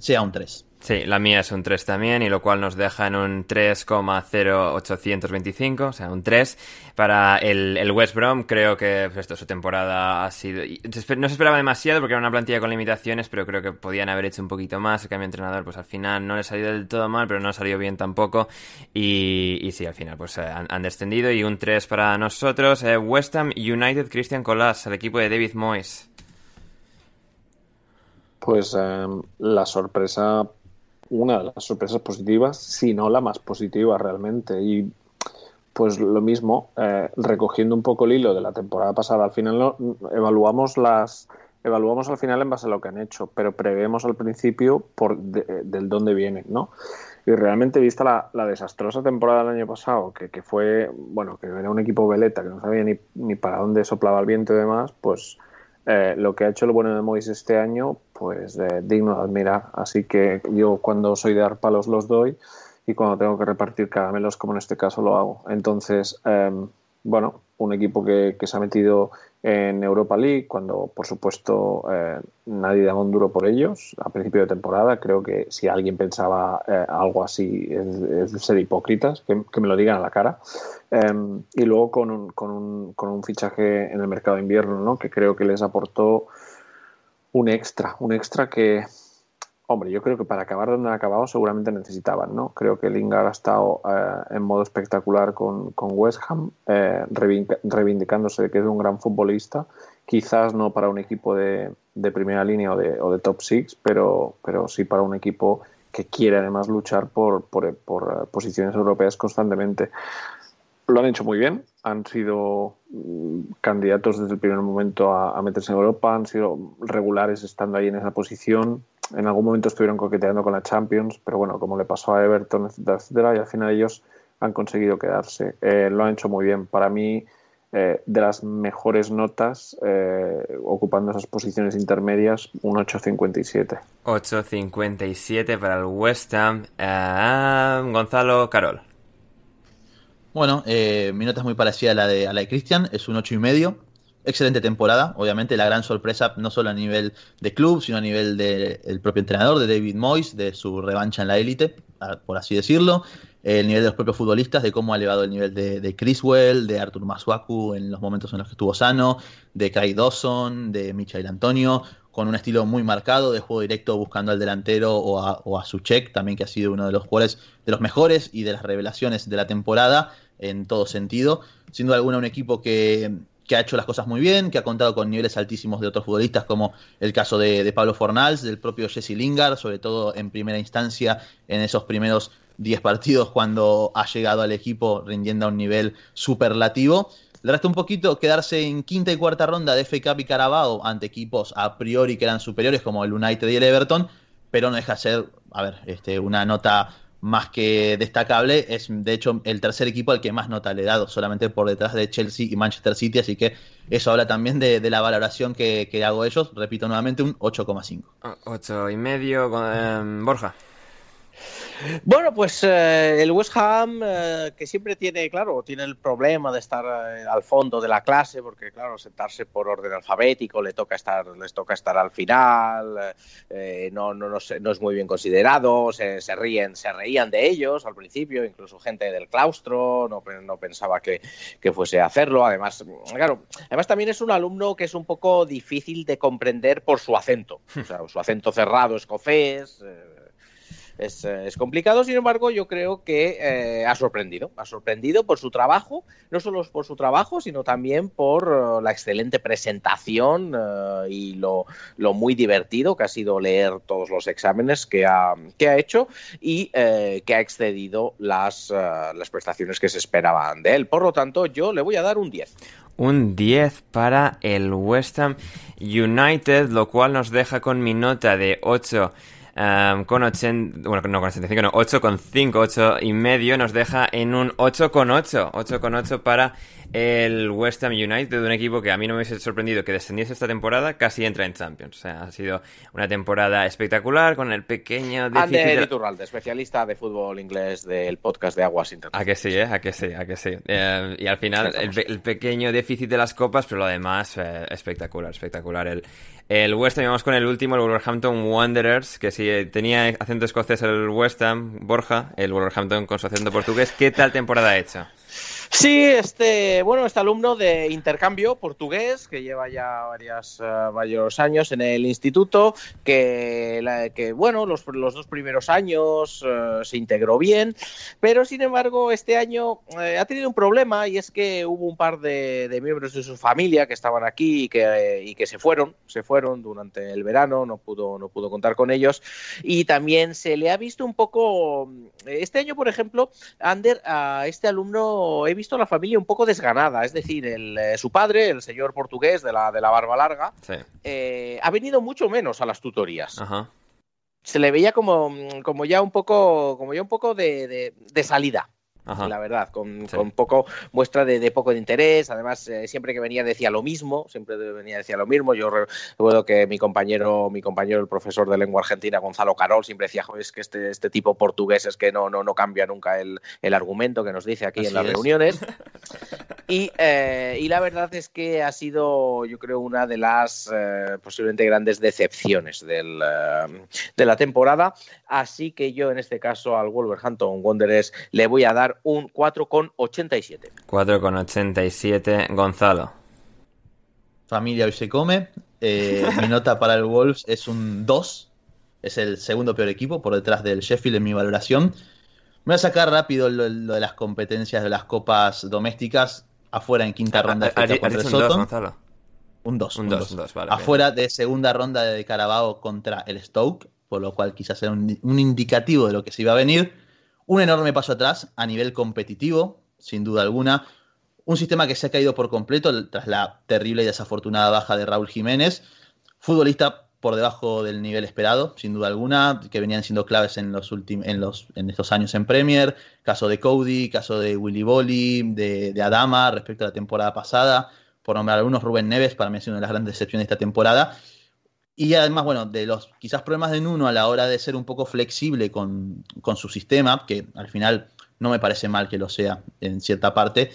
sea un 3. Sí, la mía es un 3 también, y lo cual nos deja en un 3,0825, o sea, un 3. Para el, el West Brom, creo que pues esto, su temporada ha sido... No se esperaba demasiado porque era una plantilla con limitaciones, pero creo que podían haber hecho un poquito más. El cambio entrenador, pues al final no le salió del todo mal, pero no salió bien tampoco. Y, y sí, al final, pues han, descendido. Y un 3 para nosotros. Eh, West Ham United Christian Colas, el equipo de David Moyes. Pues em, la sorpresa, una de las sorpresas positivas, si no la más positiva realmente. Y pues lo mismo, eh, recogiendo un poco el hilo de la temporada pasada, al final evaluamos las evaluamos al final en base a lo que han hecho, pero prevemos al principio por del dónde vienen, ¿no? Y realmente vista la, la, desastrosa temporada del año pasado, que, que, fue, bueno, que era un equipo veleta, que no sabía ni, ni para dónde soplaba el viento y demás, pues eh, lo que ha hecho el bueno de Mois este año, pues digno de admirar. Así que yo cuando soy de dar palos los doy y cuando tengo que repartir caramelos, como en este caso, lo hago. Entonces, em, bueno, un equipo que, se ha metido en Europa League, cuando por supuesto eh, nadie daba un duro por ellos a principio de temporada. Creo que si alguien pensaba eh, algo así es, ser hipócritas, que, me lo digan a la cara. Em, y luego con un, con, un, con un fichaje en el mercado de invierno, ¿no? que creo que les aportó un extra, un extra que, Hombre, yo creo que para acabar donde han acabado seguramente necesitaban, ¿no? Creo que Lingard ha estado eh, en modo espectacular con, West Ham, eh, reivindicándose de que es un gran futbolista. Quizás no para un equipo de, primera línea o de, o de top six, pero, pero sí para un equipo que quiere además luchar por, por, eh, posiciones europeas constantemente. Lo han hecho muy bien, han sido mm, candidatos desde el primer momento a, a meterse en Europa, han sido regulares estando ahí en esa posición en algún momento estuvieron coqueteando con la Champions, pero bueno, como le pasó a Everton, etcétera, etcétera, y al final ellos han conseguido quedarse. Eh, lo han hecho muy bien. Para mí, eh, de las mejores notas, eh, ocupando esas posiciones intermedias, un 8.57. 8.57 para el West Ham. Gonzalo Carol. Bueno, mi nota es muy parecida a la de, a la de Cristian, es un 8,5 excelente temporada, obviamente la gran sorpresa no solo a nivel de club, sino a nivel del propio entrenador, de David Moyes, de su revancha en la élite, por así decirlo, el nivel de los propios futbolistas, de cómo ha elevado el nivel de, de Chriswell, de Artur Masuaku en los momentos en los que estuvo sano, de Craig Dawson, de Michael Antonio, con un estilo muy marcado de juego directo buscando al delantero o a, o a Suchek, también que ha sido uno de los jugadores de los mejores y de las revelaciones de la temporada en todo sentido. Siendo alguna un equipo que que ha hecho las cosas muy bien, que ha contado con niveles altísimos de otros futbolistas, como el caso de, Pablo Fornals, del propio Jesse Lingard, sobre todo en primera instancia en esos primeros 10 partidos cuando ha llegado al equipo rindiendo a un nivel superlativo. Le resta un poquito quedarse en quinta y cuarta ronda de FA Cup y Carabao ante equipos a priori que eran superiores como el United y el Everton, pero no deja de ser, a ver, este, una nota más que destacable. Es de hecho el tercer equipo al que más nota le he dado, solamente por detrás de Chelsea y Manchester City. Así que eso habla también de, la valoración que, que, hago ellos. Repito nuevamente, un 8,5. 8 y medio, eh, Borja. Bueno, pues eh, el West Ham, eh, que siempre tiene, claro, tiene el problema de estar eh, al fondo de la clase, porque claro, sentarse por orden alfabético le toca estar, les toca estar al final, no, no, no, no, es muy bien considerado, se, ríen, se reían de ellos al principio, incluso gente del claustro no, no pensaba que, que, fuese a hacerlo. Además, claro, además también es un alumno que es un poco difícil de comprender por su acento, o sea, su acento cerrado escocés eh, es, complicado, sin embargo, yo creo que eh, ha sorprendido. Ha sorprendido por su trabajo, no solo por su trabajo, sino también por eh, la excelente presentación y lo, muy divertido que ha sido leer todos los exámenes que ha, que ha hecho y que ha excedido las, las prestaciones que se esperaban de él. Por lo tanto, yo le voy a dar un 10 un 10 para el West Ham United, lo cual nos deja con mi nota de 8 con 80, bueno, no con 85, no, 8,5, 8 y medio nos deja en un 8,8, 8,8 para el West Ham United, un equipo que a mí no me hubiese sorprendido que descendiese esta temporada, casi entra en Champions. O sea, ha sido una temporada espectacular con el pequeño déficit... Ander Iturralde, especialista de fútbol inglés del podcast de Aguas Internacionales. A que sí, ¿eh? A que sí, a que sí. Eh, y al final, el, pequeño déficit de las copas, pero lo demás, eh, espectacular, espectacular. El, el West Ham, vamos con el último, el Wolverhampton Wanderers, que si tenía acento escocés el West Ham, Borja, el Wolverhampton con su acento portugués. ¿Qué tal temporada ha hecho? Sí, este, bueno, este alumno de intercambio portugués que lleva ya varias, eh, varios años en el instituto, que, que bueno, los, los, dos primeros años eh, se integró bien, pero sin embargo este año eh, ha tenido un problema y es que hubo un par de, miembros de su familia que estaban aquí y que, y que se fueron, se fueron durante el verano, no pudo, no pudo contar con ellos. Y también se le ha visto un poco, este año por ejemplo, Ander, a este alumno he visto a la familia un poco desganada. Es decir, el, eh, su padre, el señor portugués de la, de la barba larga, eh, ha venido mucho menos a las tutorías. Se le veía como, como ya un poco, como ya un poco de salida la verdad, con, poco muestra de, poco de interés. Además, eh, siempre que venía decía lo mismo, siempre venía decía lo mismo. Yo recuerdo que mi compañero, mi compañero, el profesor de lengua argentina, Gonzalo Carol, siempre decía, es que este, este tipo portugués es que no, no, no cambia nunca el, argumento que nos dice aquí en las reuniones. Y, eh, y, la verdad es que ha sido, yo creo, una de las eh, posiblemente grandes decepciones del, de la temporada. Así que yo, en este caso, al Wolverhampton Wanderers le voy a dar un 4,87. 4,87, Gonzalo. Familia hoy se come. Eh, mi nota para el Wolves es un 2. Es el segundo peor equipo por detrás del Sheffield en mi valoración. Me voy a sacar rápido lo, de las competencias de las copas domésticas afuera en quinta ronda de contra Soto. Un 2. Un 2. Afuera de segunda ronda de Carabao contra el Stoke, por lo cual quizás sea un, un indicativo de lo que se iba a venir. Un enorme paso atrás a nivel competitivo, sin duda alguna. Un sistema que se ha caído por completo tras la terrible y desafortunada baja de Raúl Jiménez. Futbolista por debajo del nivel esperado, sin duda alguna, que venían siendo claves en los en los, en estos años en Premier. Caso de Cody, caso de Willy Bolly, de, Adama respecto a la temporada pasada. Por nombrar algunos, Rubén Neves, para mí ha sido una de las grandes decepciones de esta temporada. Y además, bueno, de los quizás problemas de Nuno a la hora de ser un poco flexible con, su sistema, que al final no me parece mal que lo sea en cierta parte,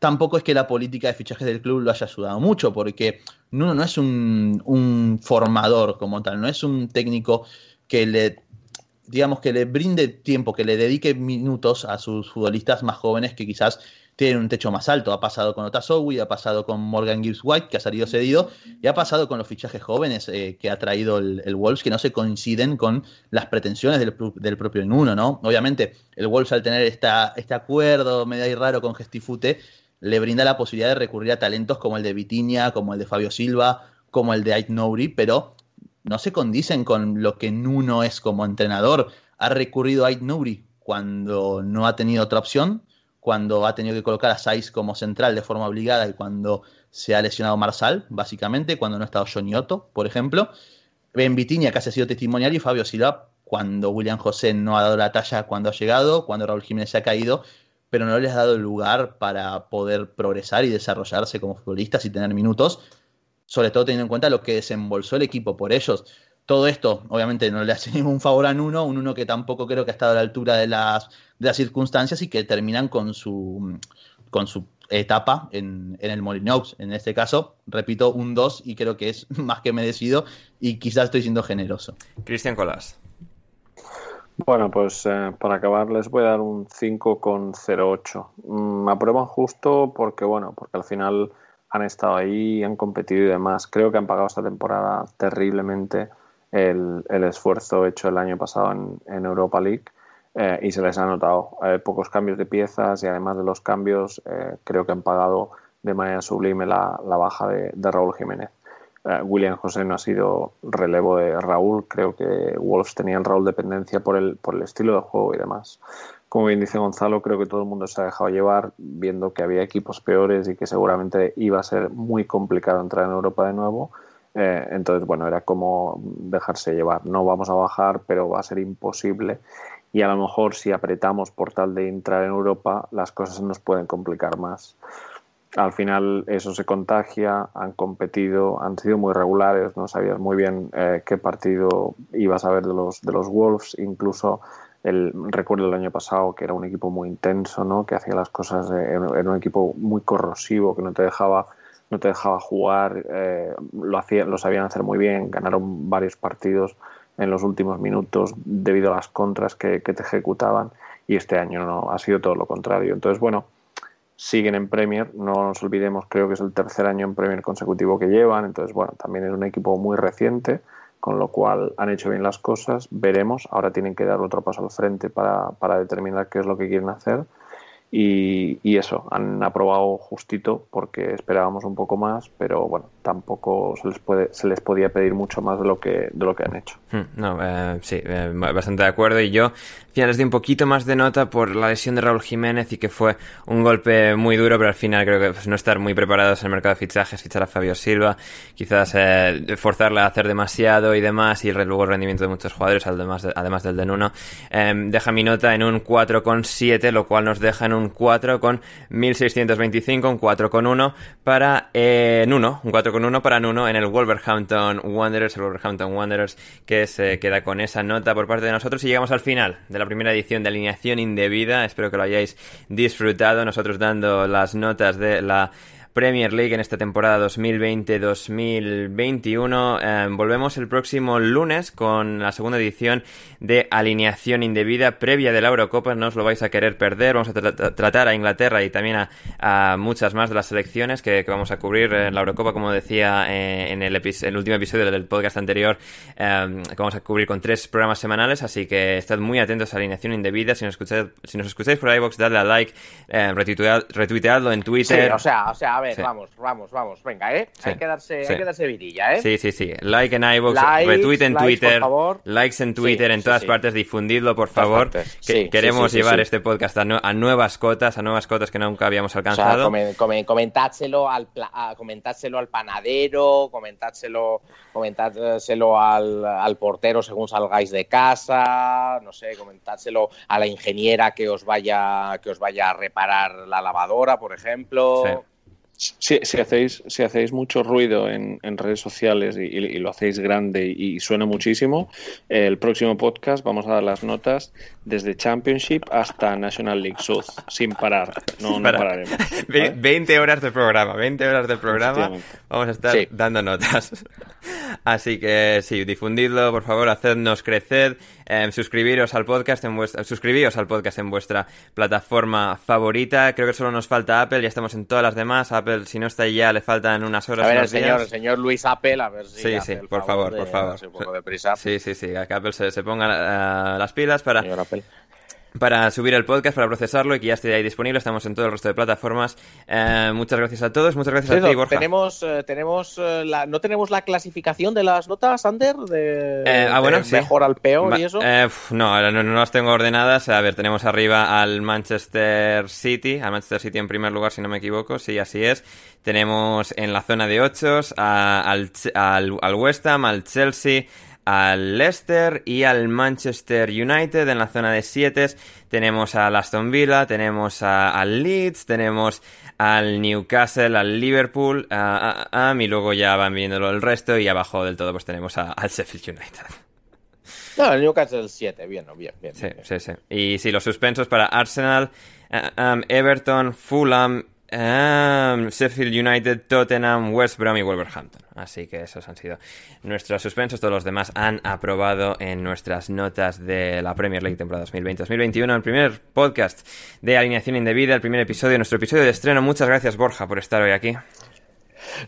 tampoco es que la política de fichajes del club lo haya ayudado mucho, porque Nuno no es un, un formador como tal, no es un técnico que le digamos que le brinde tiempo, que le dedique minutos a sus futbolistas más jóvenes que quizás tienen un techo más alto. Ha pasado con Otasowi, ha pasado con Morgan Gibbs White, que ha salido cedido, y ha pasado con los fichajes jóvenes eh, que ha traído el, Wolves, que no se coinciden con las pretensiones del, propio Nuno, ¿no? Obviamente, el Wolves al tener esta, este acuerdo medio ahí raro con Gestifute, le brinda la posibilidad de recurrir a talentos como el de Vitinia, como el de Fabio Silva, como el de Ait Nouri, pero no se condicen con lo que Nuno es como entrenador. Ha recurrido a Ait Nouri cuando no ha tenido otra opción cuando ha tenido que colocar a Saiz como central de forma obligada y cuando se ha lesionado Marsal, básicamente, cuando no ha estado Johnny Otto, por ejemplo. Ben Vitinia, que ha sido testimonial, y Fabio Silva cuando William José no ha dado la talla cuando ha llegado, cuando Raúl Jiménez se ha caído, pero no les ha dado lugar para poder progresar y desarrollarse como futbolistas y tener minutos, sobre todo teniendo en cuenta lo que desembolsó el equipo por ellos. Todo esto, obviamente, no le hace ningún favor a Nuno, un Nuno que tampoco creo que ha estado a la altura de las, de las circunstancias y que terminan con su, con su etapa en, en el Molinox. En este caso, repito, un 2 y creo que es más que merecido y quizás estoy siendo generoso. Cristian Colás. Bueno, pues eh, para acabar les voy a dar un 5,08. Mm, me aprueban justo porque, bueno, porque al final han estado ahí, han competido y demás. Creo que han pagado esta temporada terriblemente el, el esfuerzo hecho el año pasado en, en Europa League eh, y se les ha notado. Eh, pocos cambios de piezas y además de los cambios, eh, creo que han pagado de manera sublime la, la baja de, de Raúl Jiménez. Eh, William José no ha sido relevo de Raúl. Creo que Wolves tenía el Raúl dependencia por el, por el estilo de juego y demás. Como bien dice Gonzalo, creo que todo el mundo se ha dejado llevar viendo que había equipos peores y que seguramente iba a ser muy complicado entrar en Europa de nuevo. Eh, entonces, bueno, era como dejarse llevar. No vamos a bajar, pero va a ser imposible. Y a lo mejor si apretamos por tal de entrar en Europa, las cosas nos pueden complicar más al final eso se contagia, han competido, han sido muy regulares, no sabías muy bien eh, qué partido ibas a ver de los, de los Wolves, incluso el, recuerdo el año pasado que era un equipo muy intenso, ¿no? que hacía las cosas, eh, era un equipo muy corrosivo, que no te dejaba, no te dejaba jugar, eh, lo, hacía, lo sabían hacer muy bien, ganaron varios partidos en los últimos minutos debido a las contras que, que te ejecutaban y este año no, ha sido todo lo contrario. Entonces, bueno, siguen en Premier, no nos olvidemos, creo que es el tercer año en Premier consecutivo que llevan, entonces bueno, también es un equipo muy reciente, con lo cual han hecho bien las cosas, veremos, ahora tienen que dar otro paso al frente para, para determinar qué es lo que quieren hacer y, y, eso, han aprobado justito porque esperábamos un poco más, pero bueno, tampoco se les puede se les podía pedir mucho más de lo que de lo que han hecho. No, eh, sí, eh, bastante de acuerdo y yo final les di un poquito más de nota por la lesión de Raúl Jiménez y que fue un golpe muy duro, pero al final creo que pues, no estar muy preparados en el mercado de fichajes, fichar a Fabio Silva, quizás eh, a hacer demasiado y demás y luego el rendimiento de muchos jugadores, además, de, además del de Nuno, em, deja mi nota en un 4,7, lo cual nos deja en un 4 con 1625, un 4 con 1 para eh, Nuno, un 4 con 1 para Nuno en el Wolverhampton Wanderers, el Wolverhampton Wanderers que se queda con esa nota por parte de nosotros y llegamos al final de la primera edición de alineación indebida, espero que lo hayáis disfrutado, nosotros dando las notas de la Premier League en esta temporada 2020-2021. Eh, volvemos el próximo lunes con la segunda edición de Alineación Indebida previa de la Eurocopa. No os lo vais a querer perder. Vamos a tra tratar a Inglaterra y también a, muchas más de las selecciones que, vamos a cubrir en la Eurocopa, como decía eh, en el, el, último episodio del podcast anterior, eh, que vamos a cubrir con tres programas semanales. Así que estad muy atentos a Alineación Indebida. Si nos escucháis, si nos escucháis por iVoox, dadle a like, eh, retuitead, retuiteadlo en Twitter. O sea, o sí. vamos, vamos, vamos, venga, ¿eh? Sí. Hay, que darse, sí. hay que darse vidilla, ¿eh? Sí, sí, sí. Like en iVoox, retweet en likes, Twitter, por favor. likes en Twitter, en todas partes, difundidlo, por favor. Que queremos llevar este podcast a, nu a, nuevas cotas, a nuevas cotas que nunca habíamos alcanzado. O sea, com com comentádselo, al al panadero, comentádselo, comentádselo al, al portero según salgáis de casa, no sé, comentádselo a la ingeniera que os vaya, que os vaya a reparar la lavadora, por ejemplo. Sí. Si, si, hacéis, si hacéis mucho ruido en, en redes sociales y, y, y, lo hacéis grande y, y, suena muchísimo, el próximo podcast vamos a dar las notas desde Championship hasta National League South, sin parar. No, no pararemos. ¿vale? 20 horas de programa, 20 horas de programa. Vamos a estar sí. dando notas. Así que sí, difundidlo, por favor, hacednos crecer. Eh, suscribiros al podcast en vuestra, suscribíos al podcast en vuestra plataforma favorita. Creo que solo nos falta Apple, ya estamos en todas las demás. Apple, si no está ya, le faltan unas horas. A ver, el señor, el señor Luis Apple, a ver si. Sí, sí, por favor, de, por favor. Un poco de prisa. Sí, sí, sí, que Apple se, se ponga uh, las pilas para para subir el podcast, para procesarlo y que ya esté ahí disponible. Estamos en todo el resto de plataformas. Eh, muchas gracias a todos, muchas gracias a ti, Borja. Tenemos, eh, tenemos eh, la, ¿No tenemos la clasificación de las notas, Ander? De, ah, bueno, de sí. mejor al peor y eso. no, no, no, las tengo ordenadas. A ver, tenemos arriba al Manchester City, al Manchester City en primer lugar, si no me equivoco. Sí, así es. Tenemos en la zona de 8 al, al, al West Ham, al Chelsea, al Leicester y al Manchester United en la zona de 7. Tenemos al Aston Villa, tenemos al Leeds, tenemos al Newcastle, al Liverpool, y luego ya van viéndolo el resto y abajo del todo pues tenemos al Sheffield United. No, el Newcastle 7, bien, bien, bien. Sí, sí, sí. Y sí, los suspensos para Arsenal, eh, um, Everton, Fulham, um, Sheffield United, Tottenham, West Brom y Wolverhampton. Así que esos han sido nuestros suspensos. Todos los demás han aprobado en nuestras notas de la Premier League temporada 2020-2021. El primer podcast de alineación indebida, el primer episodio, nuestro episodio de estreno. Muchas gracias, Borja, por estar hoy aquí.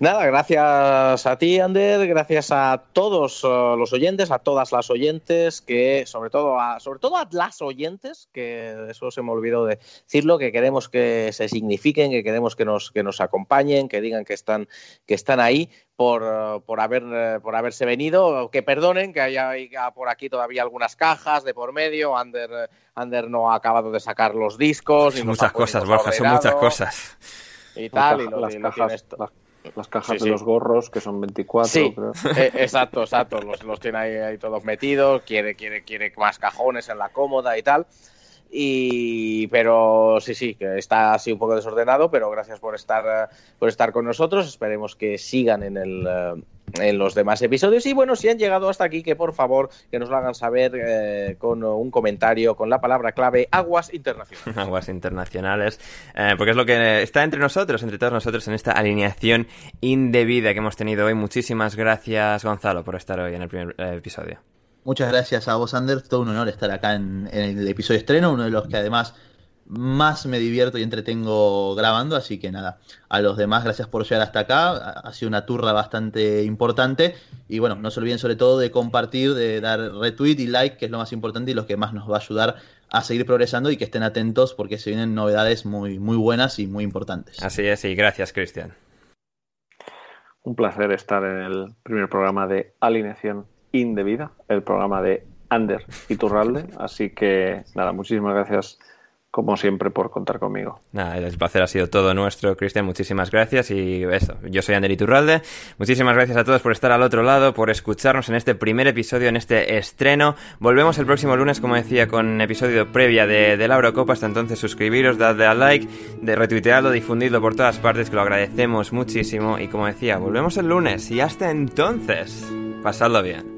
Nada, gracias a ti, Ander, gracias a todos uh, los oyentes, a todas las oyentes, que sobre todo a, sobre todo a las oyentes, que eso se me olvidó de decirlo, que queremos que se signifiquen, que queremos que nos, que nos acompañen, que digan que están, que están ahí por, uh, por, haber, uh, por haberse venido, que perdonen, que haya, por aquí todavía algunas cajas de por medio, Ander, Ander no ha acabado de sacar los discos. Son muchas cosas, Borja, son muchas cosas. Y tal, y, las cajas, las cajas de los gorros, que son 24. Sí, eh, exacto, exacto. Los, los tiene ahí, todos metidos. Quiere, quiere, quiere más cajones en la cómoda y tal. Y, pero sí, sí, que está así un poco desordenado, pero gracias por estar, por estar con nosotros. Esperemos que sigan en el, eh, en los demás episodios. Y bueno, si han llegado hasta aquí, que por favor que nos lo hagan saber eh, con un comentario con la palabra clave aguas internacionales. aguas internacionales, eh, porque es lo que está entre nosotros, entre todos nosotros en esta alineación indebida que hemos tenido hoy. Muchísimas gracias, Gonzalo, por estar hoy en el primer episodio. Muchas gracias a vos, Anders. Todo un honor estar acá en, en el episodio estreno, uno de los que además más me divierto y entretengo grabando, así que nada, a los demás gracias por llegar hasta acá, ha sido una turra bastante importante y bueno, no se olviden sobre todo de compartir, de dar retweet y like, que es lo más importante y lo que más nos va a ayudar a seguir progresando y que estén atentos porque se vienen novedades muy, muy buenas y muy importantes. Así es, y gracias Cristian. Un placer estar en el primer programa de Alineación Indebida, el programa de Ander y Turralde, así que nada, muchísimas gracias como siempre, por contar conmigo. Nada, el placer ha sido todo nuestro, Cristian. Muchísimas gracias. Y eso, yo soy Ander Iturralde. Muchísimas gracias a todos por estar al otro lado, por escucharnos en este primer episodio, en este estreno. Volvemos el próximo lunes, como decía, con episodio previa de, de la Eurocopa. Hasta entonces, suscribiros, dadle al like, de retuitearlo, difundidlo por todas partes, que lo agradecemos muchísimo. Y como decía, volvemos el lunes. Y hasta entonces, pasadlo bien.